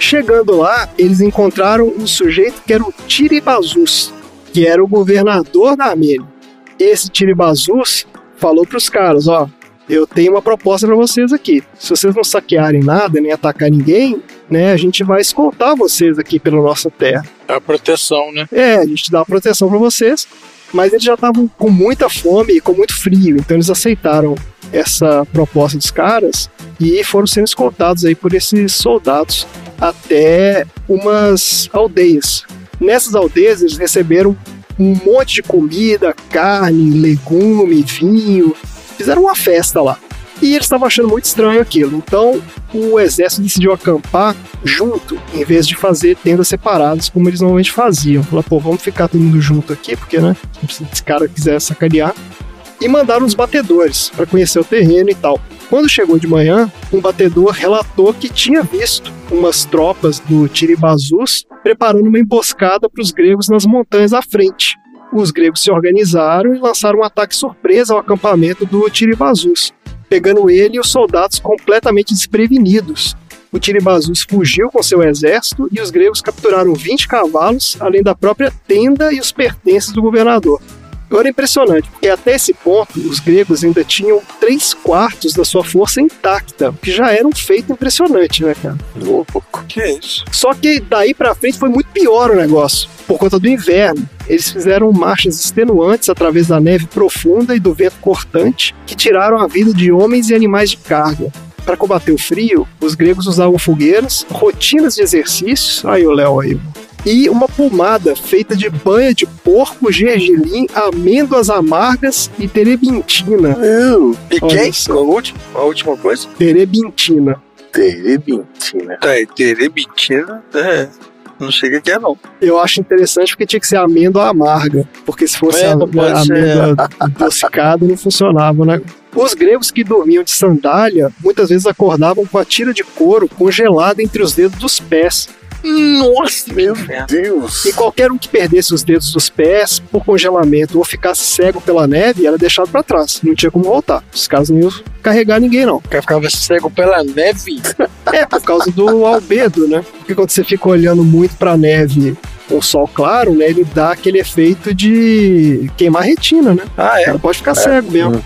Speaker 3: Chegando lá, eles encontraram um sujeito que era o Tiribazus, que era o governador da Armênia. Esse Tiribazus falou para os caras: Ó, eu tenho uma proposta para vocês aqui. Se vocês não saquearem nada, nem atacar ninguém, né, a gente vai escoltar vocês aqui pela nossa terra.
Speaker 4: É a proteção, né?
Speaker 3: É, a gente dá a proteção para vocês. Mas eles já estavam com muita fome e com muito frio, então eles aceitaram essa proposta dos caras e foram sendo escoltados aí por esses soldados até umas aldeias. Nessas aldeias eles receberam um monte de comida, carne, legume, vinho, fizeram uma festa lá. E eles estavam achando muito estranho aquilo. Então o exército decidiu acampar junto, em vez de fazer tendas separadas, como eles normalmente faziam. Falaram, pô, vamos ficar todo mundo junto aqui, porque, né? Se esse cara quiser sacanear. E mandaram os batedores para conhecer o terreno e tal. Quando chegou de manhã, um batedor relatou que tinha visto umas tropas do Tiribazus preparando uma emboscada para os gregos nas montanhas à frente. Os gregos se organizaram e lançaram um ataque surpresa ao acampamento do Tiribazus, pegando ele e os soldados completamente desprevenidos. O Tiribazus fugiu com seu exército e os gregos capturaram 20 cavalos, além da própria tenda e os pertences do governador. Agora é impressionante, porque até esse ponto os gregos ainda tinham três quartos da sua força intacta, o que já era um feito impressionante, né, cara?
Speaker 2: Louco.
Speaker 4: Que é isso?
Speaker 3: Só que daí pra frente foi muito pior o negócio, por conta do inverno. Eles fizeram marchas extenuantes através da neve profunda e do vento cortante, que tiraram a vida de homens e animais de carga. Para combater o frio, os gregos usavam fogueiras, rotinas de exercícios, aí o Léo aí, e uma pomada feita de banha de porco, gergelim, amêndoas amargas e terebintina.
Speaker 4: E
Speaker 3: Olha
Speaker 4: quem? A última, a última coisa?
Speaker 3: Terebintina.
Speaker 2: Terebintina.
Speaker 4: E terebitina, é. Não sei o que é, não.
Speaker 3: Eu acho interessante porque tinha que ser amêndoa amarga, porque se fosse
Speaker 4: É,
Speaker 3: amêndoa adocicada não funcionava, né? Os gregos que dormiam de sandália muitas vezes acordavam com a tira de couro congelada entre os dedos dos pés.
Speaker 4: Nossa, meu
Speaker 2: Deus!
Speaker 3: E qualquer um que perdesse os dedos dos pés por congelamento ou ficasse cego pela neve era deixado para trás. Não tinha como voltar. Os caras não iam carregar ninguém, não.
Speaker 4: Cara ficava cego pela neve.
Speaker 3: É, por causa do albedo, né? Porque quando você fica olhando muito pra neve com sol claro, né? Ele dá aquele efeito de queimar a retina, né?
Speaker 4: Ah,
Speaker 3: O
Speaker 4: é?
Speaker 3: cara pode ficar cego mesmo.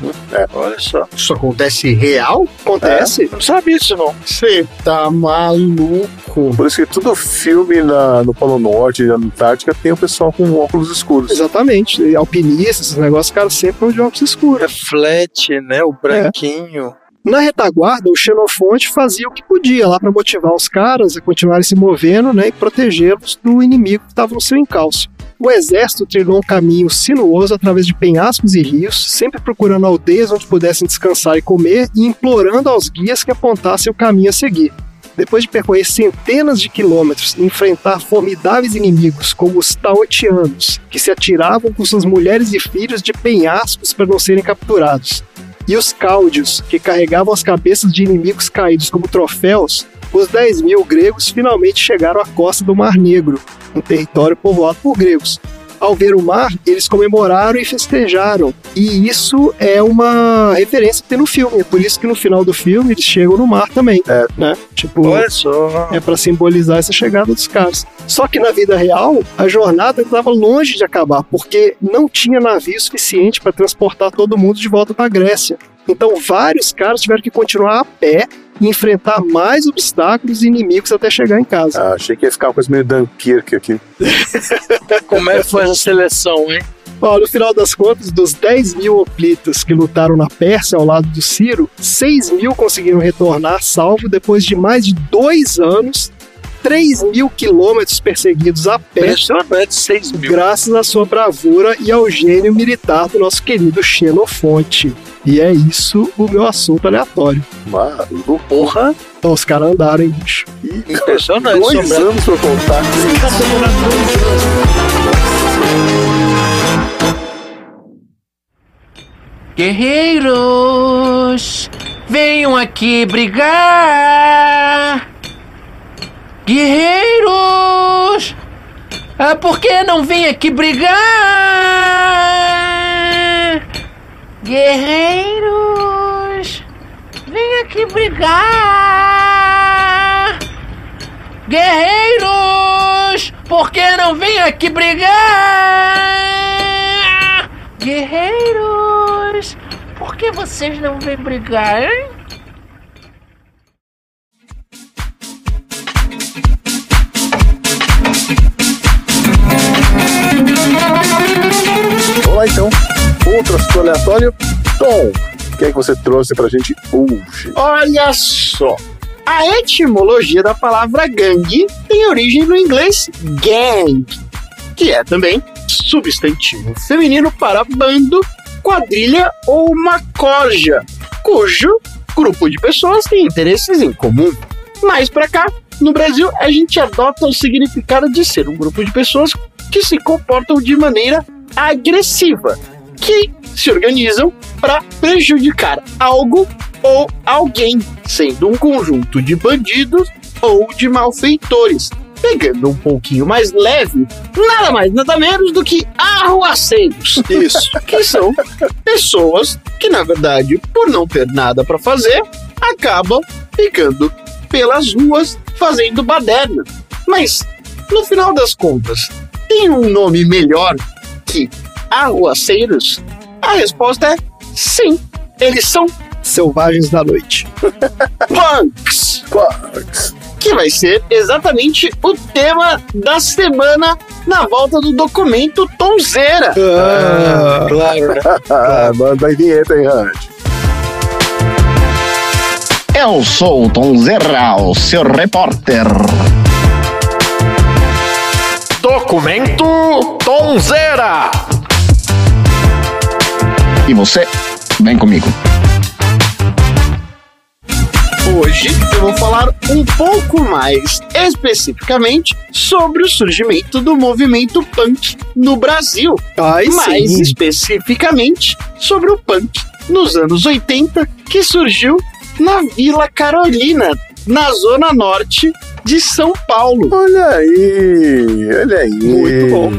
Speaker 4: Olha só.
Speaker 1: Isso acontece real?
Speaker 3: Acontece.
Speaker 4: Não sabia disso, não.
Speaker 1: Você tá maluco.
Speaker 2: Por isso que todo filme na, no Polo Norte na Antártica tem o pessoal com óculos escuros.
Speaker 3: Exatamente. E alpinistas, esses negócios, cara, sempre vão de óculos escuros.
Speaker 4: Reflete, né? O branquinho.
Speaker 3: Na retaguarda, o Xenofonte fazia o que podia lá para motivar os caras a continuarem se movendo né, e protegê-los do inimigo que estava no seu encalço. O exército trilhou um caminho sinuoso através de penhascos e rios, sempre procurando aldeias onde pudessem descansar e comer e implorando aos guias que apontassem o caminho a seguir. Depois de percorrer centenas de quilômetros e enfrentar formidáveis inimigos como os Taotianos, que se atiravam com suas mulheres e filhos de penhascos para não serem capturados, e os Cáudios, que carregavam as cabeças de inimigos caídos como troféus, os 10 mil gregos finalmente chegaram à costa do Mar Negro, um território povoado por gregos. Ao ver o mar, eles comemoraram e festejaram. E isso é uma referência que tem no filme. É por isso que no final do filme eles chegam no mar também.
Speaker 2: É.
Speaker 3: Né? Tipo,
Speaker 4: Olha só.
Speaker 3: é para simbolizar essa chegada dos caras. Só que na vida real, a jornada estava longe de acabar, porque não tinha navio suficiente para transportar todo mundo de volta para a Grécia. Então vários caras tiveram que continuar a pé e enfrentar mais obstáculos e inimigos até chegar em casa.
Speaker 2: Ah, achei que ia ficar uma coisa meio Dunkirk aqui. <laughs>
Speaker 4: Como é que foi essa seleção, hein?
Speaker 3: Ó, no final das contas, dos 10 mil hoplitas que lutaram na Pérsia ao lado do Ciro, 6 mil conseguiram retornar salvo depois de mais de dois anos, 3 mil quilômetros perseguidos a pé,
Speaker 4: Impressionante, 6 mil.
Speaker 3: graças à sua bravura e ao gênio militar do nosso querido Xenofonte. E é isso o meu assunto aleatório.
Speaker 2: Mano,
Speaker 4: Porra,
Speaker 3: Então os caras andaram, hein, bicho.
Speaker 4: impressionante.
Speaker 2: dois
Speaker 4: Sombra.
Speaker 2: anos pra contar.
Speaker 13: Guerreiros, venham aqui brigar. Guerreiros, ah, por que não vem aqui brigar? Guerreiros, vem aqui brigar. Guerreiros, por que não vem aqui brigar? Guerreiros, por que vocês não vêm brigar, hein?
Speaker 2: Lá então. Outro assunto aleatório. Tom, o que é que você trouxe pra gente hoje?
Speaker 1: Olha só. A etimologia da palavra gangue tem origem no inglês gang, que é também substantivo feminino para bando, quadrilha ou uma corja, cujo grupo de pessoas tem interesses em comum. Mais pra cá, no Brasil, a gente adota o significado de ser um grupo de pessoas que se comportam de maneira agressiva, que se organizam para prejudicar algo ou alguém, sendo um conjunto de bandidos ou de malfeitores. Pegando um pouquinho mais leve, nada mais, nada menos do que arruaceiros. Isso. <laughs> que são pessoas que, na verdade, por não ter nada para fazer, acabam ficando pelas ruas fazendo baderna. Mas, no final das contas, tem um nome melhor que arruaceiros? A resposta é sim. Eles são
Speaker 3: Selvagens da noite. <laughs>
Speaker 1: punks.
Speaker 2: Quarks.
Speaker 1: Que vai ser exatamente o tema da semana na volta do documento Tonzeira.
Speaker 3: Ah,
Speaker 4: Claro, né?
Speaker 2: Ah, <laughs> manda a vinheta aí, Randy.
Speaker 14: Eu sou o Tom Zerra, o seu repórter.
Speaker 1: Documento Tonzeira.
Speaker 14: E você, vem comigo.
Speaker 1: Hoje eu vou falar um pouco mais especificamente sobre o surgimento do movimento punk no Brasil.
Speaker 3: Aí
Speaker 1: mais
Speaker 3: sim.
Speaker 1: especificamente sobre o punk nos anos 80, que surgiu na Vila Carolina, na zona norte de São Paulo.
Speaker 2: Olha aí, olha aí.
Speaker 1: Muito bom.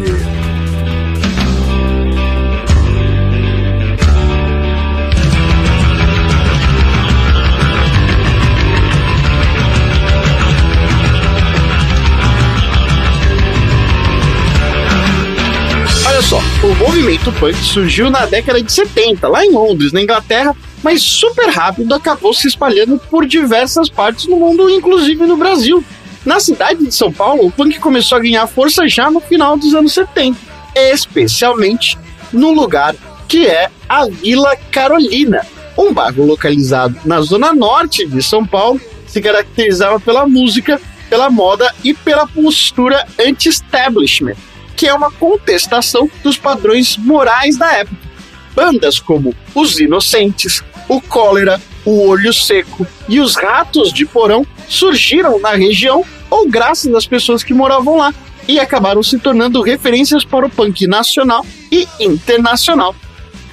Speaker 1: Olha só, o movimento punk surgiu na década de 70, lá em Londres, na Inglaterra, mas super rápido acabou se espalhando por diversas partes do mundo, inclusive no Brasil. Na cidade de São Paulo, o punk começou a ganhar força já no final dos anos 70, especialmente no lugar que é a Vila Carolina. Um bairro localizado na zona norte de São Paulo se caracterizava pela música, pela moda e pela postura anti-establishment, que é uma contestação dos padrões morais da época. Bandas como Os Inocentes, O Cólera, O Olho Seco e Os Ratos de Porão surgiram na região ou graças às pessoas que moravam lá e acabaram se tornando referências para o punk nacional e internacional.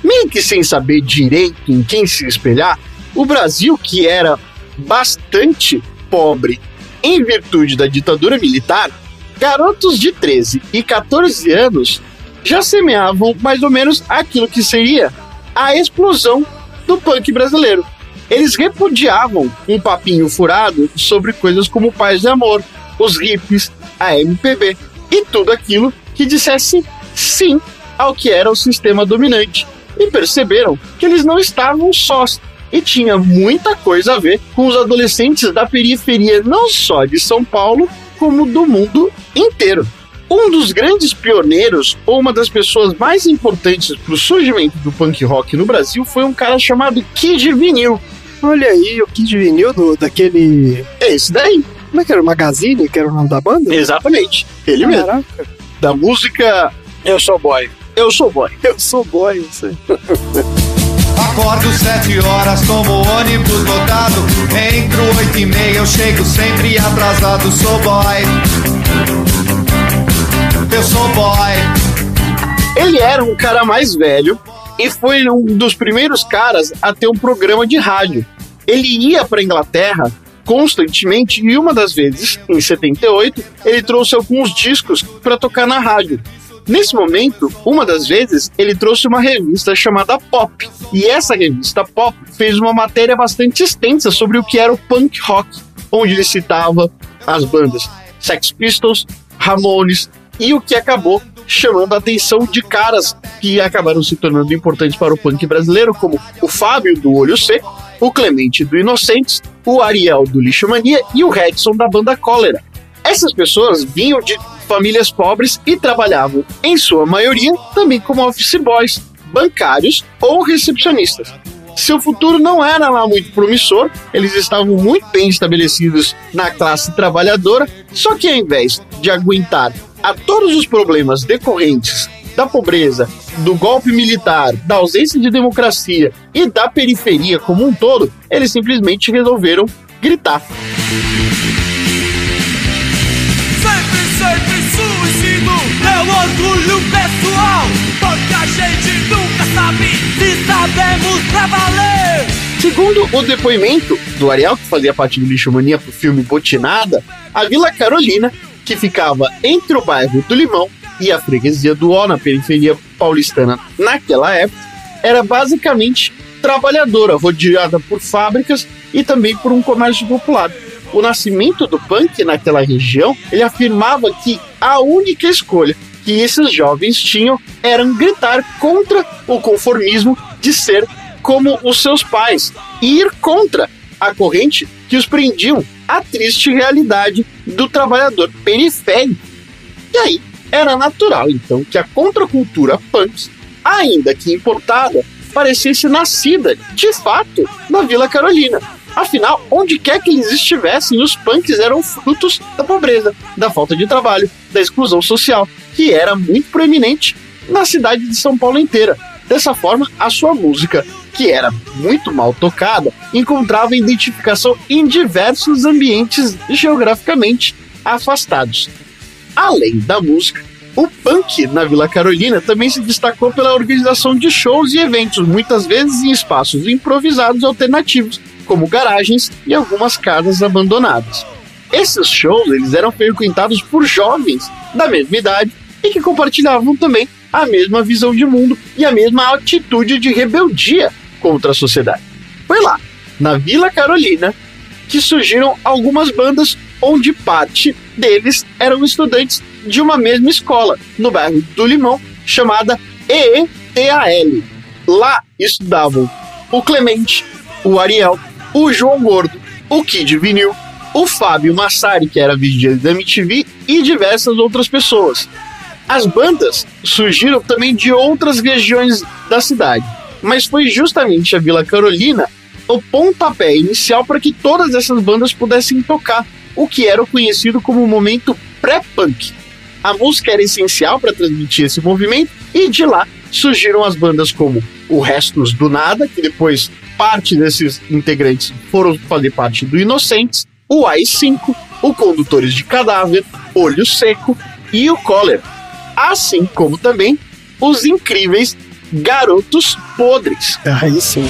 Speaker 1: Meio que sem saber direito em quem se espelhar, o Brasil, que era bastante pobre em virtude da ditadura militar, garotos de 13 e 14 anos já semeavam mais ou menos aquilo que seria a explosão do punk brasileiro. Eles repudiavam um papinho furado sobre coisas como paz de amor, os hippies, a MPB e tudo aquilo que dissesse sim ao que era o sistema dominante. E perceberam que eles não estavam sós e tinha muita coisa a ver com os adolescentes da periferia, não só de São Paulo, como do mundo inteiro. Um dos grandes pioneiros, ou uma das pessoas mais importantes para o surgimento do punk rock no Brasil, foi um cara chamado Kid Vinil.
Speaker 3: Olha aí, o Kid Vinil do, daquele.
Speaker 1: Esse daí.
Speaker 3: Como é que era? O Magazine, que era o nome da banda?
Speaker 1: Exatamente. Ele
Speaker 3: Caraca.
Speaker 1: mesmo. Da música
Speaker 4: Eu sou boy.
Speaker 1: Eu Sou Boy. <laughs>
Speaker 3: Eu sou boy, não sei.
Speaker 15: Acordo sete horas, tomo ônibus lotado. Entro oito e meia, eu chego sempre atrasado. Sou boy. Eu sou boy.
Speaker 1: Ele era um cara mais velho e foi um dos primeiros caras a ter um programa de rádio. Ele ia para Inglaterra constantemente e uma das vezes, em 78, ele trouxe alguns discos para tocar na rádio. Nesse momento, uma das vezes, ele trouxe uma revista chamada Pop. E essa revista Pop fez uma matéria bastante extensa sobre o que era o punk rock, onde ele citava as bandas Sex Pistols, Ramones e o que acabou chamando a atenção de caras que acabaram se tornando importantes para o punk brasileiro, como o Fábio do Olho Seco, o Clemente do Inocentes, o Ariel do Lixo Mania e o Redson da banda Cólera. Essas pessoas vinham de famílias pobres e trabalhavam, em sua maioria, também como office boys, bancários ou recepcionistas. Seu futuro não era lá muito promissor, eles estavam muito bem estabelecidos na classe trabalhadora, só que ao invés de aguentar a todos os problemas decorrentes da pobreza, do golpe militar, da ausência de democracia e da periferia como um todo, eles simplesmente resolveram gritar.
Speaker 16: Sempre, sempre suicídio é o orgulho pessoal. Porque a gente nunca sabe se sabemos pra valer.
Speaker 1: Segundo o depoimento do Ariel, que fazia parte do Lixo Mania pro filme Botinada, a Vila Carolina, que ficava entre o bairro do Limão e a freguesia do Ó, na periferia paulistana naquela época, era basicamente trabalhadora, rodeada por fábricas e também por um comércio popular. O nascimento do punk naquela região, ele afirmava que a única escolha que esses jovens tinham era gritar contra o conformismo de ser como os seus pais e ir contra a corrente que os prendiam à triste realidade do trabalhador periférico. E aí era natural, então, que a contracultura punk, ainda que importada, parecesse nascida, de fato, na Vila Carolina. Afinal, onde quer que eles estivessem, os punks eram frutos da pobreza, da falta de trabalho, da exclusão social, que era muito proeminente na cidade de São Paulo inteira. Dessa forma, a sua música, que era muito mal tocada, encontrava identificação em diversos ambientes geograficamente afastados. Além da música, o punk na Vila Carolina também se destacou pela organização de shows e eventos, muitas vezes em espaços improvisados alternativos, como garagens e algumas casas abandonadas. Esses shows eles eram frequentados por jovens da mesma idade e que compartilhavam também a mesma visão de mundo e a mesma atitude de rebeldia contra a sociedade. Foi lá, na Vila Carolina, que surgiram algumas bandas onde parte deles eram estudantes de uma mesma escola, no bairro do Limão, chamada EETAL. Lá estudavam o Clemente, o Ariel, o João Gordo, o Kid Vinil, o Fábio Massari, que era vigilante da MTV, e diversas outras pessoas. As bandas surgiram também de outras regiões da cidade. Mas foi justamente a Vila Carolina o pontapé inicial para que todas essas bandas pudessem tocar, o que era conhecido como o momento pré-punk. A música era essencial para transmitir esse movimento e de lá surgiram as bandas como o Restos do Nada, que depois parte desses integrantes foram fazer parte do Inocentes, o AI-5, o Condutores de Cadáver, Olho Seco e o Cólera. Assim como também os incríveis Garotos Podres.
Speaker 3: Aí sim.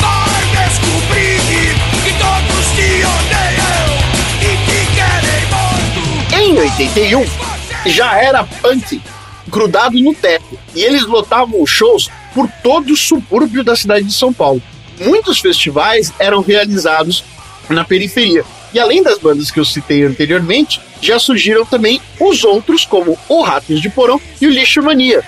Speaker 16: Vai descobrir que todos te odeiam e te querem morto.
Speaker 1: Em 81, já era punk grudado no teto e eles lotavam shows por todo o subúrbio da cidade de São Paulo. Muitos festivais eram realizados na periferia. E além das bandas que eu citei anteriormente, já surgiram também os outros, como o Ratos de Porão e o Lixo Mania.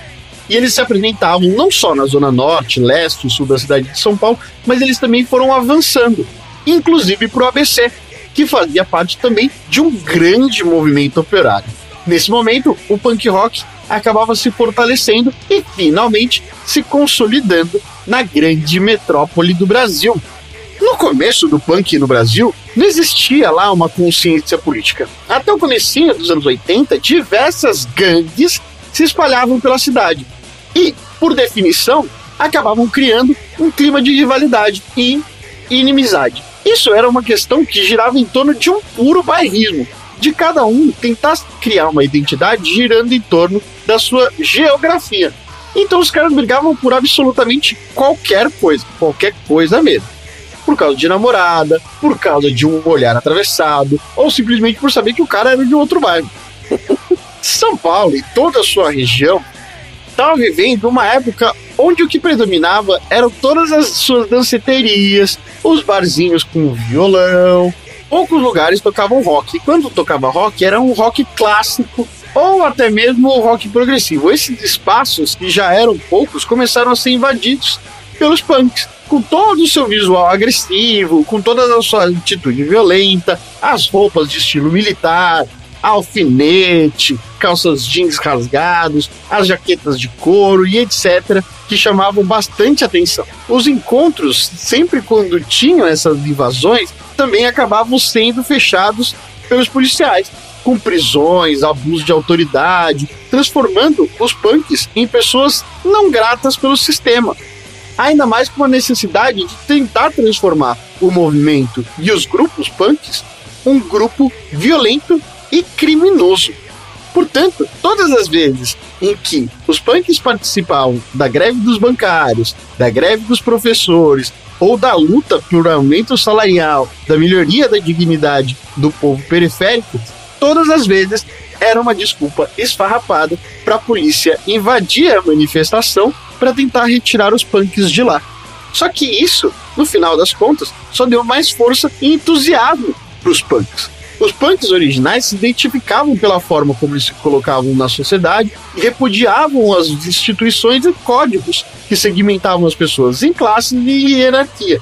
Speaker 1: E eles se apresentavam não só na zona norte, leste e sul da cidade de São Paulo, mas eles também foram avançando, inclusive para o ABC, que fazia parte também de um grande movimento operário. Nesse momento, o punk rock acabava se fortalecendo e finalmente se consolidando na grande metrópole do Brasil. No começo do punk no Brasil, não existia lá uma consciência política. Até o comecinho dos anos 80, diversas gangues se espalhavam pela cidade. E, por definição, acabavam criando um clima de rivalidade e inimizade. Isso era uma questão que girava em torno de um puro bairrismo, de cada um tentar criar uma identidade girando em torno da sua geografia. Então os caras brigavam por absolutamente qualquer coisa, qualquer coisa mesmo. Por causa de namorada, por causa de um olhar atravessado, ou simplesmente por saber que o cara era de outro bairro. <laughs> São Paulo e toda a sua região estava vivendo uma época onde o que predominava eram todas as suas danceterias, os barzinhos com violão. Poucos lugares tocavam rock. E quando tocava rock, era um rock clássico ou até mesmo o rock progressivo. Esses espaços, que já eram poucos, começaram a ser invadidos pelos punks. Com todo o seu visual agressivo, com toda a sua atitude violenta, as roupas de estilo militar, alfinete, calças jeans rasgados, as jaquetas de couro e etc., que chamavam bastante atenção. Os encontros, sempre quando tinham essas invasões, também acabavam sendo fechados pelos policiais, com prisões, abuso de autoridade, transformando os punks em pessoas não gratas pelo sistema. Ainda mais com a necessidade de tentar transformar o movimento e os grupos punks um grupo violento e criminoso. Portanto, todas as vezes em que os punks participavam da greve dos bancários, da greve dos professores ou da luta por aumento salarial, da melhoria da dignidade do povo periférico, todas as vezes era uma desculpa esfarrapada para a polícia invadir a manifestação para tentar retirar os punks de lá. Só que isso, no final das contas, só deu mais força e entusiasmo para os punks. Os punks originais se identificavam pela forma como eles se colocavam na sociedade e repudiavam as instituições e códigos que segmentavam as pessoas em classes e hierarquia.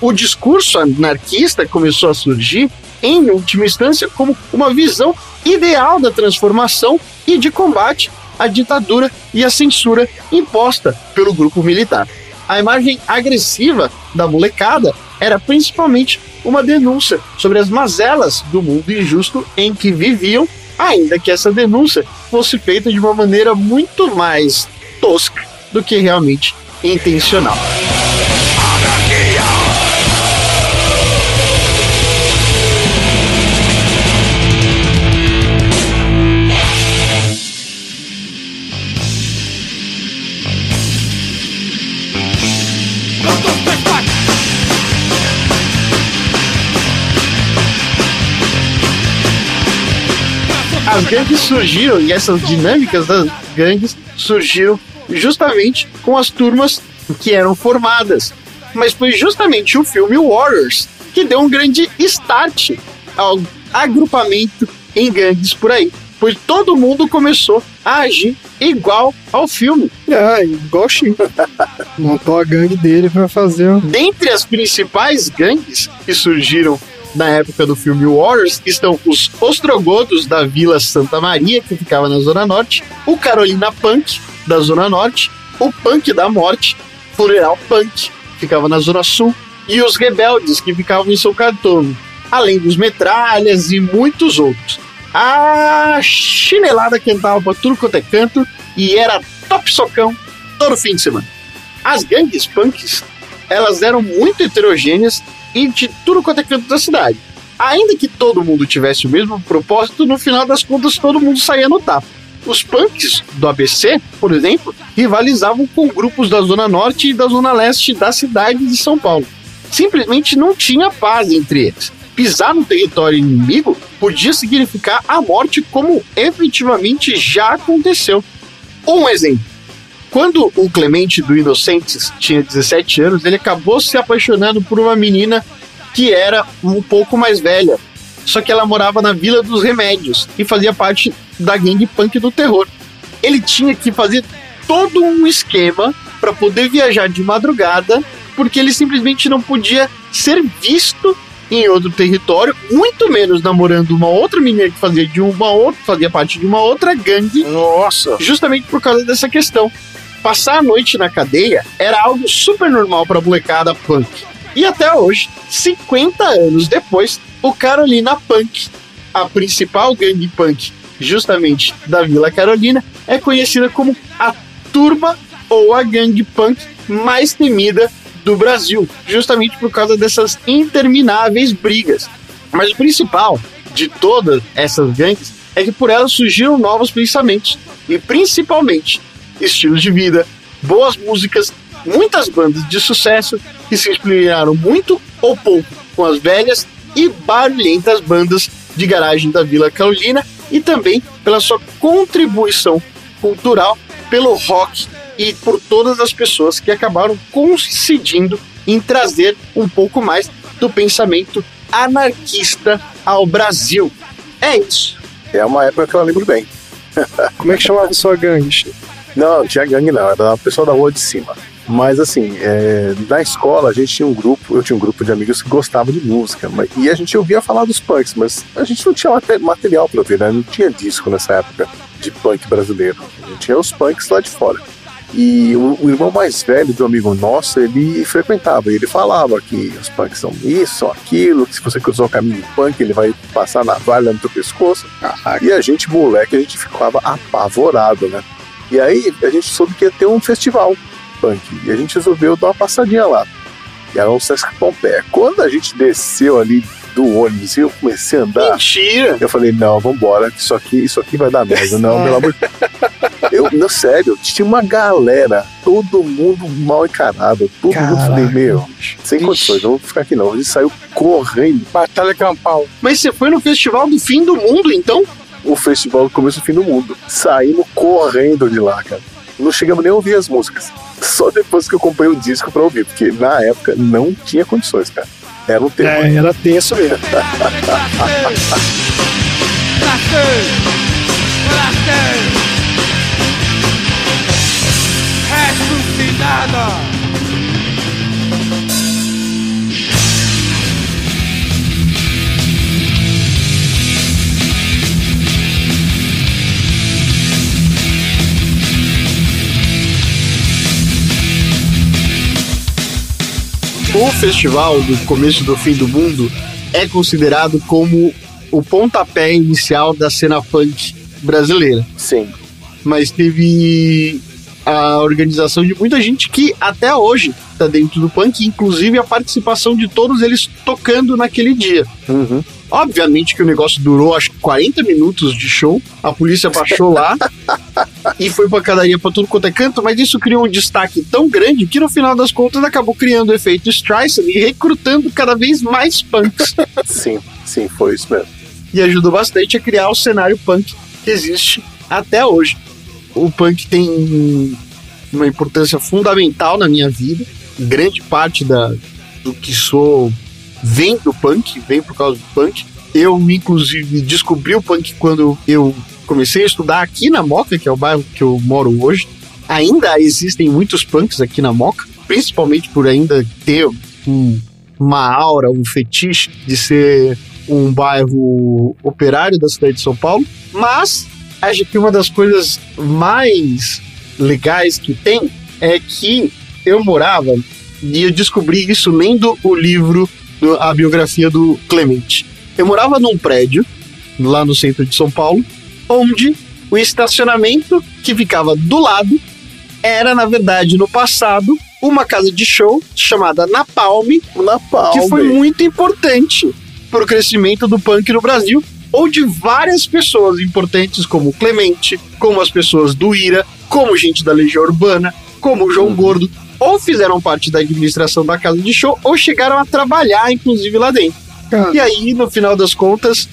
Speaker 1: O discurso anarquista começou a surgir, em última instância, como uma visão ideal da transformação e de combate à ditadura e à censura imposta pelo grupo militar. A imagem agressiva da molecada era principalmente uma denúncia sobre as mazelas do mundo injusto em que viviam, ainda que essa denúncia fosse feita de uma maneira muito mais tosca do que realmente intencional. As gangues surgiram e essas dinâmicas das gangues surgiram justamente com as turmas que eram formadas. Mas foi justamente o filme Warriors que deu um grande start ao agrupamento em gangues por aí. Pois todo mundo começou a agir igual ao filme.
Speaker 3: É, igual. Montou a gangue dele pra fazer.
Speaker 1: Dentre as principais gangues que surgiram na época do filme Warriors, estão os Ostrogodos da Vila Santa Maria, que ficava na Zona Norte, o Carolina Punk, da Zona Norte, o Punk da Morte, Funeral Punk, ficava na Zona Sul, e os Rebeldes, que ficavam em São Caetano, além dos Metralhas e muitos outros. A chinelada que entrava pra tudo quanto é canto e era top socão todo fim de semana. As gangues punks, elas eram muito heterogêneas e de tudo quanto é canto da cidade. Ainda que todo mundo tivesse o mesmo propósito, no final das contas todo mundo saía no tapa. Os punks do ABC, por exemplo, rivalizavam com grupos da Zona Norte e da Zona Leste da cidade de São Paulo. Simplesmente não tinha paz entre eles. Pisar no território inimigo podia significar a morte, como efetivamente já aconteceu. Um exemplo. Quando o Clemente do Inocentes tinha 17 anos, ele acabou se apaixonando por uma menina que era um pouco mais velha. Só que ela morava na Vila dos Remédios e fazia parte da gangue punk do terror. Ele tinha que fazer todo um esquema para poder viajar de madrugada, porque ele simplesmente não podia ser visto em outro território, muito menos namorando uma outra menina que fazia de uma outra, fazia parte de uma outra gangue.
Speaker 4: Nossa!
Speaker 1: Justamente por causa dessa questão. Passar a noite na cadeia era algo super normal para molecada punk. E até hoje, 50 anos depois, o Carolina Punk, a principal gangue punk justamente da Vila Carolina, é conhecida como a turma ou a gangue punk mais temida do Brasil, justamente por causa dessas intermináveis brigas. Mas o principal de todas essas gangues é que por elas surgiram novos pensamentos e principalmente estilos de vida, boas músicas, muitas bandas de sucesso que se inspiraram muito ou pouco com as velhas e barulhentas bandas de garagem da Vila Carolina e também pela sua contribuição cultural pelo rock e por todas as pessoas que acabaram coincidindo em trazer um pouco mais do pensamento anarquista ao Brasil. É isso.
Speaker 2: É uma época que eu lembro bem.
Speaker 3: Como é que chamava sua gangue, Chico?
Speaker 2: Não, tinha gangue não, era o pessoal da rua de cima. Mas assim, é, na escola a gente tinha um grupo, eu tinha um grupo de amigos que gostavam de música, mas, e a gente ouvia falar dos punks, mas a gente não tinha mate- material pra ouvir, né? Não tinha disco nessa época de punk brasileiro. A gente tinha os punks lá de fora. E o, o irmão mais velho do amigo nosso, ele frequentava, ele falava que os punks são isso, aquilo, que se você cruzar o caminho punk, ele vai passar na valha no teu pescoço. E a gente, moleque, a gente ficava apavorado, né? E aí a gente soube que ia ter um festival punk. E a gente resolveu dar uma passadinha lá. E era um Sesc Pompeia. Quando a gente desceu ali do ônibus e eu comecei a andar.
Speaker 1: Mentira!
Speaker 2: Eu falei, não, vambora, que isso aqui, isso aqui vai dar merda. Não, pelo amor de Eu, não, sério, tinha uma galera, todo mundo mal encarado, todo mundo falei, meu, sem condições, não vou ficar aqui não. A gente saiu correndo.
Speaker 4: Batalha campal.
Speaker 1: Mas você foi no festival do fim do mundo, então?
Speaker 2: O festival do começo do fim do mundo. Saímos correndo de lá, cara. Não chegamos nem a ouvir as músicas. Só depois que eu comprei o disco pra ouvir, porque na época não tinha condições, cara. Era um terror.
Speaker 3: É, era tenso mesmo.
Speaker 16: Ressuscitada!
Speaker 1: O festival do começo do fim do mundo é considerado como o pontapé inicial da cena punk brasileira.
Speaker 2: Sim.
Speaker 1: Mas teve a organização de muita gente que até hoje está dentro do punk, inclusive a participação de todos eles tocando naquele dia.
Speaker 2: Uhum.
Speaker 1: Obviamente que o negócio durou acho que 40 minutos de show. A polícia baixou lá <laughs> e foi pancadaria pra tudo quanto é canto, mas isso criou um destaque tão grande que no final das contas acabou criando o efeito Streisand e recrutando cada vez mais punks. <laughs>
Speaker 2: Sim, sim, foi isso mesmo.
Speaker 1: E ajudou bastante a criar o cenário punk que existe até hoje. O punk tem uma importância fundamental na minha vida. Grande parte da, do que sou vem do punk, vem por causa do punk. Eu, inclusive, descobri o punk quando eu comecei a estudar aqui na Moca, que é o bairro que eu moro hoje. Ainda existem muitos punks aqui na Moca, principalmente por ainda ter um uma aura, um fetiche de ser um bairro operário da cidade de São Paulo, mas acho que uma das coisas mais legais que tem é que eu morava e eu descobri isso lendo o livro, a biografia do Clemente. Eu morava num prédio lá no centro de São Paulo, onde o estacionamento que ficava do lado era, na verdade, no passado, uma casa de show chamada Napalm,
Speaker 2: Napalm.
Speaker 1: que foi muito importante para o crescimento do punk no Brasil, onde várias pessoas importantes, como Clemente, como as pessoas do Ira, como gente da Legião Urbana, como o João Gordo, ou fizeram parte da administração da casa de show, ou chegaram a trabalhar, inclusive, lá dentro. E aí, no final das contas,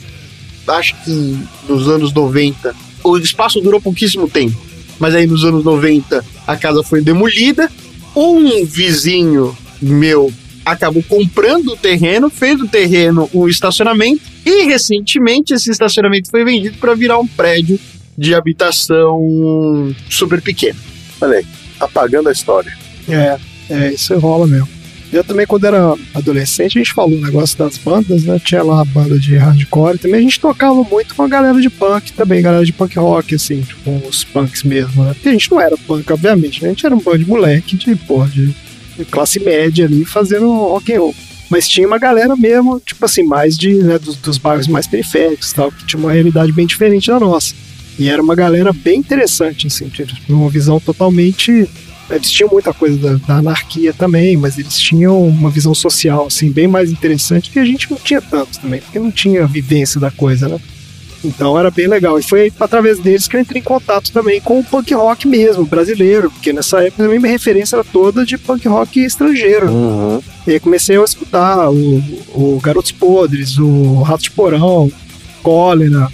Speaker 1: acho que nos anos 90, o espaço durou pouquíssimo tempo, mas aí nos anos 90 a casa foi demolida. Um vizinho meu acabou comprando o terreno, fez do terreno um estacionamento e recentemente esse estacionamento foi vendido para virar um prédio de habitação super pequeno.
Speaker 2: Olha aí, apagando a história.
Speaker 3: É, é, isso rola mesmo. Eu também, quando era adolescente, a gente falou o negócio das bandas, né? Tinha lá a banda de hardcore, também a gente tocava muito com a galera de punk também, galera de punk rock, assim, tipo, os punks mesmo, né? Porque a gente não era punk, obviamente, né? A gente era um bando de moleque de, porra, de, de classe média ali, fazendo rock and roll. Mas tinha uma galera mesmo, tipo assim, mais de, né, dos, dos bairros mais periféricos tal, que tinha uma realidade bem diferente da nossa. E era uma galera bem interessante, assim, uma visão totalmente eles tinham muita coisa da, da anarquia também, mas eles tinham uma visão social assim bem mais interessante que a gente não tinha tanto também, porque não tinha a vivência da coisa, né? Então era bem legal. E foi através deles que eu entrei em contato também com o punk rock mesmo, brasileiro, porque nessa época também minha referência era toda de punk rock estrangeiro. E aí comecei a escutar o, o Garotos Podres, o Rato de Porão, Cólera,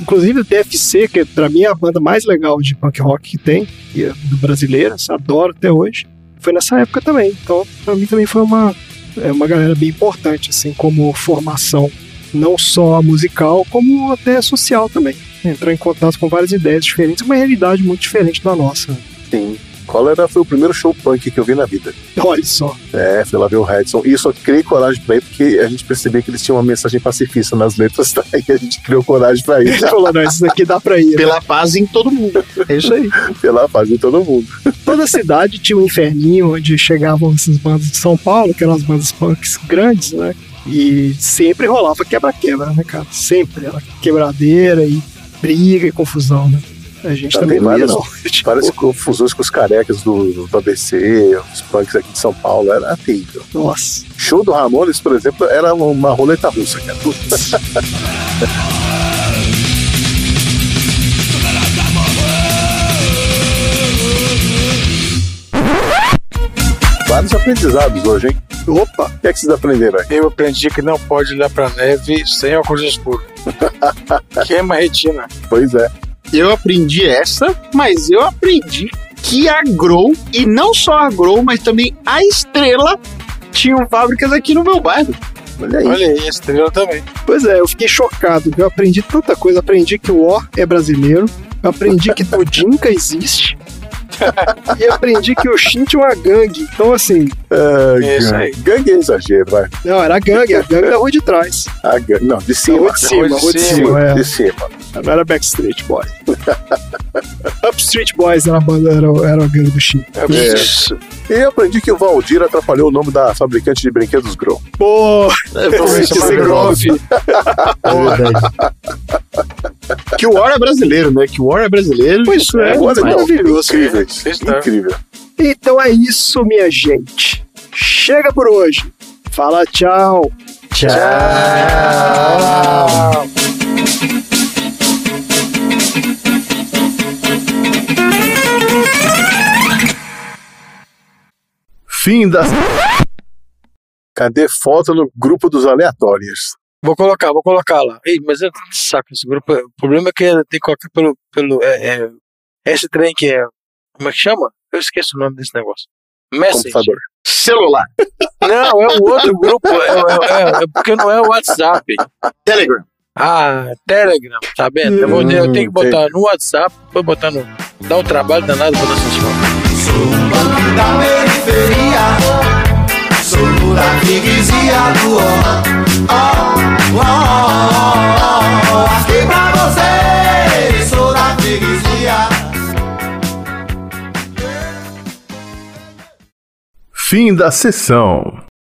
Speaker 3: inclusive o DFC, que pra mim é a banda mais legal de punk rock que tem, que é do brasileiro, essa adoro até hoje. Foi nessa época também. Então, pra mim também foi uma, é uma galera bem importante, assim, como formação, não só musical, como até social também. Entrar em contato com várias ideias diferentes, uma realidade muito diferente da nossa.
Speaker 2: Sim. Cólera foi o primeiro show punk que eu vi na vida.
Speaker 3: Olha só.
Speaker 2: É, fui lá ver o Redson. E eu só criei coragem pra ir porque a gente percebia que eles tinham uma mensagem pacifista nas letras, <laughs> tá? E a gente criou coragem pra ir.
Speaker 3: Falou, não, isso daqui dá pra ir. né?
Speaker 1: Pela paz em todo mundo. É isso aí. <laughs>
Speaker 2: Pela paz em todo mundo. <laughs>
Speaker 3: Toda cidade tinha um inferninho onde chegavam essas bandas de São Paulo, que eram as bandas punks grandes, né? E sempre rolava quebra-quebra, né, cara? Sempre. Era quebradeira e briga e confusão, né? A gente
Speaker 2: Já
Speaker 3: também
Speaker 2: tem
Speaker 3: não não.
Speaker 2: várias confusões com os carecas do, do ABC, os punks aqui de São Paulo, era terrível.
Speaker 3: Nossa.
Speaker 2: Show do Ramones, por exemplo, era uma roleta russa, cara. <laughs> Vários aprendizados hoje, hein?
Speaker 3: Opa!
Speaker 2: O que é que vocês aprenderam aí?
Speaker 4: Eu aprendi que não pode olhar pra neve sem óculos escuros. <laughs> Queima a retina.
Speaker 2: Pois é.
Speaker 1: Eu aprendi essa, mas eu aprendi que a Grow, e não só a Grow, mas também a Estrela, tinham fábricas aqui no meu bairro.
Speaker 2: Olha aí.
Speaker 4: Olha aí, a estrela também.
Speaker 3: Pois é, eu fiquei chocado. Eu aprendi tanta coisa. Aprendi que o O é brasileiro. Eu aprendi que o Dinka existe. <laughs> e aprendi que o Shin tinha uma gangue. Então, assim.
Speaker 2: É,
Speaker 4: Isso
Speaker 2: gangue.
Speaker 4: aí.
Speaker 2: gangue é exagero, vai.
Speaker 3: Não, era gangue. A gangue da rua de trás.
Speaker 2: A gangue. Não, de cima.
Speaker 3: Rua de cima,
Speaker 4: Rua de cima,
Speaker 3: é.
Speaker 2: De cima.
Speaker 3: Não era Backstreet Boys. <laughs> Upstreet Boys era a banda, era, era a gangue do Shin.
Speaker 2: Isso. E eu aprendi que o Valdir atrapalhou o nome da fabricante de brinquedos Grow.
Speaker 3: Pô,
Speaker 1: É, é <laughs> que o War é brasileiro, né? Que o War é brasileiro.
Speaker 3: Pois
Speaker 1: isso
Speaker 3: é,
Speaker 2: Olha, não,
Speaker 3: maravilhoso.
Speaker 2: Incrível. Incrível.
Speaker 3: Então é isso, minha gente. Chega por hoje. Fala tchau.
Speaker 1: Tchau.
Speaker 2: Fim das. Cadê foto no grupo dos aleatórios?
Speaker 4: Vou colocar, vou colocar lá. Ei, mas eu saco esse grupo. O problema é que tem que colocar pelo. pelo é, é, esse trem que é. Como é que chama? Eu esqueço o nome desse negócio. Messenger.
Speaker 2: Computador.
Speaker 1: Celular.
Speaker 4: Não, é o outro grupo. É, é- é- é porque não é o WhatsApp.
Speaker 1: Telegram.
Speaker 4: Ah, Telegram, tá vendo? Eu, vou, eu tenho que botar no WhatsApp, vou botar no. Dá um trabalho danado pra essas fotos.
Speaker 15: Da periferia, sou da freguesia do ó, ó, ó, ó, aqui pra você,
Speaker 2: Fim da sessão.